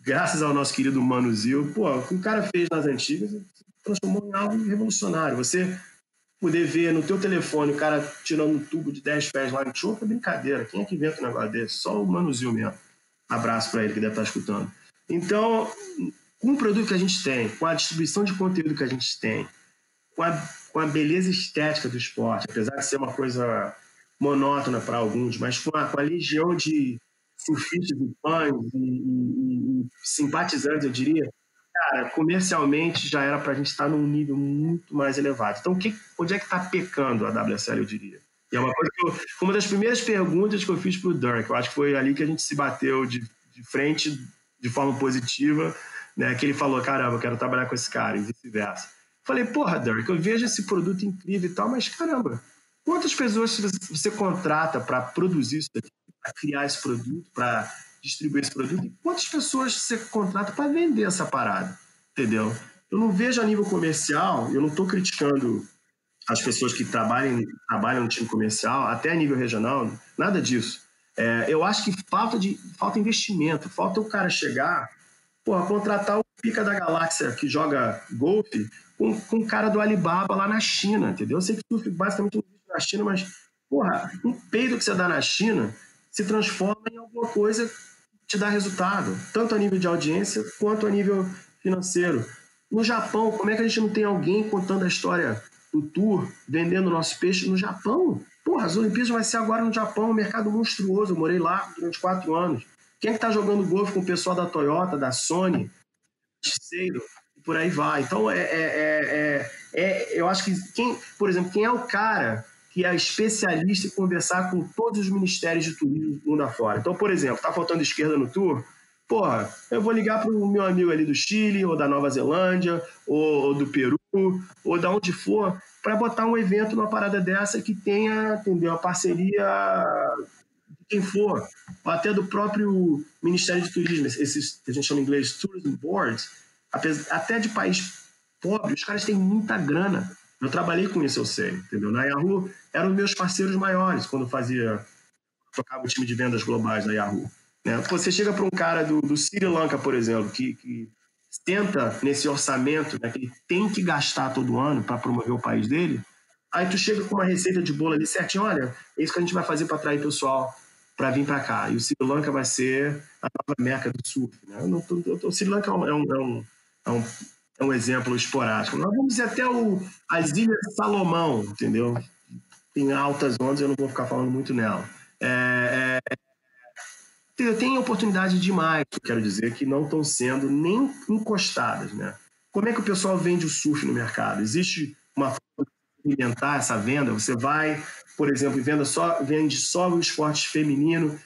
Graças ao nosso querido Mano pô, o que o cara fez nas antigas transformou em algo revolucionário. Você poder ver no teu telefone o cara tirando um tubo de 10 pés lá em choco é brincadeira. Quem é que inventa um negócio desse? Só o Manuzil mesmo. Abraço para ele que deve estar escutando. Então, com o produto que a gente tem, com a distribuição de conteúdo que a gente tem, com a, com a beleza estética do esporte, apesar de ser uma coisa monótona para alguns, mas com a, com a legião de surfistas e fãs e, e, e, simpatizantes, eu diria, cara, comercialmente já era para a gente estar num nível muito mais elevado. Então, que, onde é que está pecando a WSL, eu diria? E é uma coisa que eu, uma das primeiras perguntas que eu fiz para o Dirk, eu acho que foi ali que a gente se bateu de, de frente de forma positiva, né? Que ele falou, caramba, eu quero trabalhar com esse cara e vice-versa. Falei, porra, Dirk, eu vejo esse produto incrível e tal, mas caramba, quantas pessoas você contrata para produzir isso aqui, para criar esse produto, para distribuir esse produto? E quantas pessoas você contrata para vender essa parada? Entendeu? Eu não vejo a nível comercial, eu não estou criticando as pessoas que trabalham, trabalham no time comercial, até a nível regional, nada disso. É, eu acho que falta de falta investimento, falta o cara chegar, porra, contratar o pica da galáxia que joga golfe com, com o cara do Alibaba lá na China, entendeu? Eu sei que surf basicamente não existe na China, mas, porra, um peido que você dá na China se transforma em alguma coisa te dá resultado, tanto a nível de audiência quanto a nível financeiro. No Japão, como é que a gente não tem alguém contando a história do tour, vendendo nosso peixe no Japão? Porra, as Olimpíadas vai ser agora no Japão, um mercado monstruoso. Eu morei lá durante quatro anos. Quem é que tá jogando golfe com o pessoal da Toyota, da Sony, Seido, e por aí vai. Então, é, é, é, é, eu acho que, quem, por exemplo, quem é o cara que é especialista em conversar com todos os ministérios de turismo do mundo afora? Então, por exemplo, tá faltando esquerda no tour? Porra, eu vou ligar para o meu amigo ali do Chile, ou da Nova Zelândia, ou, ou do Peru, ou da onde for, para botar um evento numa parada dessa que tenha, entendeu, a parceria de quem for, ou até do próprio Ministério de Turismo, esses que a gente chama em inglês Tourism Boards, até de país pobre, os caras têm muita grana. Eu trabalhei com isso, eu sei, entendeu? Na Yahoo eram meus parceiros maiores quando fazia, tocava o time de vendas globais da Yahoo. Né? Você chega para um cara do, do Sri Lanka, por exemplo, que, que tenta nesse orçamento, né, que ele tem que gastar todo ano para promover o país dele, aí tu chega com uma receita de bolo ali certinho, olha, é isso que a gente vai fazer para atrair pessoal para vir para cá. E o Sri Lanka vai ser a nova meca do surf. Né? Não, o Sri Lanka é um, é um, é um, é um exemplo esporádico. Nós vamos dizer até o, as Ilhas Salomão, entendeu? Tem altas ondas, eu não vou ficar falando muito nela. É, é, tem oportunidade demais, quero dizer, que não estão sendo nem encostadas, né? Como é que o pessoal vende o surf no mercado? Existe uma forma de alimentar essa venda? Você vai, por exemplo, venda só, vende só o esporte feminino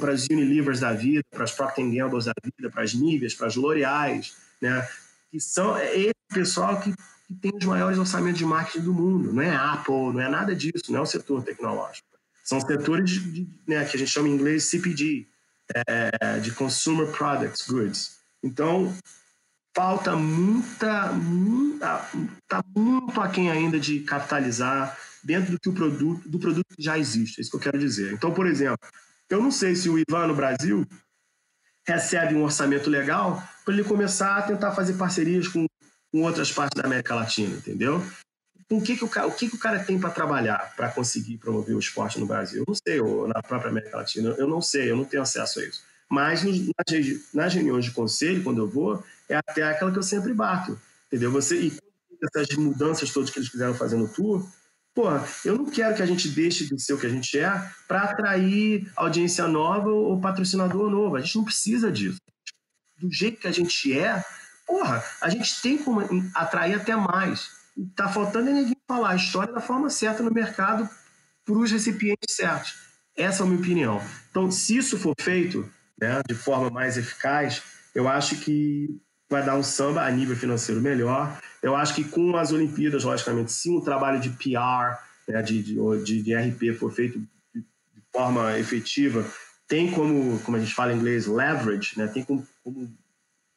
para as Unilevers da vida, para as Procter Gamble da vida, para as Niveas, para as L'Oreais, né? Que são é esse pessoal que, que tem os maiores orçamentos de marketing do mundo. Não é Apple, não é nada disso, não é o setor tecnológico. São setores de, de, né, que a gente chama em inglês CPG, é, de consumer products, goods. Então, falta muita, muita, tá muito aquém ainda de capitalizar dentro do que o produto, do produto que já existe. É isso que eu quero dizer. Então, por exemplo, eu não sei se o Ivan no Brasil recebe um orçamento legal para ele começar a tentar fazer parcerias com, com outras partes da América Latina, entendeu? com o que, que, o, cara, o, que, que o cara tem para trabalhar para conseguir promover o esporte no Brasil? Eu não sei, ou na própria América Latina, eu não sei, eu não tenho acesso a isso. Mas nas, nas reuniões de conselho, quando eu vou, é até aquela que eu sempre bato, entendeu? Você, e essas mudanças todas que eles quiseram fazer no tour, pô, eu não quero que a gente deixe de ser o que a gente é para atrair audiência nova ou patrocinador novo. A gente não precisa disso. Do jeito que a gente é, porra, a gente tem como atrair até mais. Está faltando é ninguém falar a história da forma certa no mercado para os recipientes certos. Essa é a minha opinião. Então, se isso for feito né, de forma mais eficaz, eu acho que vai dar um samba a nível financeiro melhor. Eu acho que com as Olimpíadas, logicamente, se um trabalho de PR, né, de, de, de, RP for feito de, forma efetiva, tem como, como a gente fala em inglês, leverage, né, tem como, como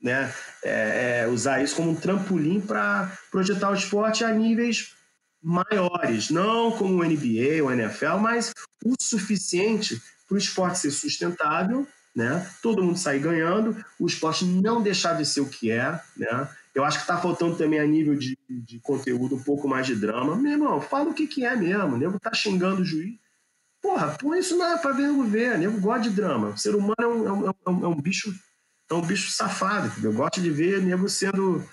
né? É, é, usar isso como um trampolim para projetar o esporte a níveis maiores, não como o NBA ou NFL, mas o suficiente para o esporte ser sustentável, né? Todo mundo sair ganhando, o esporte não deixar de ser o que é, né? Eu acho que está faltando também a nível de, de conteúdo um pouco mais de drama. Meu irmão, fala o que, que é mesmo. O nego tá xingando o juiz. Porra, põe isso para ver o ver. O nego gosta de drama. O ser humano é um, é um, é um, é um bicho um bicho safado, entendeu? Eu gosto de ver nego sendo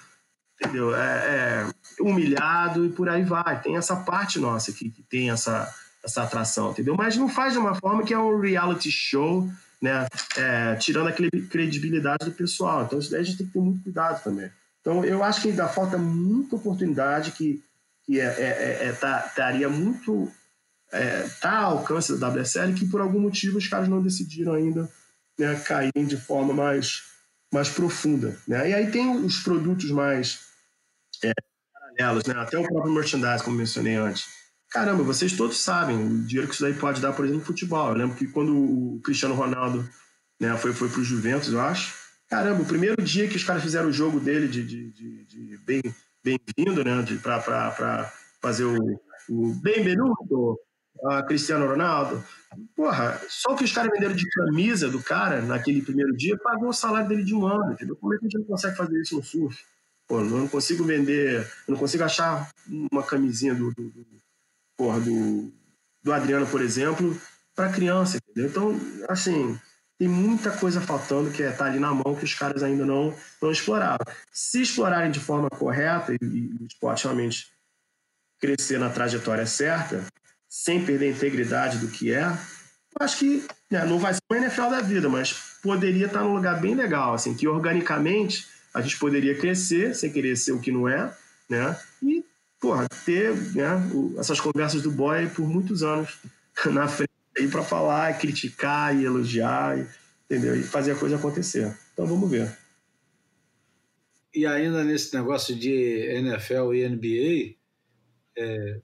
entendeu? É, é, humilhado e por aí vai. Tem essa parte nossa aqui que tem essa, essa atração, entendeu? Mas não faz de uma forma que é um reality show, né? É, tirando a credibilidade do pessoal. Então, isso daí a gente tem que ter muito cuidado também. Então, eu acho que ainda falta muita oportunidade que, que é, é, é, tá, estaria muito é, tá ao alcance da WSL que por algum motivo os caras não decidiram ainda né, caírem de forma mais, mais profunda. Né? E aí tem os produtos mais é, paralelos, né? até o próprio merchandise, como mencionei antes. Caramba, vocês todos sabem o dinheiro que isso daí pode dar, por exemplo, no futebol. Eu lembro que quando o Cristiano Ronaldo né, foi, foi para o Juventus, eu acho. Caramba, o primeiro dia que os caras fizeram o jogo dele de, de, de, de bem, bem-vindo, né, para fazer o, o bem-vindo uh, Cristiano Ronaldo. Porra, só que os caras venderam de camisa do cara naquele primeiro dia pagou o salário dele de um ano, entendeu? Como é que a gente não consegue fazer isso no surf? Pô, eu não consigo vender, eu não consigo achar uma camisinha do, do, do porra, do, do Adriano, por exemplo, para criança, entendeu? Então, assim, tem muita coisa faltando que é tá ali na mão que os caras ainda não, não exploraram. Se explorarem de forma correta e, e o esporte realmente crescer na trajetória certa, sem perder a integridade do que é, acho que né, não vai ser o NFL da vida, mas poderia estar num lugar bem legal, assim, que organicamente a gente poderia crescer sem querer ser o que não é, né? E, porra, ter né, essas conversas do boy por muitos anos na frente aí para falar, criticar e elogiar, entendeu? E fazer a coisa acontecer. Então vamos ver. E ainda nesse negócio de NFL e NBA, é,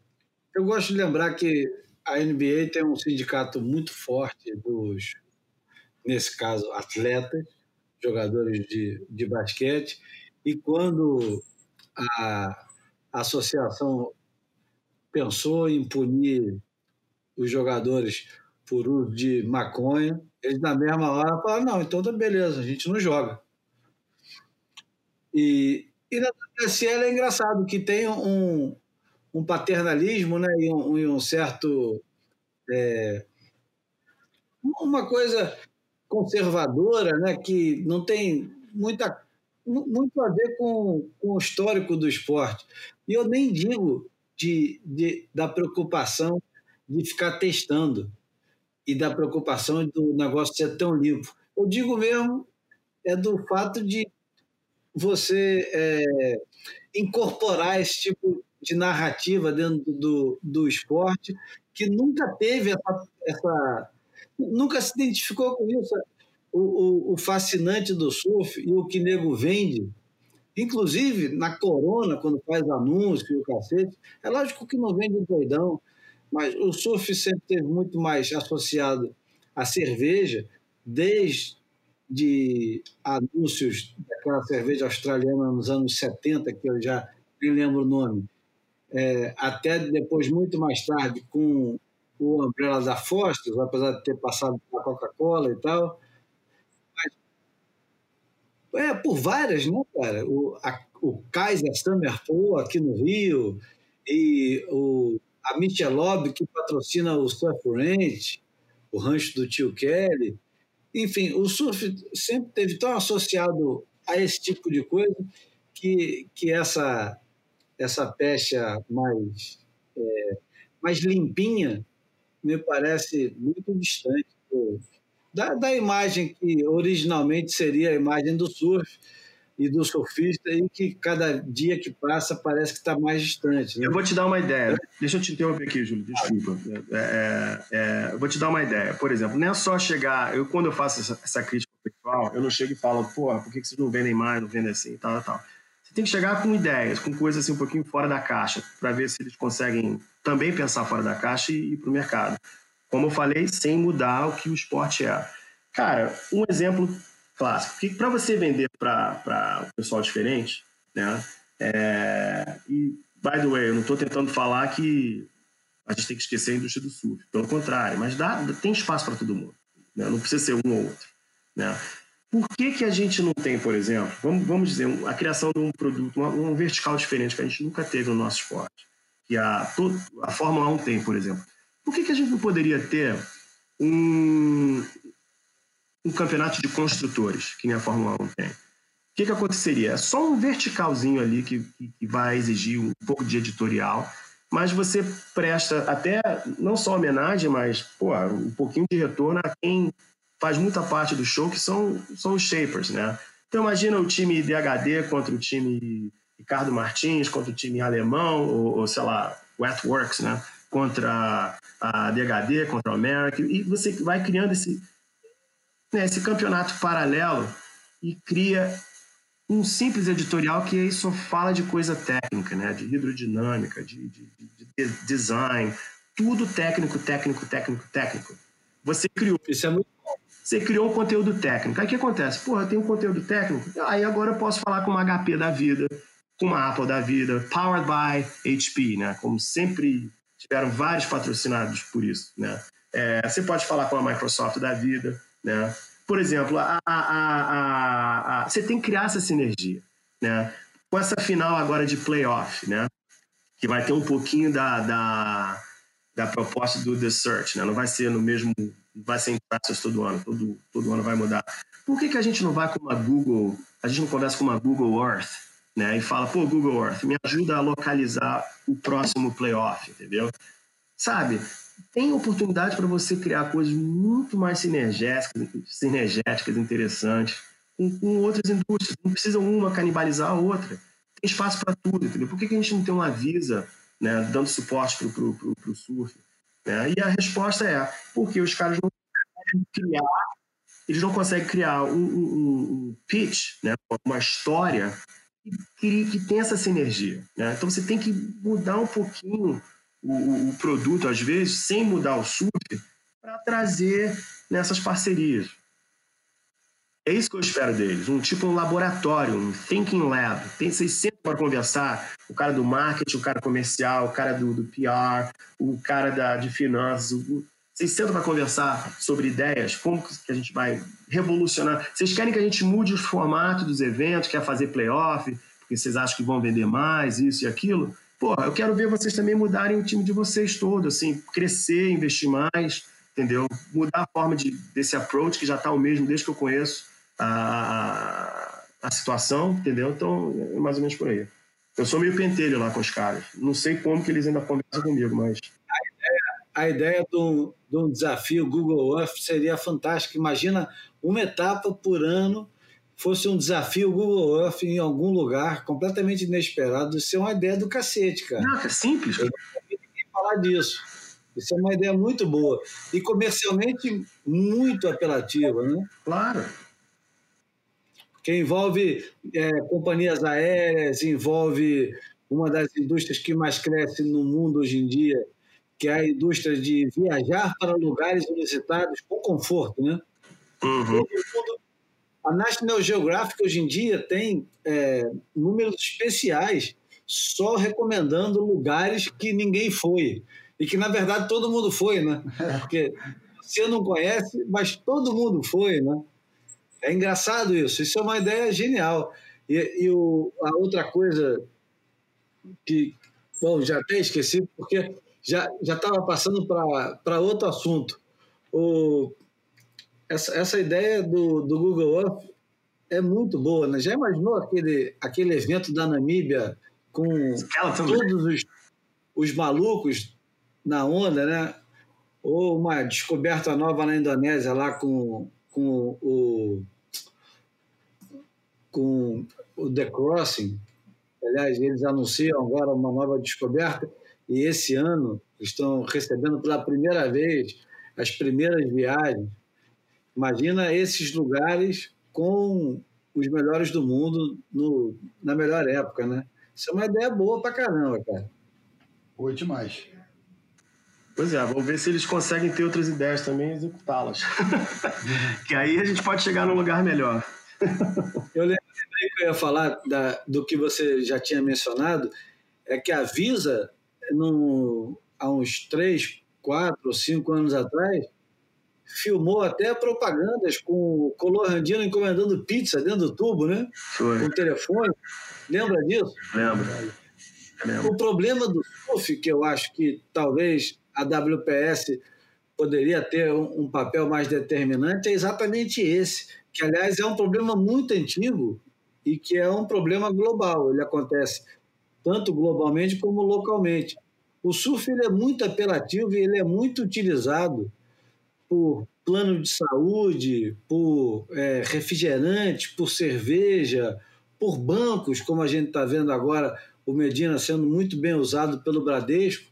eu gosto de lembrar que a NBA tem um sindicato muito forte dos, nesse caso, atletas, jogadores de, de basquete, e quando a, associação pensou em punir os jogadores por uso de maconha, eles na mesma hora falaram, não, então tá beleza, a gente não joga. E, e na WSL é engraçado que tem um, um paternalismo né, e, um, e um certo. É, uma coisa conservadora né, que não tem muita, muito a ver com, com o histórico do esporte. E eu nem digo de, de, da preocupação de ficar testando e da preocupação do negócio ser tão limpo. Eu digo mesmo é do fato de você é, incorporar esse tipo de narrativa dentro do, do esporte que nunca teve essa, essa nunca se identificou com isso. O, o, o, fascinante do surf e o que nego vende, inclusive na Corona, quando faz anúncio e o cacete, é lógico que não vende doidão, mas o surf sempre teve muito mais associado à cerveja, desde de anúncios daquela cerveja australiana nos anos 70, que eu já nem lembro o nome, é, até depois, muito mais tarde, com o Umbrella da Foster, apesar de ter passado pela Coca-Cola e tal. Mas, é, por várias, né, cara? O, a, o Kaiser Summer Pool aqui no Rio, e o, a Michelob, que patrocina o Surf Ranch, o rancho do tio Kelly. Enfim, o surf sempre teve tão associado a esse tipo de coisa que, que essa essa pecha mais, é, mais limpinha me parece muito distante do, da, da imagem que originalmente seria a imagem do surf e do surfista e que cada dia que passa parece que está mais distante. Né? Eu vou te dar uma ideia. Deixa eu te interromper aqui, Júlio, desculpa. É, é, é, eu vou te dar uma ideia. Por exemplo, não é só chegar... Eu, quando eu faço essa, essa crítica pessoal, eu não chego e falo, pô, por que, que vocês não vendem mais, não vendem assim, tal, tal. Você tem que chegar com ideias, com coisas assim um pouquinho fora da caixa, para ver se eles conseguem também pensar fora da caixa e ir para o mercado. Como eu falei, sem mudar o que o esporte é. Cara, um exemplo clássico. Que para você vender para o pessoal diferente, né? É, e, by the way, eu não estou tentando falar que a gente tem que esquecer a indústria do surf. Pelo contrário, mas dá, tem espaço para todo mundo. Né? Não precisa ser um ou outro. Né? Por que, que a gente não tem, por exemplo, vamos, vamos dizer, a criação de um produto, um vertical diferente que a gente nunca teve no nosso esporte, que a, a Fórmula 1 tem, por exemplo. Por que, que a gente não poderia ter um, um campeonato de construtores, que nem a Fórmula 1 tem? O que, que aconteceria? É só um verticalzinho ali que, que, vai exigir um pouco de editorial, mas você presta até não só homenagem, mas pô, um pouquinho de retorno a quem faz muita parte do show, que são, são os shapers, né? Então imagina o time DHD contra o time Ricardo Martins, contra o time alemão, ou, ou sei lá, Wetworks, né? Contra a DHD, contra o America, e você vai criando esse, né, esse campeonato paralelo e cria um simples editorial que aí só fala de coisa técnica, né? De hidrodinâmica, de, de, de design, tudo técnico, técnico, técnico, técnico. Você criou. Isso é muito você criou um conteúdo técnico. Aí o que acontece? Porra, tenho um conteúdo técnico, aí agora eu posso falar com uma HP da vida, com uma Apple da vida, powered by HP, né? Como sempre tiveram vários patrocinados por isso, né? É, você pode falar com a Microsoft da vida, né? Por exemplo, a, a, a, você tem que criar essa sinergia, né? Com essa final agora de playoff, né? Que vai ter um pouquinho da, da, da proposta do The Search, né? Não vai ser no mesmo vai ser em praças todo ano, todo, todo ano vai mudar. Por que, que a gente não vai com uma Google, a gente não conversa com uma Google Earth, né? E fala, pô, Google Earth, me ajuda a localizar o próximo playoff, entendeu? Sabe, tem oportunidade para você criar coisas muito mais sinergéticas, sinergéticas interessantes, com, com, outras indústrias. Não precisa uma canibalizar a outra. Tem espaço para tudo, entendeu? Por que, que a gente não tem uma Visa né, dando suporte para o surf? Né? E a resposta é porque os caras não conseguem criar, eles não conseguem criar um, um, um pitch, né? uma história que, que tem essa sinergia. Né? Então você tem que mudar um pouquinho o, o produto, às vezes, sem mudar o surf, para trazer nessas parcerias. É isso que eu espero deles, um tipo um laboratório, um thinking lab. Tem vocês sempre para conversar, o cara do marketing, o cara comercial, o cara do, do PR, o cara da, de finanças. Vocês sentam para conversar sobre ideias, como que a gente vai revolucionar. Vocês querem que a gente mude o formato dos eventos, quer fazer playoff, porque vocês acham que vão vender mais, isso e aquilo? Pô, eu quero ver vocês também mudarem o time de vocês todo, assim, crescer, investir mais, entendeu? Mudar a forma de, desse approach que já está o mesmo desde que eu conheço a, a situação, entendeu? Então, é mais ou menos por aí. Eu sou meio pentelho lá com os caras. Não sei como que eles ainda conversam comigo, mas. A ideia, de, um, de um desafio Google Earth seria fantástica. Imagina uma etapa por ano fosse um desafio Google Earth em algum lugar completamente inesperado. Isso é uma ideia do cacete, cara. Não, é simples. Eu não ninguém falar disso. Isso é uma ideia muito boa. E comercialmente muito apelativa, né? Claro que envolve é, companhias aéreas, envolve uma das indústrias que mais cresce no mundo hoje em dia, que é a indústria de viajar para lugares inusitados com conforto, né? Uhum. A National Geographic hoje em dia tem é, números especiais só recomendando lugares que ninguém foi e que na verdade todo mundo foi, né? Porque você não conhece, mas todo mundo foi, né? É engraçado isso, isso é uma ideia genial. E, e o, a outra coisa que, bom, já até esqueci, porque já estava passando para outro assunto. O, essa, essa ideia do, do Google Earth é muito boa, né? Já imaginou aquele, aquele evento da Namíbia com todos os, os malucos na onda, né? Ou uma descoberta nova na Indonésia lá com com o, com o The Crossing. Aliás, eles anunciam agora uma nova descoberta e esse ano estão recebendo pela primeira vez as primeiras viagens. Imagina esses lugares com os melhores do mundo no, na melhor época, né? Isso é uma ideia boa pra caramba, cara. Boa demais. Pois é, vamos ver se eles conseguem ter outras ideias também e executá-las. que aí a gente pode chegar num lugar melhor. eu lembro que eu ia falar da, do que você já tinha mencionado, é que a Visa, no, há uns três, quatro ou cinco anos atrás, filmou até propagandas com o Colorandino encomendando pizza dentro do tubo, né? Foi. Com o telefone. Lembra disso? Lembro. O problema do surf, que eu acho que talvez a WPS poderia ter um, um papel mais determinante é exatamente esse, que aliás é um problema muito antigo e que é um problema global. Ele acontece tanto globalmente como localmente. O surf ele é muito apelativo e ele é muito utilizado por plano de saúde, por é, refrigerante, por cerveja, por bancos, como a gente está vendo agora o Medina sendo muito bem usado pelo Bradesco,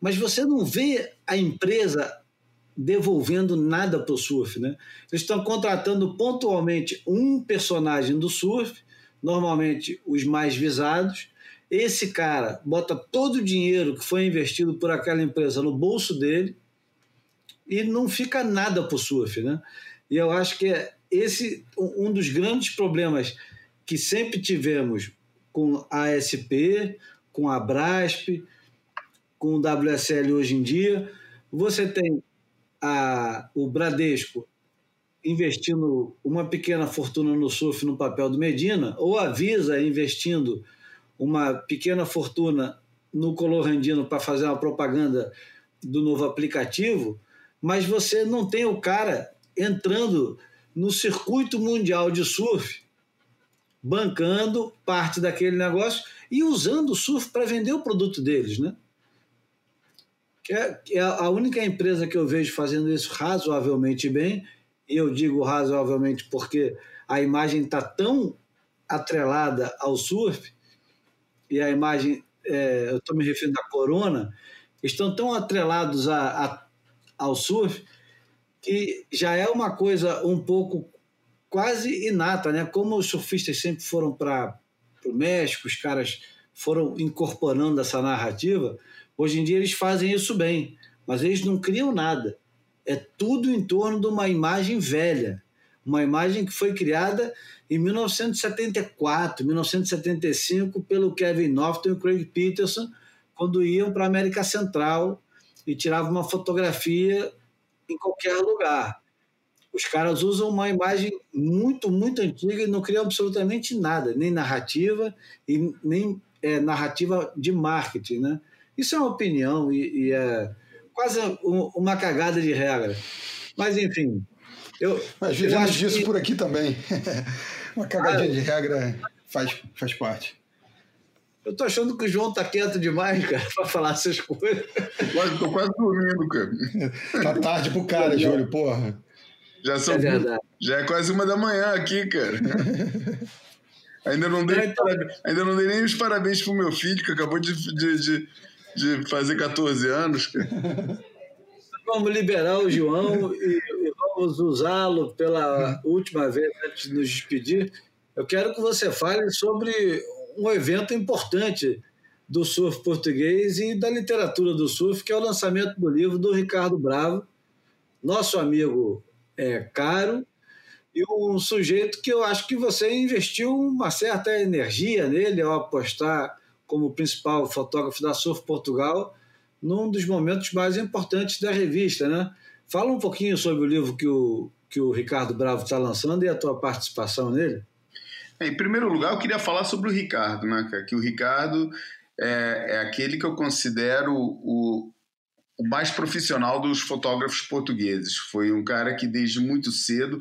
mas você não vê a empresa devolvendo nada para o surf. Né? Eles estão contratando pontualmente um personagem do surf, normalmente os mais visados. Esse cara bota todo o dinheiro que foi investido por aquela empresa no bolso dele e não fica nada para o surf. Né? E eu acho que é esse um dos grandes problemas que sempre tivemos com a ASP, com a Brasp, com o WSL hoje em dia. Você tem a, o Bradesco investindo uma pequena fortuna no surf no papel do Medina, ou a Visa investindo uma pequena fortuna no Colorandino para fazer uma propaganda do novo aplicativo, mas você não tem o cara entrando no circuito mundial de surf, bancando parte daquele negócio e usando o surf para vender o produto deles, né? É, é a única empresa que eu vejo fazendo isso razoavelmente bem, e eu digo razoavelmente porque a imagem está tão atrelada ao surf, e a imagem, é, eu estou me referindo à Corona, estão tão atrelados a, a, ao surf que já é uma coisa um pouco quase inata, né? Como os surfistas sempre foram para o México, os caras foram incorporando essa narrativa, Hoje em dia eles fazem isso bem, mas eles não criam nada. É tudo em torno de uma imagem velha, uma imagem que foi criada em 1974, 1975 pelo Kevin Norton e Craig Peterson, quando iam para a América Central e tiravam uma fotografia em qualquer lugar. Os caras usam uma imagem muito, muito antiga e não criam absolutamente nada, nem narrativa e nem é, narrativa de marketing, né? Isso é uma opinião e, e é quase um, uma cagada de regra. Mas, enfim. Eu, Mas vivemos disso que... por aqui também. uma cagadinha ah, de regra faz, faz parte. Eu tô achando que o João tá quieto demais, cara, pra falar essas coisas. Quase, tô quase dormindo, cara. Tá tarde pro cara, Júlio, porra. Já são. É já é quase uma da manhã aqui, cara. Ainda não dei, então... ainda não dei nem os parabéns pro meu filho, que acabou de, de, de de fazer 14 anos. Vamos liberar o João e, e vamos usá-lo pela última vez antes de nos despedir. Eu quero que você fale sobre um evento importante do surf português e da literatura do surf, que é o lançamento do livro do Ricardo Bravo, nosso amigo é, caro, e um sujeito que eu acho que você investiu uma certa energia nele ao apostar como principal fotógrafo da Surf Portugal, num dos momentos mais importantes da revista, né? Fala um pouquinho sobre o livro que o, que o Ricardo Bravo está lançando e a tua participação nele. É, em primeiro lugar, eu queria falar sobre o Ricardo, né, cara? Que o Ricardo é, é aquele que eu considero o, o mais profissional dos fotógrafos portugueses. Foi um cara que desde muito cedo,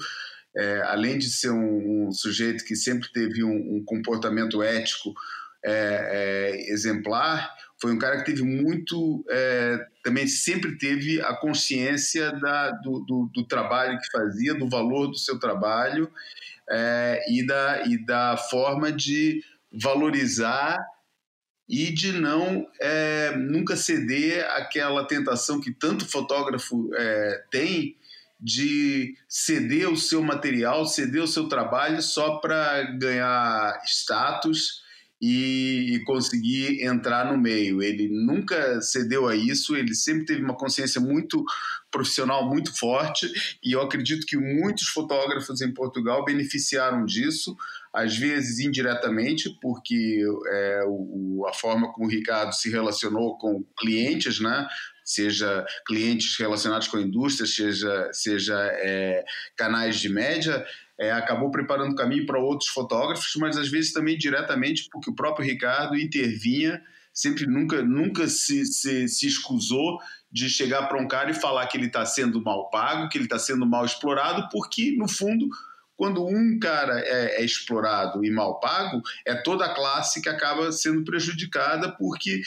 é, além de ser um, um, sujeito que sempre teve um, um comportamento ético é, é, exemplar, foi um cara que teve muito, é, também sempre teve a consciência da, do, do, do, trabalho que fazia, do valor do seu trabalho é, e, da, e da forma de valorizar e de não é, nunca ceder àquela tentação que tanto fotógrafo é, tem de ceder o seu material, ceder o seu trabalho só para ganhar status e conseguir entrar no meio. Ele nunca cedeu a isso, ele sempre teve uma consciência muito profissional, muito forte, e eu acredito que muitos fotógrafos em Portugal beneficiaram disso, às vezes indiretamente, porque é, o, a forma como o Ricardo se relacionou com clientes, né? seja clientes relacionados com a indústria, seja, seja é, canais de média, é, acabou preparando o caminho para outros fotógrafos, mas às vezes também diretamente porque o próprio Ricardo intervinha, sempre nunca, nunca se, se, se escusou de chegar para um cara e falar que ele está sendo mal pago, que ele está sendo mal explorado, porque no fundo quando um cara é, é, explorado e mal pago, é toda a classe que acaba sendo prejudicada porque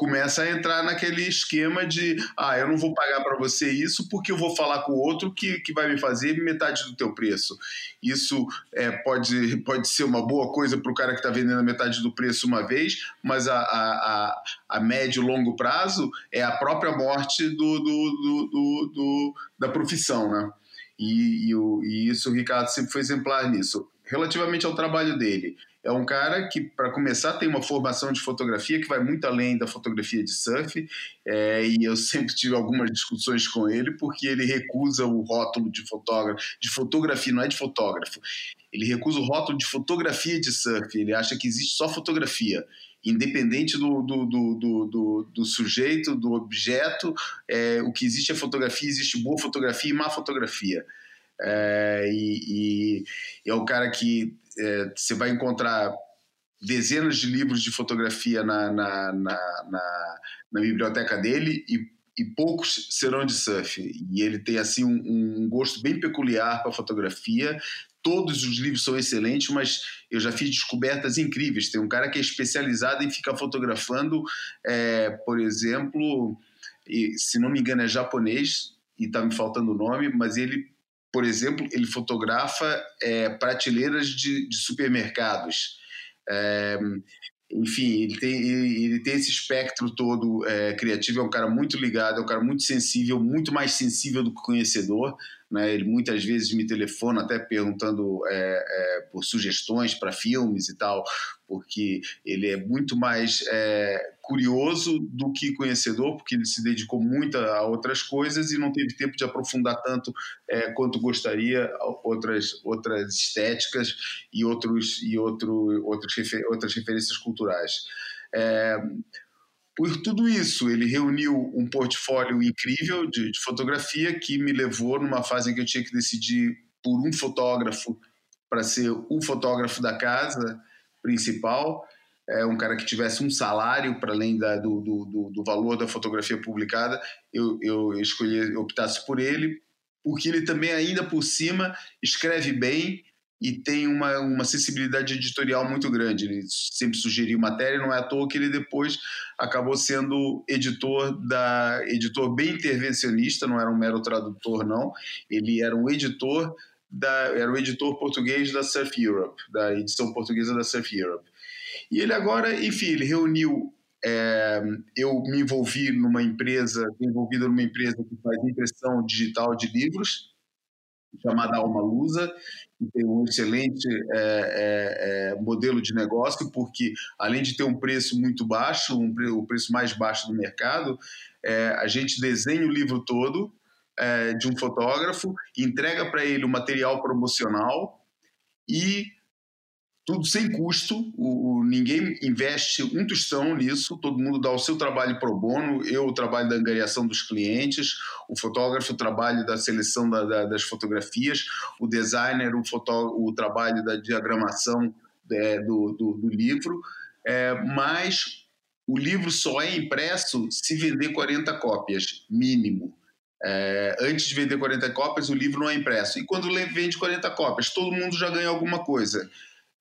começa a entrar naquele esquema de ah, eu não vou pagar para você isso porque eu vou falar com o outro que, que vai me fazer metade do teu preço. Isso é, pode, pode ser uma boa coisa para o cara que está vendendo a metade do preço uma vez, mas a, a, a, a médio e longo prazo é a própria morte do, do, do, do, do da profissão, né? E, e, e isso o Ricardo sempre foi exemplar nisso. Relativamente ao trabalho dele, é um cara que, para começar, tem uma formação de fotografia que vai muito além da fotografia de surf, é, e eu sempre tive algumas discussões com ele, porque ele recusa o rótulo de fotógrafo, de fotografia, não é de fotógrafo. Ele recusa o rótulo de fotografia de surf, ele acha que existe só fotografia independente do, do, do, do, do sujeito, do objeto, é, o que existe é fotografia, existe boa fotografia e má fotografia. É, e, e, é o cara que é, você vai encontrar dezenas de livros de fotografia na, na, na, na, na biblioteca dele e, e, poucos serão de surf. E ele tem assim um, um gosto bem peculiar para fotografia. Todos os livros são excelentes, mas eu já fiz descobertas incríveis. Tem um cara que é especializado em ficar fotografando, é, por exemplo, e, se não me engano é japonês, e está me faltando o nome, mas ele por exemplo, ele fotografa é, prateleiras de, de supermercados. É, enfim, ele tem, ele, tem esse espectro todo é, criativo, é um cara muito ligado, é um cara muito sensível, muito mais sensível do que conhecedor. Né? Ele muitas vezes me telefona até perguntando é, é, por sugestões para filmes e tal, porque ele é muito mais é, curioso do que conhecedor, porque ele se dedicou muito a outras coisas e não teve tempo de aprofundar tanto é, quanto gostaria outras outras estéticas e outros e outro, outros outras referências culturais. É, por tudo isso, ele reuniu um portfólio incrível de, de, fotografia que me levou numa fase em que eu tinha que decidir por um fotógrafo para ser o fotógrafo da casa principal, é um cara que tivesse um salário para além da, do, do, do, valor da fotografia publicada, eu, eu escolhi, eu optasse por ele, porque ele também ainda por cima escreve bem e tem uma, uma sensibilidade editorial muito grande. Ele sempre sugeriu matéria, não é à toa que ele depois acabou sendo editor da editor bem intervencionista, não era um mero tradutor não, ele era um editor da era o editor português da Surf Europe, da edição portuguesa da Surf Europe. E ele agora, enfim, ele reuniu é, eu me envolvi numa empresa, envolvido numa empresa que faz impressão digital de livros, chamada Alma Lusa, que tem um excelente é, é, é, modelo de negócio, porque além de ter um preço muito baixo, um, o preço mais baixo do mercado, é, a gente desenha o livro todo é, de um fotógrafo, entrega para ele o material promocional e tudo sem custo, o, o, ninguém investe um tostão nisso, todo mundo dá o seu trabalho pro bono, eu o trabalho da angariação dos clientes, o fotógrafo o trabalho da seleção da, da, das fotografias, o designer o, fotó, o trabalho da diagramação é, do, do, do, livro, é, mas o livro só é impresso se vender 40 cópias, mínimo. É, antes de vender 40 cópias, o livro não é impresso. E quando vende 40 cópias, todo mundo já ganha alguma coisa.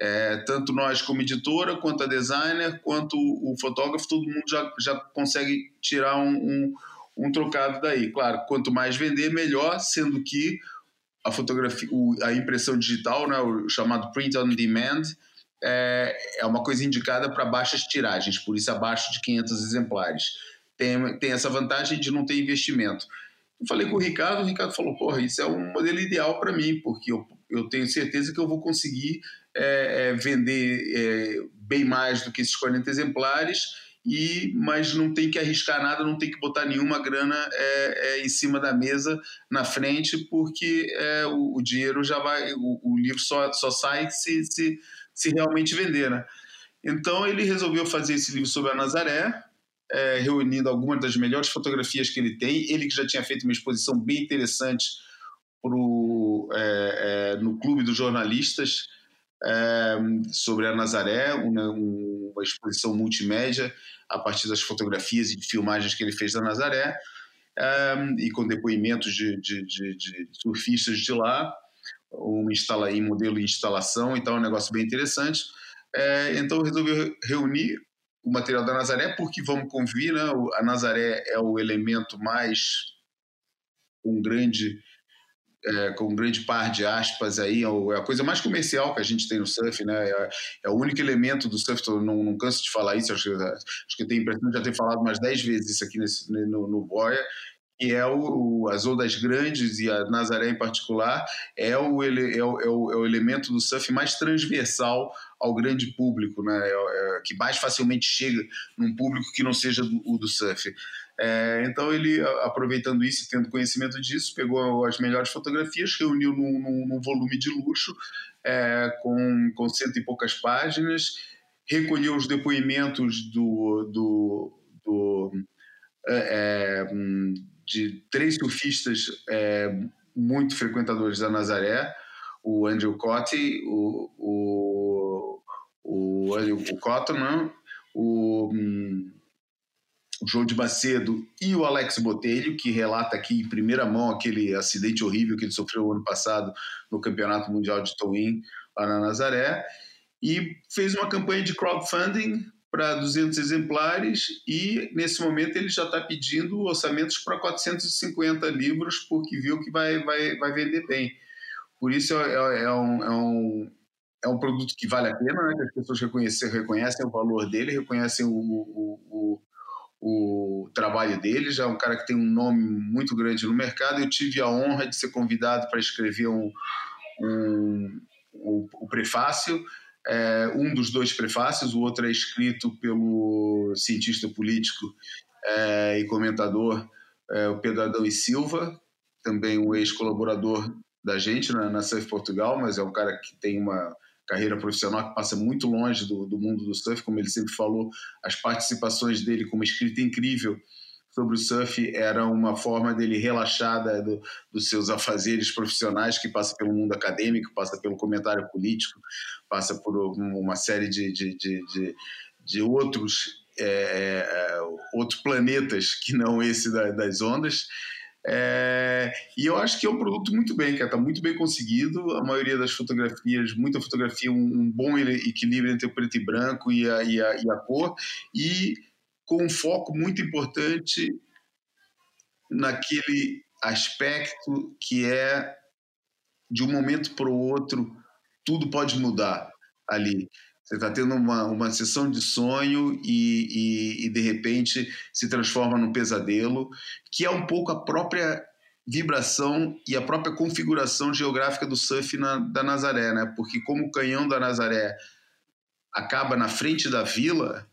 É, tanto nós como editora, quanto a designer, quanto o fotógrafo, todo mundo já, já consegue tirar um, um, um trocado daí. Claro, quanto mais vender, melhor, sendo que a fotografia, a impressão digital, né, o chamado print on demand, é, é uma coisa indicada para baixas tiragens, por isso abaixo de 500 exemplares. Tem, tem essa vantagem de não ter investimento. Eu falei com o Ricardo, o Ricardo falou: porra, isso é um modelo ideal para mim, porque eu, eu tenho certeza que eu vou conseguir é, é, vender é, bem mais do que esses 40 exemplares, e mas não tem que arriscar nada, não tem que botar nenhuma grana é, é, em cima da mesa na frente, porque é, o, o, dinheiro já vai, o, o, livro só, só sai se, se, se realmente vender, né? Então ele resolveu fazer esse livro sobre a Nazaré, é, reunindo algumas das melhores fotografias que ele tem. Ele que já tinha feito uma exposição bem interessante pro, é, é, no Clube dos Jornalistas sobre a Nazaré, uma, uma, exposição multimédia a partir das fotografias e filmagens que ele fez da Nazaré, é, e com depoimentos de, de, de, de, surfistas de lá, uma instala, em modelo de instalação, então é um negócio bem interessante. É, então resolveu reunir o material da Nazaré, porque vamos convir, né? a Nazaré é o elemento mais um grande é, com grande par de aspas aí, é, é a coisa mais comercial que a gente tem no surf, né? É, é o único elemento do surf, não, não canso de falar isso, acho, acho que eu tenho a impressão de já ter falado mais dez vezes isso aqui nesse, no, no Boia, que é o, o, as ondas grandes e a Nazaré em particular, é o, ele, é, o, é, o, é o elemento do surf mais transversal ao grande público, né? É, é, que mais facilmente chega num público que não seja do, o do surf. É, então ele, aproveitando isso, tendo conhecimento disso, pegou as melhores fotografias, reuniu num, num, num volume de luxo, é, com, com cento e poucas páginas, recolheu os depoimentos do, do, do é, é de três surfistas é, muito frequentadores da Nazaré, o Andrew Cotti, o, o, o, o Cotton, o, hum, o João de Macedo e o Alex Botelho, que relata aqui em primeira mão aquele acidente horrível que ele sofreu ano passado no Campeonato Mundial de Towing lá na Nazaré, e fez uma campanha de crowdfunding para 200 exemplares e nesse momento ele já está pedindo orçamentos para 450 livros porque viu que vai, vai, vai vender bem. Por isso é, é, é, um, é, um, é um produto que vale a pena, né? as pessoas reconhecem, reconhecem o valor dele, reconhecem o, o, o, o trabalho dele. Já é um cara que tem um nome muito grande no mercado. Eu tive a honra de ser convidado para escrever um, um, um, um prefácio é, um dos dois prefácios, o outro é escrito pelo cientista político é, e comentador é, o Pedro Adão e Silva, também um ex-colaborador da gente na, na Surf Portugal, mas é um cara que tem uma carreira profissional que passa muito longe do, do mundo do surf, como ele sempre falou, as participações dele como escrita incrível sobre o surf era uma forma dele relaxar da, do, dos seus afazeres profissionais, que passa pelo mundo acadêmico, passa pelo comentário político, passa por uma série de, de, de, de, de outros, é, é, outros planetas que não esse da, das ondas. É, e eu acho que é um produto muito bem, que está muito bem conseguido. A maioria das fotografias, muita fotografia, um, um bom equilíbrio entre o preto e branco e a, e a, e a cor. E com um foco muito importante naquele aspecto que é de um momento para o outro tudo pode mudar ali. Você está tendo uma, uma sessão de sonho e, e, e, de repente se transforma num pesadelo, que é um pouco a própria vibração e a própria configuração geográfica do surf na, da Nazaré, né? Porque como o canhão da Nazaré acaba na frente da vila,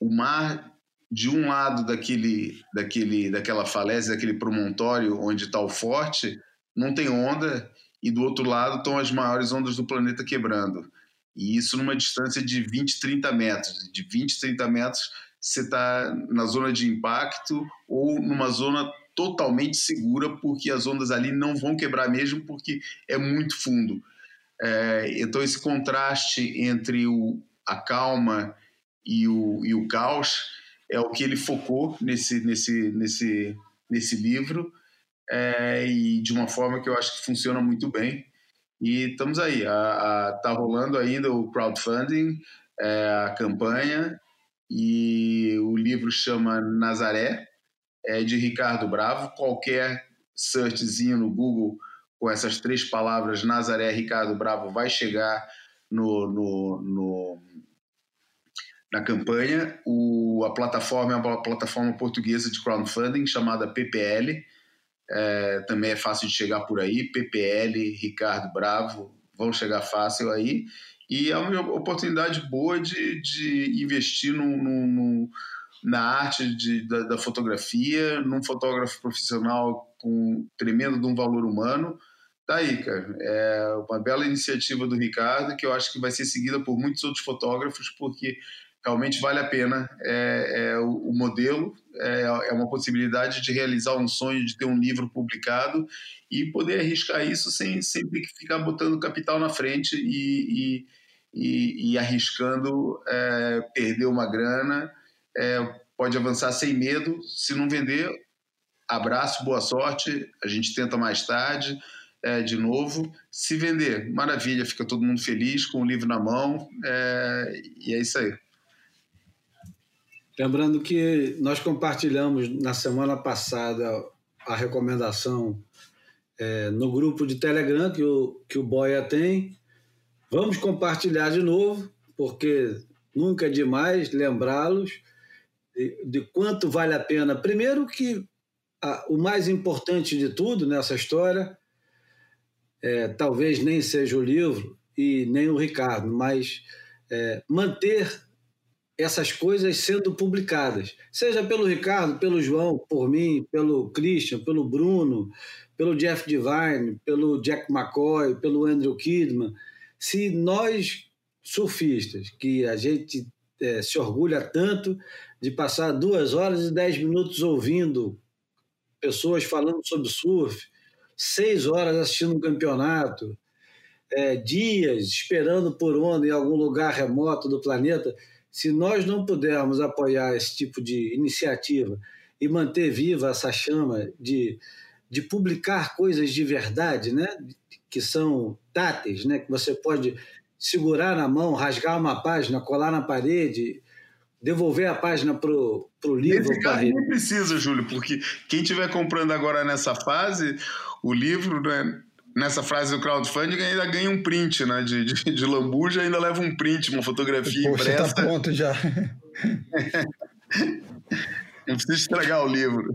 o mar de um lado daquele, daquele, daquela falésia, daquele promontório onde está o forte, não tem onda, e do outro lado estão as maiores ondas do planeta quebrando. E isso numa distância de 20, 30 metros. De 20, 30 metros, você está na zona de impacto ou numa zona totalmente segura, porque as ondas ali não vão quebrar mesmo, porque é muito fundo. É, então, esse contraste entre o, a calma e o, e o caos é o que ele focou nesse, nesse, nesse, nesse livro é, e de uma forma que eu acho que funciona muito bem. E estamos aí, está rolando ainda o crowdfunding, é, a campanha, e o livro chama Nazaré, é de Ricardo Bravo. Qualquer searchzinho no Google com essas três palavras, Nazaré Ricardo Bravo, vai chegar no, no, no na campanha. O, a plataforma é uma plataforma portuguesa de crowdfunding chamada PPL. É, também é fácil de chegar por aí. PPL, Ricardo Bravo, vão chegar fácil aí. E é uma oportunidade boa de, de investir na arte de, da, da, fotografia, num fotógrafo profissional com tremendo de um valor humano. Tá aí, cara. É uma bela iniciativa do Ricardo que eu acho que vai ser seguida por muitos outros fotógrafos, porque realmente vale a pena. É, é o, o, modelo é, é, uma possibilidade de realizar um sonho de ter um livro publicado e poder arriscar isso sem, sem ter que ficar botando capital na frente e, e, e, e arriscando é, perder uma grana. É, pode avançar sem medo. Se não vender, abraço, boa sorte. A gente tenta mais tarde. É, de novo. Se vender, maravilha, fica todo mundo feliz com o livro na mão, é, e é isso aí. Lembrando que nós compartilhamos na semana passada a recomendação é, no grupo de Telegram que o, que o Boia tem. Vamos compartilhar de novo, porque nunca é demais lembrá-los de, de, quanto vale a pena. Primeiro, que a, o mais importante de tudo nessa história, é, talvez nem seja o livro e nem o Ricardo, mas é, manter essas coisas sendo publicadas, seja pelo Ricardo, pelo João, por mim, pelo Christian, pelo Bruno, pelo Jeff Divine, pelo Jack McCoy, pelo Andrew Kidman. Se nós, surfistas, que a gente é, se orgulha tanto de passar duas horas e dez minutos ouvindo pessoas falando sobre surf, seis horas assistindo um campeonato, é, dias esperando por onda em algum lugar remoto do planeta, se nós não pudermos apoiar esse tipo de iniciativa e manter viva essa chama de, de publicar coisas de verdade, né? que são táteis, né? que você pode segurar na mão, rasgar uma página, colar na parede, devolver a página para o livro. Nesse caso nem precisa, Júlio, porque quem estiver comprando agora nessa fase, o livro, né, nessa frase do crowdfunding ainda ganha um print, né? De, de, de lambuja ainda leva um print, uma fotografia Poxa, tá impressa. tá pronto já. Não precisa estragar o livro.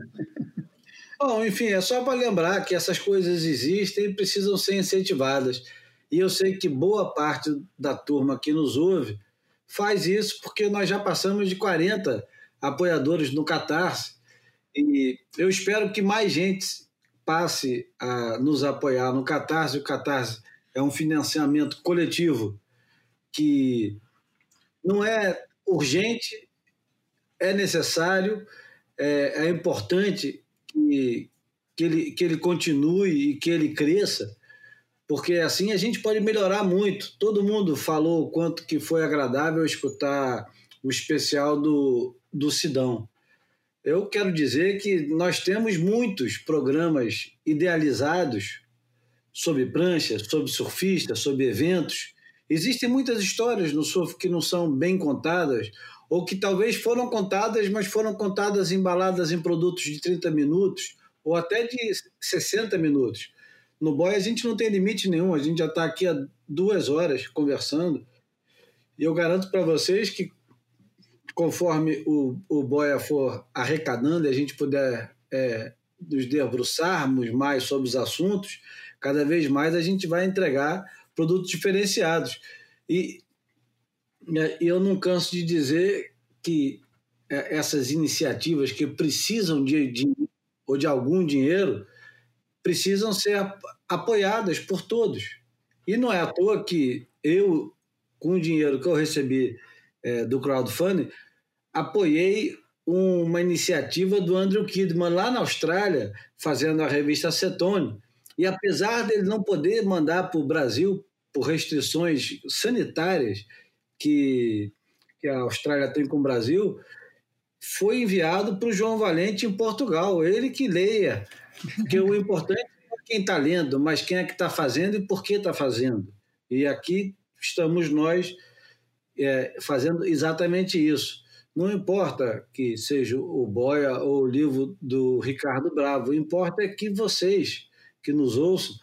Bom, enfim, é só para lembrar que essas coisas existem e precisam ser incentivadas. E eu sei que boa parte da turma que nos ouve faz isso porque nós já passamos de 40 apoiadores no Catarse. E eu espero que mais gente passe a nos apoiar no Catarse. O Catarse é um financiamento coletivo que não é urgente, é necessário, é, é importante que, que, ele, que ele continue e que ele cresça, porque assim a gente pode melhorar muito. Todo mundo falou o quanto que foi agradável escutar o especial do, do Sidão. Eu quero dizer que nós temos muitos programas idealizados sobre prancha, sobre surfista, sobre eventos. Existem muitas histórias no surf que não são bem contadas, ou que talvez foram contadas, mas foram contadas embaladas em produtos de 30 minutos, ou até de 60 minutos. No boy a gente não tem limite nenhum, a gente já está aqui há duas horas conversando, e eu garanto para vocês que conforme o, o Boia for arrecadando e a gente puder é, nos debruçarmos mais sobre os assuntos, cada vez mais a gente vai entregar produtos diferenciados. E, e eu não canso de dizer que é, essas iniciativas que precisam de, de, ou de algum dinheiro precisam ser apoiadas por todos. E não é à toa que eu, com o dinheiro que eu recebi é, do crowdfunding, apoiei uma iniciativa do Andrew Kidman lá na Austrália, fazendo a revista Acetone. E apesar dele não poder mandar para o Brasil por restrições sanitárias que, que a Austrália tem com o Brasil, foi enviado para o João Valente em Portugal. Ele que leia, porque o importante é quem está lendo, mas quem é que está fazendo e por que está fazendo. E aqui estamos nós é, fazendo exatamente isso. Não importa que seja o Boia ou o livro do Ricardo Bravo, o importa é que vocês que nos ouçam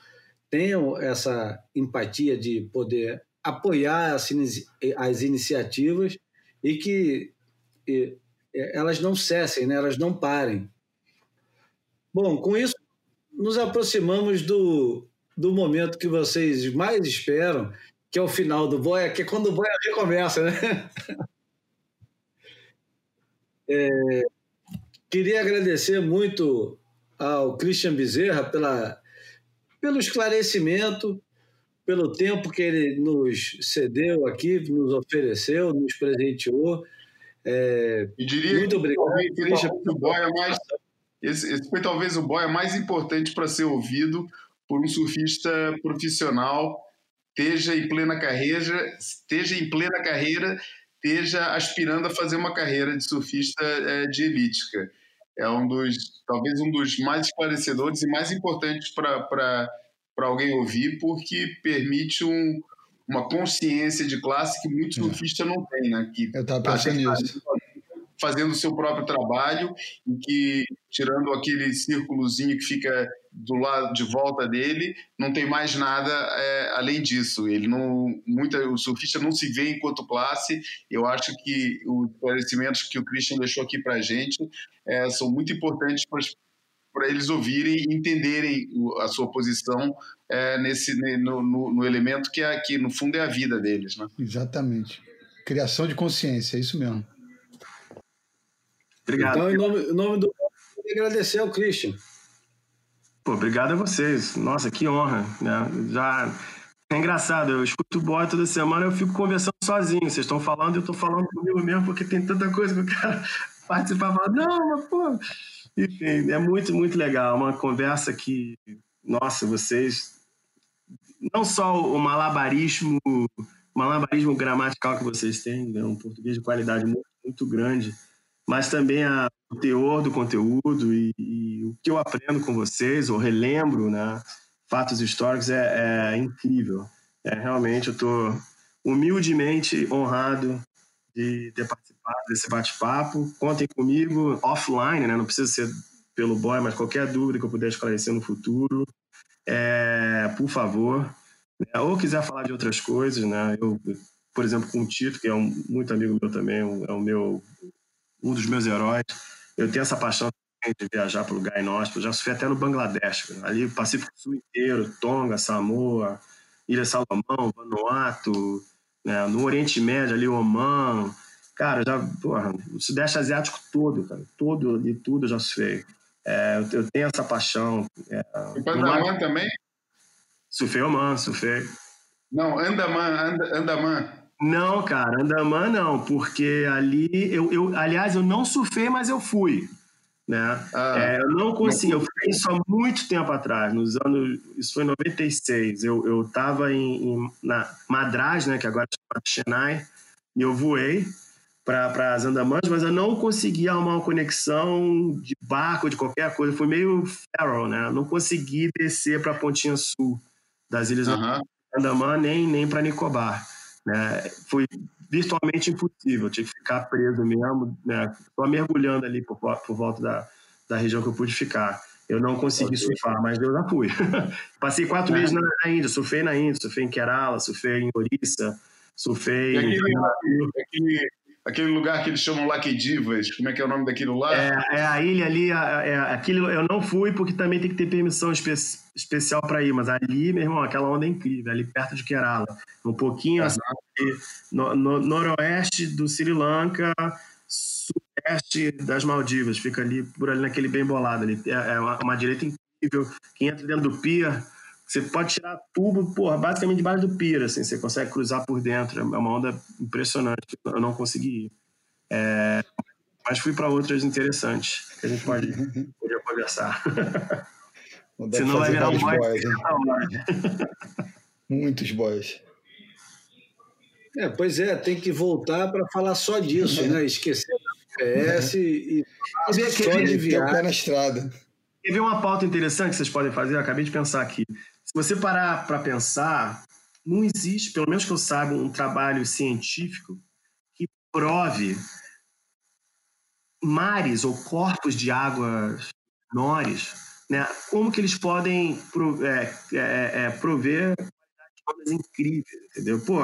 tenham essa empatia de poder apoiar as iniciativas e que elas não cessem, né? elas não parem. Bom, com isso, nos aproximamos do, do momento que vocês mais esperam, que é o final do Boia, que é quando o Boia recomeça, né? É, queria agradecer muito ao Christian Bezerra pela, pelo esclarecimento, pelo tempo que ele nos cedeu aqui, nos ofereceu, nos presenteou. É, e diria muito obrigado, Christian. O boia mais, esse, esse foi talvez o boia mais importante para ser ouvido por um surfista profissional, esteja em plena carreira, esteja em plena carreira esteja aspirando a fazer uma carreira de surfista é, de elítica. É um dos, talvez um dos mais esclarecedores e mais importantes para alguém ouvir, porque permite um, uma consciência de classe que muito surfista não tem, né? Que Eu estava pensando nisso. fazendo o seu próprio trabalho e que, tirando aquele círculozinho que fica do lado de volta dele, não tem mais nada é, além disso. Ele não, muita, o surfista não se vê enquanto classe. Eu acho que os esclarecimentos que o Christian deixou aqui para a gente é, são muito importantes para eles ouvirem e entenderem a sua posição é, nesse no, no, no, elemento que, é, que no fundo é a vida deles, né? Exatamente. Criação de consciência, é isso mesmo. Obrigado. Então, em nome, em nome do agradecer ao Christian. Pô, obrigado a vocês. Nossa, que honra. Né? Já é engraçado, eu escuto o boy toda semana, eu fico conversando sozinho. Vocês estão falando, eu estou falando comigo mesmo, porque tem tanta coisa que eu quero participar. Falar, não, mas pô. Enfim, é muito, muito legal. Uma conversa que, nossa, vocês. Não só o malabarismo, malabarismo gramatical que vocês têm, né? um português de qualidade muito, muito grande mas também a, o teor do conteúdo e, e, o que eu aprendo com vocês, ou relembro, né, fatos históricos, é, é incrível. É, realmente, eu estou humildemente honrado de ter participado desse bate-papo. Contem comigo offline, né, não precisa ser pelo boy, mas qualquer dúvida que eu puder esclarecer no futuro, é, por favor. Né, ou quiser falar de outras coisas, né, eu, por exemplo, com o Tito, que é um muito amigo meu também, é o meu um dos meus heróis. Eu tenho essa paixão de viajar para o lugar inóspito. Já fui até no Bangladesh, ali o Pacífico Sul inteiro, Tonga, Samoa, Ilha Salomão, Vanuatu, né, no Oriente Médio ali, Oman. Cara, já, porra, o Sudeste Asiático todo, cara, todo ali, tudo eu já surfei. É, eu, eu, tenho essa paixão. É, e Panamá também? Surfei Oman, surfei. Não, Andaman, Andaman. Não, cara, Andaman não, porque ali eu, eu aliás, eu não surfei, mas eu fui. Né? Ah, é, eu não consegui, eu fui isso há muito tempo atrás, nos anos, isso foi em 96. Eu, eu tava em, em na Madras, né, que agora chama Chennai, e eu voei para as Andamãs, mas eu não consegui arrumar uma conexão de barco, de qualquer coisa. Foi meio feral, né? não consegui descer para a pontinha sul das Ilhas uh -huh. Andamã, nem, nem para Nicobar. Né? Foi virtualmente impossível, tinha que ficar preso mesmo, né? só mergulhando ali por, por volta da, da região que eu pude ficar. Eu não consegui surfar, mas eu já fui. Passei quatro é. meses na, na, Índia, surfei na Índia, surfei em Kerala, surfei em Orissa, surfei... E aquele, em... aquele, aquele lugar que eles chamam Divas, como é que é o nome daquilo lá? É, é a ilha ali, é, é, aquilo eu não fui porque também tem que ter permissão espe especial para ir, mas ali, meu irmão, aquela onda é incrível, ali perto de Kerala, um pouquinho assim, no, no, noroeste do Sri Lanka, sudeste das Maldivas, fica ali por ali naquele bem bolado ali, é, é uma, uma direita incrível, quem entra dentro do pier você pode tirar tubo, porra, basicamente debaixo do pira, assim, você consegue cruzar por dentro. É uma onda impressionante. Eu não consegui ir. É, mas fui para outras interessantes que a gente pode poder conversar. Senão vai virar um boy. Boys, Muitos boys. É, pois é, tem que voltar para falar só disso, né? Esquecer da PS e só de viagem. pé na estrada. Ver uma pauta interessante que vocês podem fazer? Eu acabei de pensar aqui. Se você parar para pensar, não existe, pelo menos que eu saiba, um trabalho científico que prove mares ou corpos de água menores, né? Como que eles podem é, é, é, prover ondas incríveis, entendeu? Pô,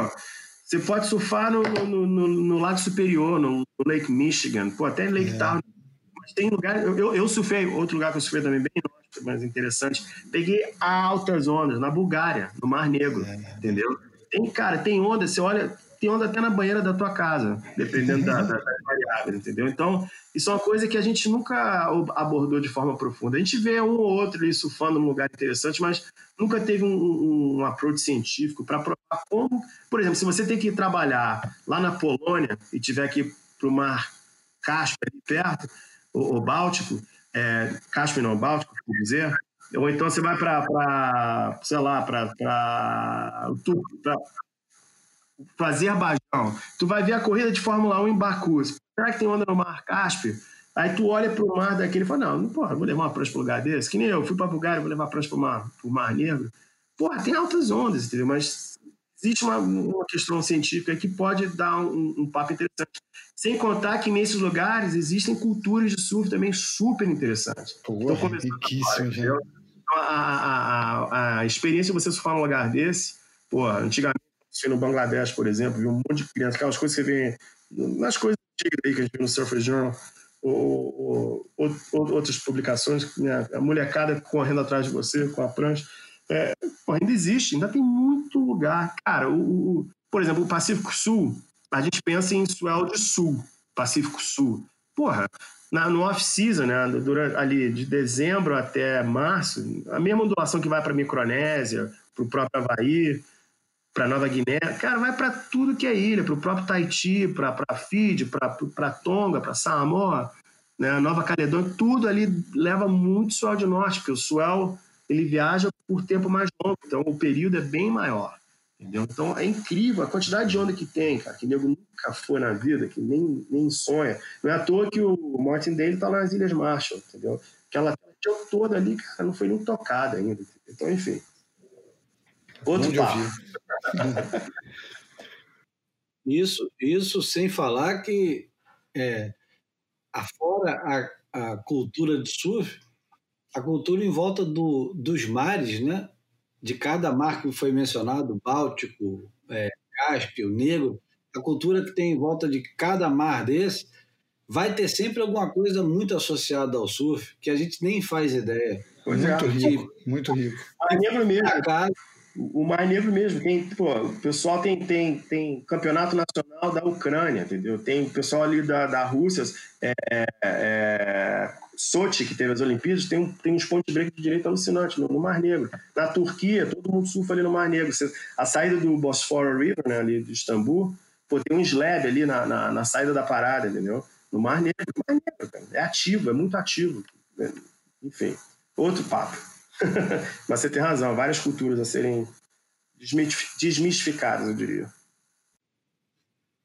você pode surfar no, no, no, no Lago Superior, no, Lake Michigan, pô, até Lake é. Tem lugar. Eu, eu surfei, outro lugar que eu surfei também, bem mais interessante. Peguei altas ondas na Bulgária, no Mar Negro, é. entendeu? Tem, cara, tem onda, você olha, tem onda até na banheira da tua casa, dependendo da, da, das variáveis, entendeu? Então, isso é uma coisa que a gente nunca abordou de forma profunda. A gente vê um ou outro ali surfando num lugar interessante, mas nunca teve um, um approach científico para provar como, por exemplo, se você tem que trabalhar lá na Polônia e tiver que ir para o Mar Cáspio ali perto, o, o Báltico, é, Cáspio não, Báltico, quer dizer, ou então você vai para, sei lá, para fazer Azerbaijão, tu vai ver a corrida de Fórmula 1 em Baku. Será que tem onda no Mar Cáspio? Aí tu olha para o mar daquele e fala, não, não porra, vou levar uma prancha para lugar desse, que nem eu, fui para Bulgária, vou levar prancha para o mar, mar Negro. Porra, tem altas ondas, entendeu? Mas existe uma, uma questão científica que pode dar um, um papo interessante. Sem contar que nesses lugares existem culturas de surf também super interessantes. Porra, então, riquíssimo, já. A, a, a, a, experiência de você surfar num lugar desse, pô, antigamente, no Bangladesh, por exemplo, viu um monte de criança, aquelas coisas que você vê nas coisas antigas aí que a gente viu no Surfer Journal, ou, ou, ou, outras publicações, né? a molecada correndo atrás de você com a prancha. É, ainda existe, ainda tem muito lugar. Cara, o, o, por exemplo, o Pacífico Sul, a gente pensa em swell de sul, Pacífico Sul. Porra, na, no off-season, né, durante, ali de dezembro até março, a mesma ondulação que vai para Micronésia, para o próprio Havaí, para Nova Guiné, cara, vai para tudo que é ilha, para o próprio Tahiti, para Fiji, para Tonga, para Samoa, né, Nova Caledônia, tudo ali leva muito swell de norte, porque o swell ele viaja por tempo mais longo, então o período é bem maior. Entendeu? Então é incrível a quantidade de onda que tem, cara, que nego nunca foi na vida, que nem, nem sonha. Não é à toa que o Martin Dale tá lá nas Ilhas Marshall, entendeu? Aquela região toda ali, cara, não foi nem tocada ainda. Então, enfim. Outro papo. isso, isso sem falar que é, afora a, a cultura de surf, a cultura em volta do, dos mares, né? de cada mar que foi mencionado, Báltico, é, Cáspio, Negro, a cultura que tem em volta de cada mar desse, vai ter sempre alguma coisa muito associada ao surf que a gente nem faz ideia. Muito é, rico, muito rico. Mar Negro mesmo. O Mar Negro mesmo. Tem, pô, o pessoal tem, tem, tem campeonato nacional da Ucrânia, entendeu? Tem o pessoal ali da, da Rússia, é, é, Sochi, que teve as Olimpíadas, tem, um, tem uns pontos break de direito alucinantes no, no, Mar Negro. Na Turquia, todo mundo surfa ali no Mar Negro. A saída do Bosphorus River, né, ali de Istambul, pô, tem um slab ali na, na, na, saída da parada, entendeu? No Mar Negro. No Mar Negro, cara. É ativo, é muito ativo. Enfim, outro papo. Mas você tem razão, várias culturas a serem desmistificadas, eu diria.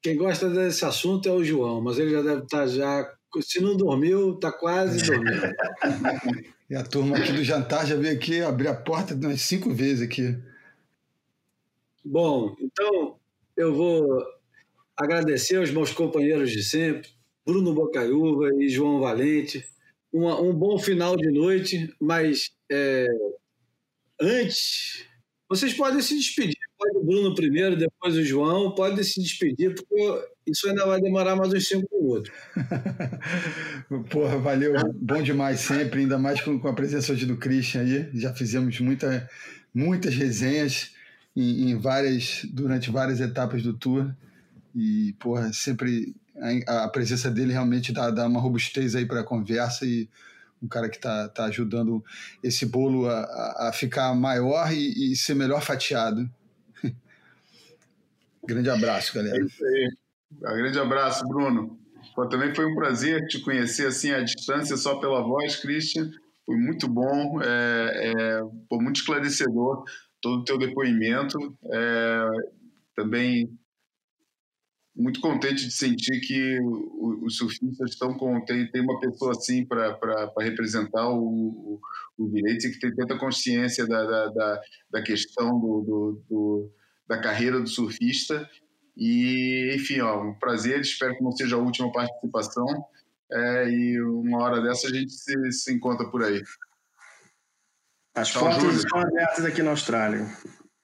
Quem gosta desse assunto é o João, mas ele já deve estar já se não dormiu, está quase dormindo. e a turma aqui do jantar já veio aqui abrir a porta umas cinco vezes aqui. Bom, então eu vou agradecer aos meus companheiros de sempre, Bruno Bocaiúva e João Valente. Uma, um bom final de noite, mas é, antes, vocês podem se despedir. Pode o Bruno primeiro, depois o João, pode se despedir, porque isso ainda vai demorar mais uns cinco minutos. Porra, valeu. Bom demais sempre, ainda mais com, a presença hoje do Christian aí. Já fizemos muita, muitas resenhas em, em, várias, durante várias etapas do tour. E, porra, sempre a, a presença dele realmente dá, dá uma robustez aí para a conversa e um cara que está tá ajudando esse bolo a, a ficar maior e, e ser melhor fatiado. Grande abraço, galera. É isso aí. Um grande abraço, Bruno. Pô, também foi um prazer te conhecer assim à distância, só pela voz, Christian. Foi muito bom, é, é, pô, muito esclarecedor todo o teu depoimento. É, também muito contente de sentir que os surfistas estão com tem, tem uma pessoa assim para representar o, o, o, direito e que tem tanta consciência da, da, da, da questão do, do, do, da carreira do surfista e, enfim, ó, um prazer. Espero que não seja a última participação. É, e uma hora dessa a gente se, se encontra por aí. As Tchau, portas estão abertas aqui na Austrália.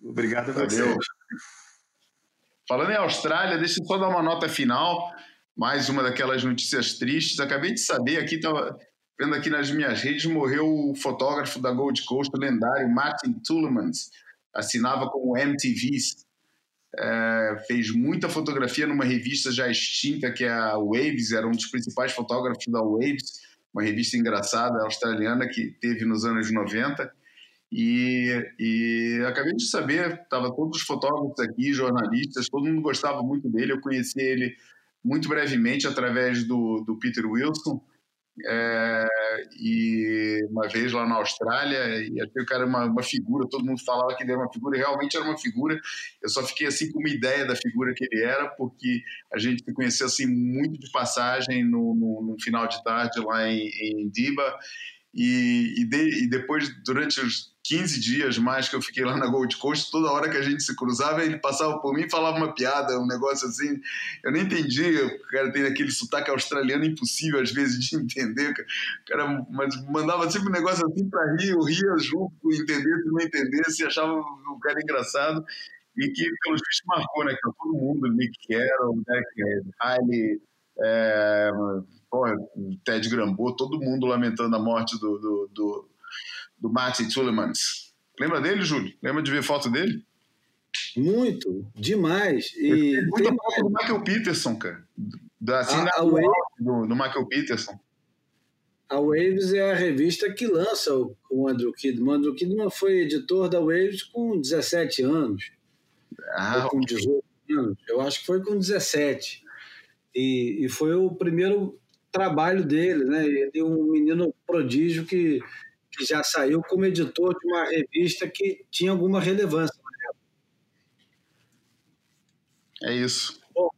Obrigado a. Falando em Austrália, deixa eu só dar uma nota final. Mais uma daquelas notícias tristes. Acabei de saber aqui, estava vendo aqui nas minhas redes, morreu o fotógrafo da Gold Coast, lendário Martin Tullemans. Assinava como MTVs é, fez muita fotografia numa revista já extinta, que é a Waves, era um dos principais fotógrafos da Waves, uma revista engraçada australiana que teve nos anos 90. E, e acabei de saber, estava todos os fotógrafos aqui, jornalistas, todo mundo gostava muito dele. Eu conheci ele muito brevemente através do, do Peter Wilson, é, e uma vez lá na Austrália, e o cara uma, uma figura, todo mundo falava que ele era uma figura, e realmente era uma figura. Eu só fiquei assim com uma ideia da figura que ele era, porque a gente se conheceu assim muito de passagem no, no, no final de tarde lá em, em Diba, E, e, de, e, depois, durante os 15 dias mais que eu fiquei lá na Gold Coast, toda hora que a gente se cruzava, ele passava por mim e falava uma piada, um negócio assim. Eu nem entendia. O cara tem aquele sotaque australiano impossível, às vezes, de entender. O cara mas mandava sempre um negócio assim para rir, eu ria junto, entender se não entendesse, achava o cara engraçado. E que, pelo visto, marcou, né? Que todo mundo, Nick Carroll, né? Riley, é, porra, Ted Grambo, todo mundo lamentando a morte do, do, do, do Martin Tullemans. Lembra dele, Júlio? Lembra de ver foto dele? Muito, demais. E muita tem... foto do Michael Peterson, cara. Da, assim, a, a Wave... do, do Michael Peterson. A Waves é a revista que lança o, o Andrew Kidman. O Andrew Kidman foi editor da Waves com 17 anos. Ah, com 18 anos. Eu acho que foi com 17. E, e foi o primeiro trabalho dele, né? Ele é um menino prodígio que, que já saiu como editor de uma revista que tinha alguma relevância. É isso. Bom,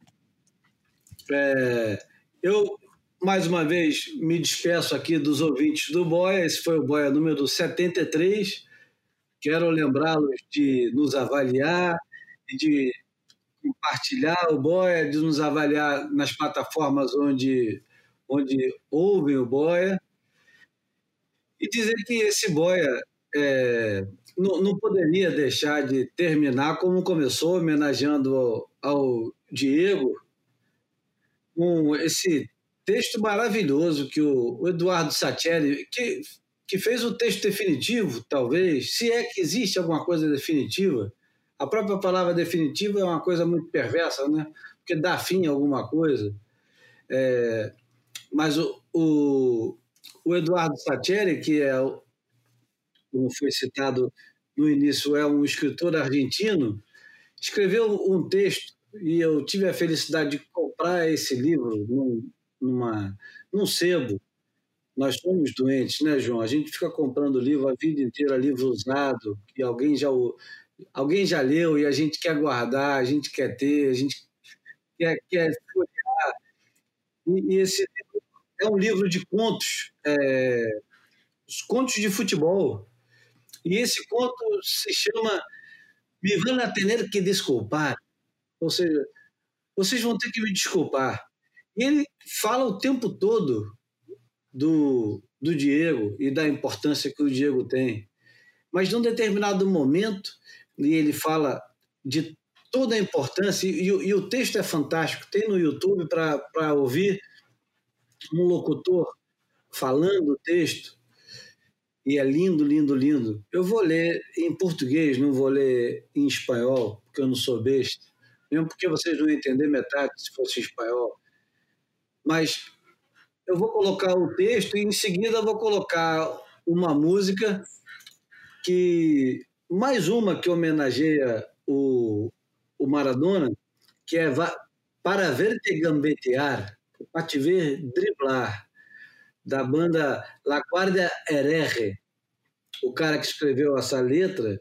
é, eu, mais uma vez, me despeço aqui dos ouvintes do Boia. Esse foi o Boia número 73. Quero lembrá-los de nos avaliar e de compartilhar o Boia, de nos avaliar nas plataformas onde onde ouvem o Boia, e dizer que esse Boia é, não, não, poderia deixar de terminar como começou, homenageando ao, ao Diego, com esse texto maravilhoso que o, o Eduardo Satieri, que, que fez o texto definitivo, talvez, se é que existe alguma coisa definitiva. A própria palavra definitiva é uma coisa muito perversa, né? porque dá fim a alguma coisa. É, mas o, o Eduardo Sacheri, que é, como foi citado no início, é um escritor argentino, escreveu um texto e eu tive a felicidade de comprar esse livro num, numa, num sebo. Nós somos doentes, né, João? A gente fica comprando livro a vida inteira, livro usado, que alguém já, alguém já leu e a gente quer guardar, a gente quer ter, a gente quer, quer. E, e esse é um livro de contos, é, os contos de futebol. E esse conto se chama Me van a tener que desculpar. Ou seja, vocês vão ter que me desculpar. E ele fala o tempo todo do, do Diego e da importância que o Diego tem. Mas num determinado momento, e ele fala de toda a importância, e, e o texto é fantástico, tem no YouTube para ouvir um locutor falando o texto, e é lindo, lindo, lindo. Eu vou ler em português, não vou ler em espanhol, porque eu não sou besta, mesmo porque vocês não entender metade se fosse espanhol. Mas eu vou colocar o texto e em seguida vou colocar uma música que mais uma que homenageia o, o Maradona, que é Para Verte Gambetear, para te ver driblar, da banda La Guardia Hereje. O cara que escreveu essa letra,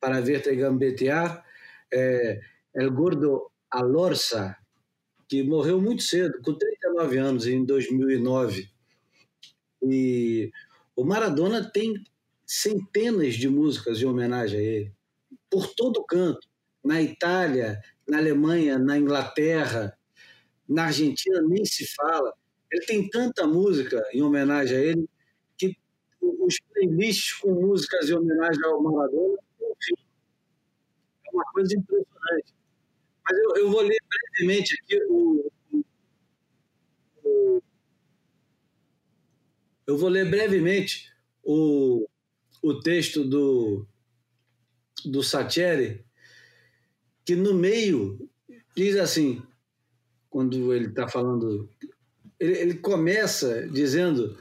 para verte gambetear, é El Gordo Alorza, que morreu muito cedo, com 39 anos, em 2009. E o Maradona tem centenas de músicas em homenagem a ele, por todo canto, na Itália, na Alemanha, na Inglaterra, na Argentina nem se fala. Ele tem tanta música em homenagem a ele que os playlists com músicas em homenagem ao Maradona, enfim, é uma coisa impressionante. Mas eu, eu vou ler brevemente aqui o, o, eu vou ler brevemente o, o texto do, do Satieri, que no meio diz assim: quando ele está falando. Ele, ele começa dizendo: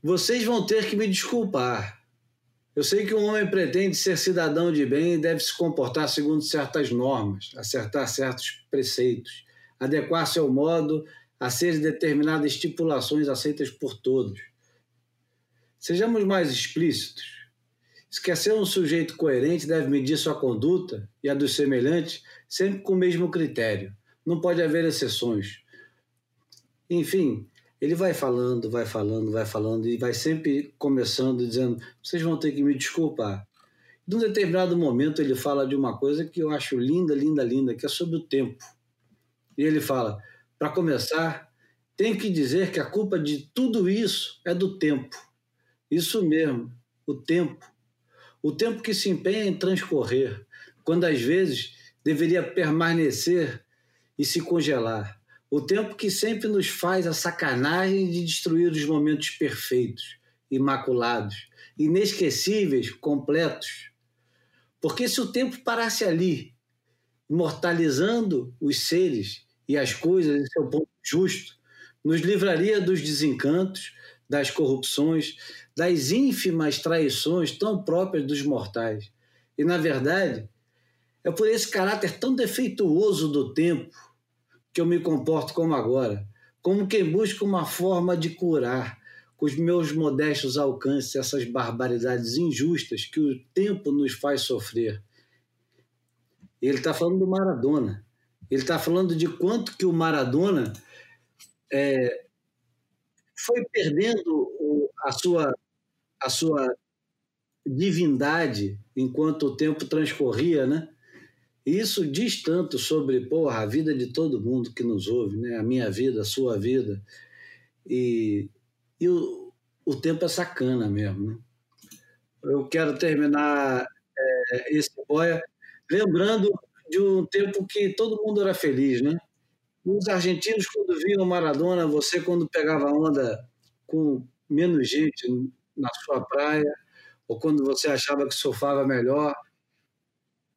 vocês vão ter que me desculpar. Eu sei que um homem pretende ser cidadão de bem e deve se comportar segundo certas normas, acertar certos preceitos, adequar-se ao modo a ser determinadas estipulações aceitas por todos. Sejamos mais explícitos. Se quer ser um sujeito coerente, deve medir sua conduta e a dos semelhantes sempre com o mesmo critério, não pode haver exceções. Enfim, ele vai falando, vai falando, vai falando e vai sempre começando dizendo: vocês vão ter que me desculpar. De um determinado momento ele fala de uma coisa que eu acho linda, linda, linda, que é sobre o tempo. E ele fala: para começar, tenho que dizer que a culpa de tudo isso é do tempo. Isso mesmo, o tempo. O tempo que se empenha em transcorrer, quando às vezes deveria permanecer e se congelar. O tempo que sempre nos faz a sacanagem de destruir os momentos perfeitos, imaculados, inesquecíveis, completos. Porque se o tempo parasse ali, imortalizando os seres e as coisas em seu ponto justo, nos livraria dos desencantos, das corrupções, das ínfimas traições tão próprias dos mortais. E, na verdade, é por esse caráter tão defeituoso do tempo que eu me comporto como agora, como quem busca uma forma de curar, com os meus modestos alcances, essas barbaridades injustas que o tempo nos faz sofrer. Ele está falando do Maradona. Ele está falando de quanto que o Maradona é, foi perdendo a sua, a sua divindade enquanto o tempo transcorria, né? Isso diz tanto sobre porra, a vida de todo mundo que nos ouve, né? a minha vida, a sua vida. E, e o, o tempo é sacana mesmo. Né? Eu quero terminar é, esse boia lembrando de um tempo que todo mundo era feliz, né? Os argentinos, quando viam Maradona, você, quando pegava onda com menos gente na sua praia, ou quando você achava que surfava melhor.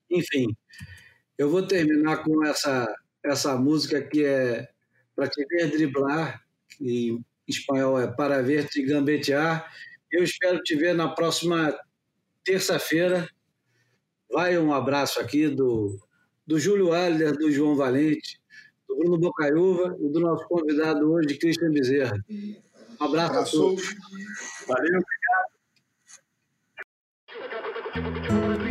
Enfim, eu vou terminar com essa, essa música que é Para Te Ver Driblar, que em espanhol é Para Ver Te Gambetear. Eu espero te ver na próxima terça-feira. Vai um abraço aqui do, do Júlio Aller, do João Valente, do Bruno Bocaiúva e do nosso convidado hoje, Cristian Bezerra. Um abraço, abraço. a todos. Valeu, obrigado.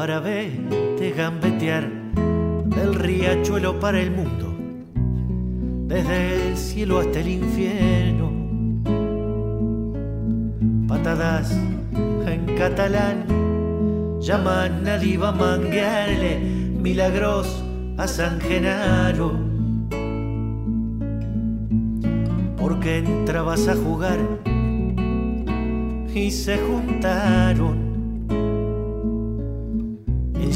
para verte gambetear del riachuelo para el mundo, desde el cielo hasta el infierno. Patadas en catalán llaman a diva manguearle milagros a San Genaro. Porque entrabas a jugar y se juntaron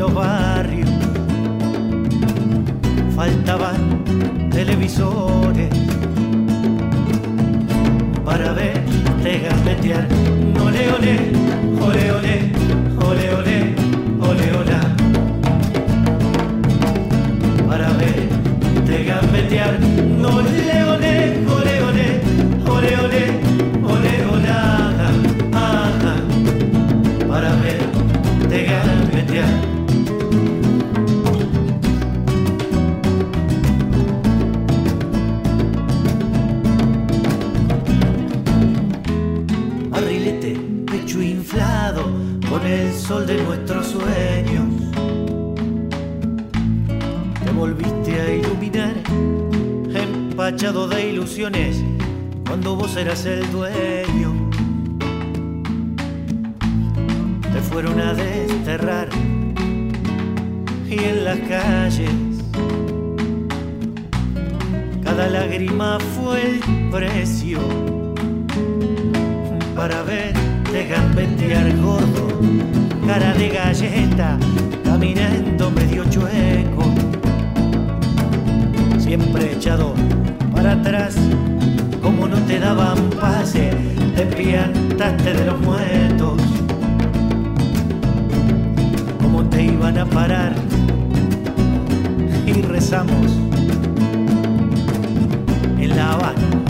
los barrios faltaban televisores para verte gambetear. Ole, ole, ole, ole, ole, ole, ole, ole. Para verte gambetear. Ole, ole, ole, ole, ole, ole, sol de nuestros sueños. Te volviste a iluminar, empachado de ilusiones, cuando vos eras el dueño. Te fueron a desterrar y en las calles cada lágrima fue el precio para verte gambetear gordo, cara de galleta, caminando medio chueco, siempre echado para atrás, como no te daban pase, te piantaste de los muertos, como te iban a parar y rezamos en La Habana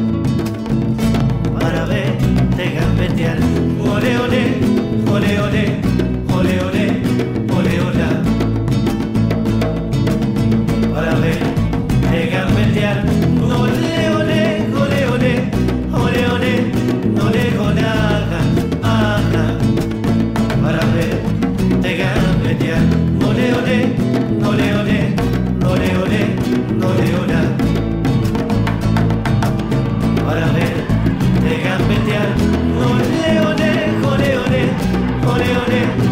para verte gambetear. Ole, ole, ole, ole, Yeah.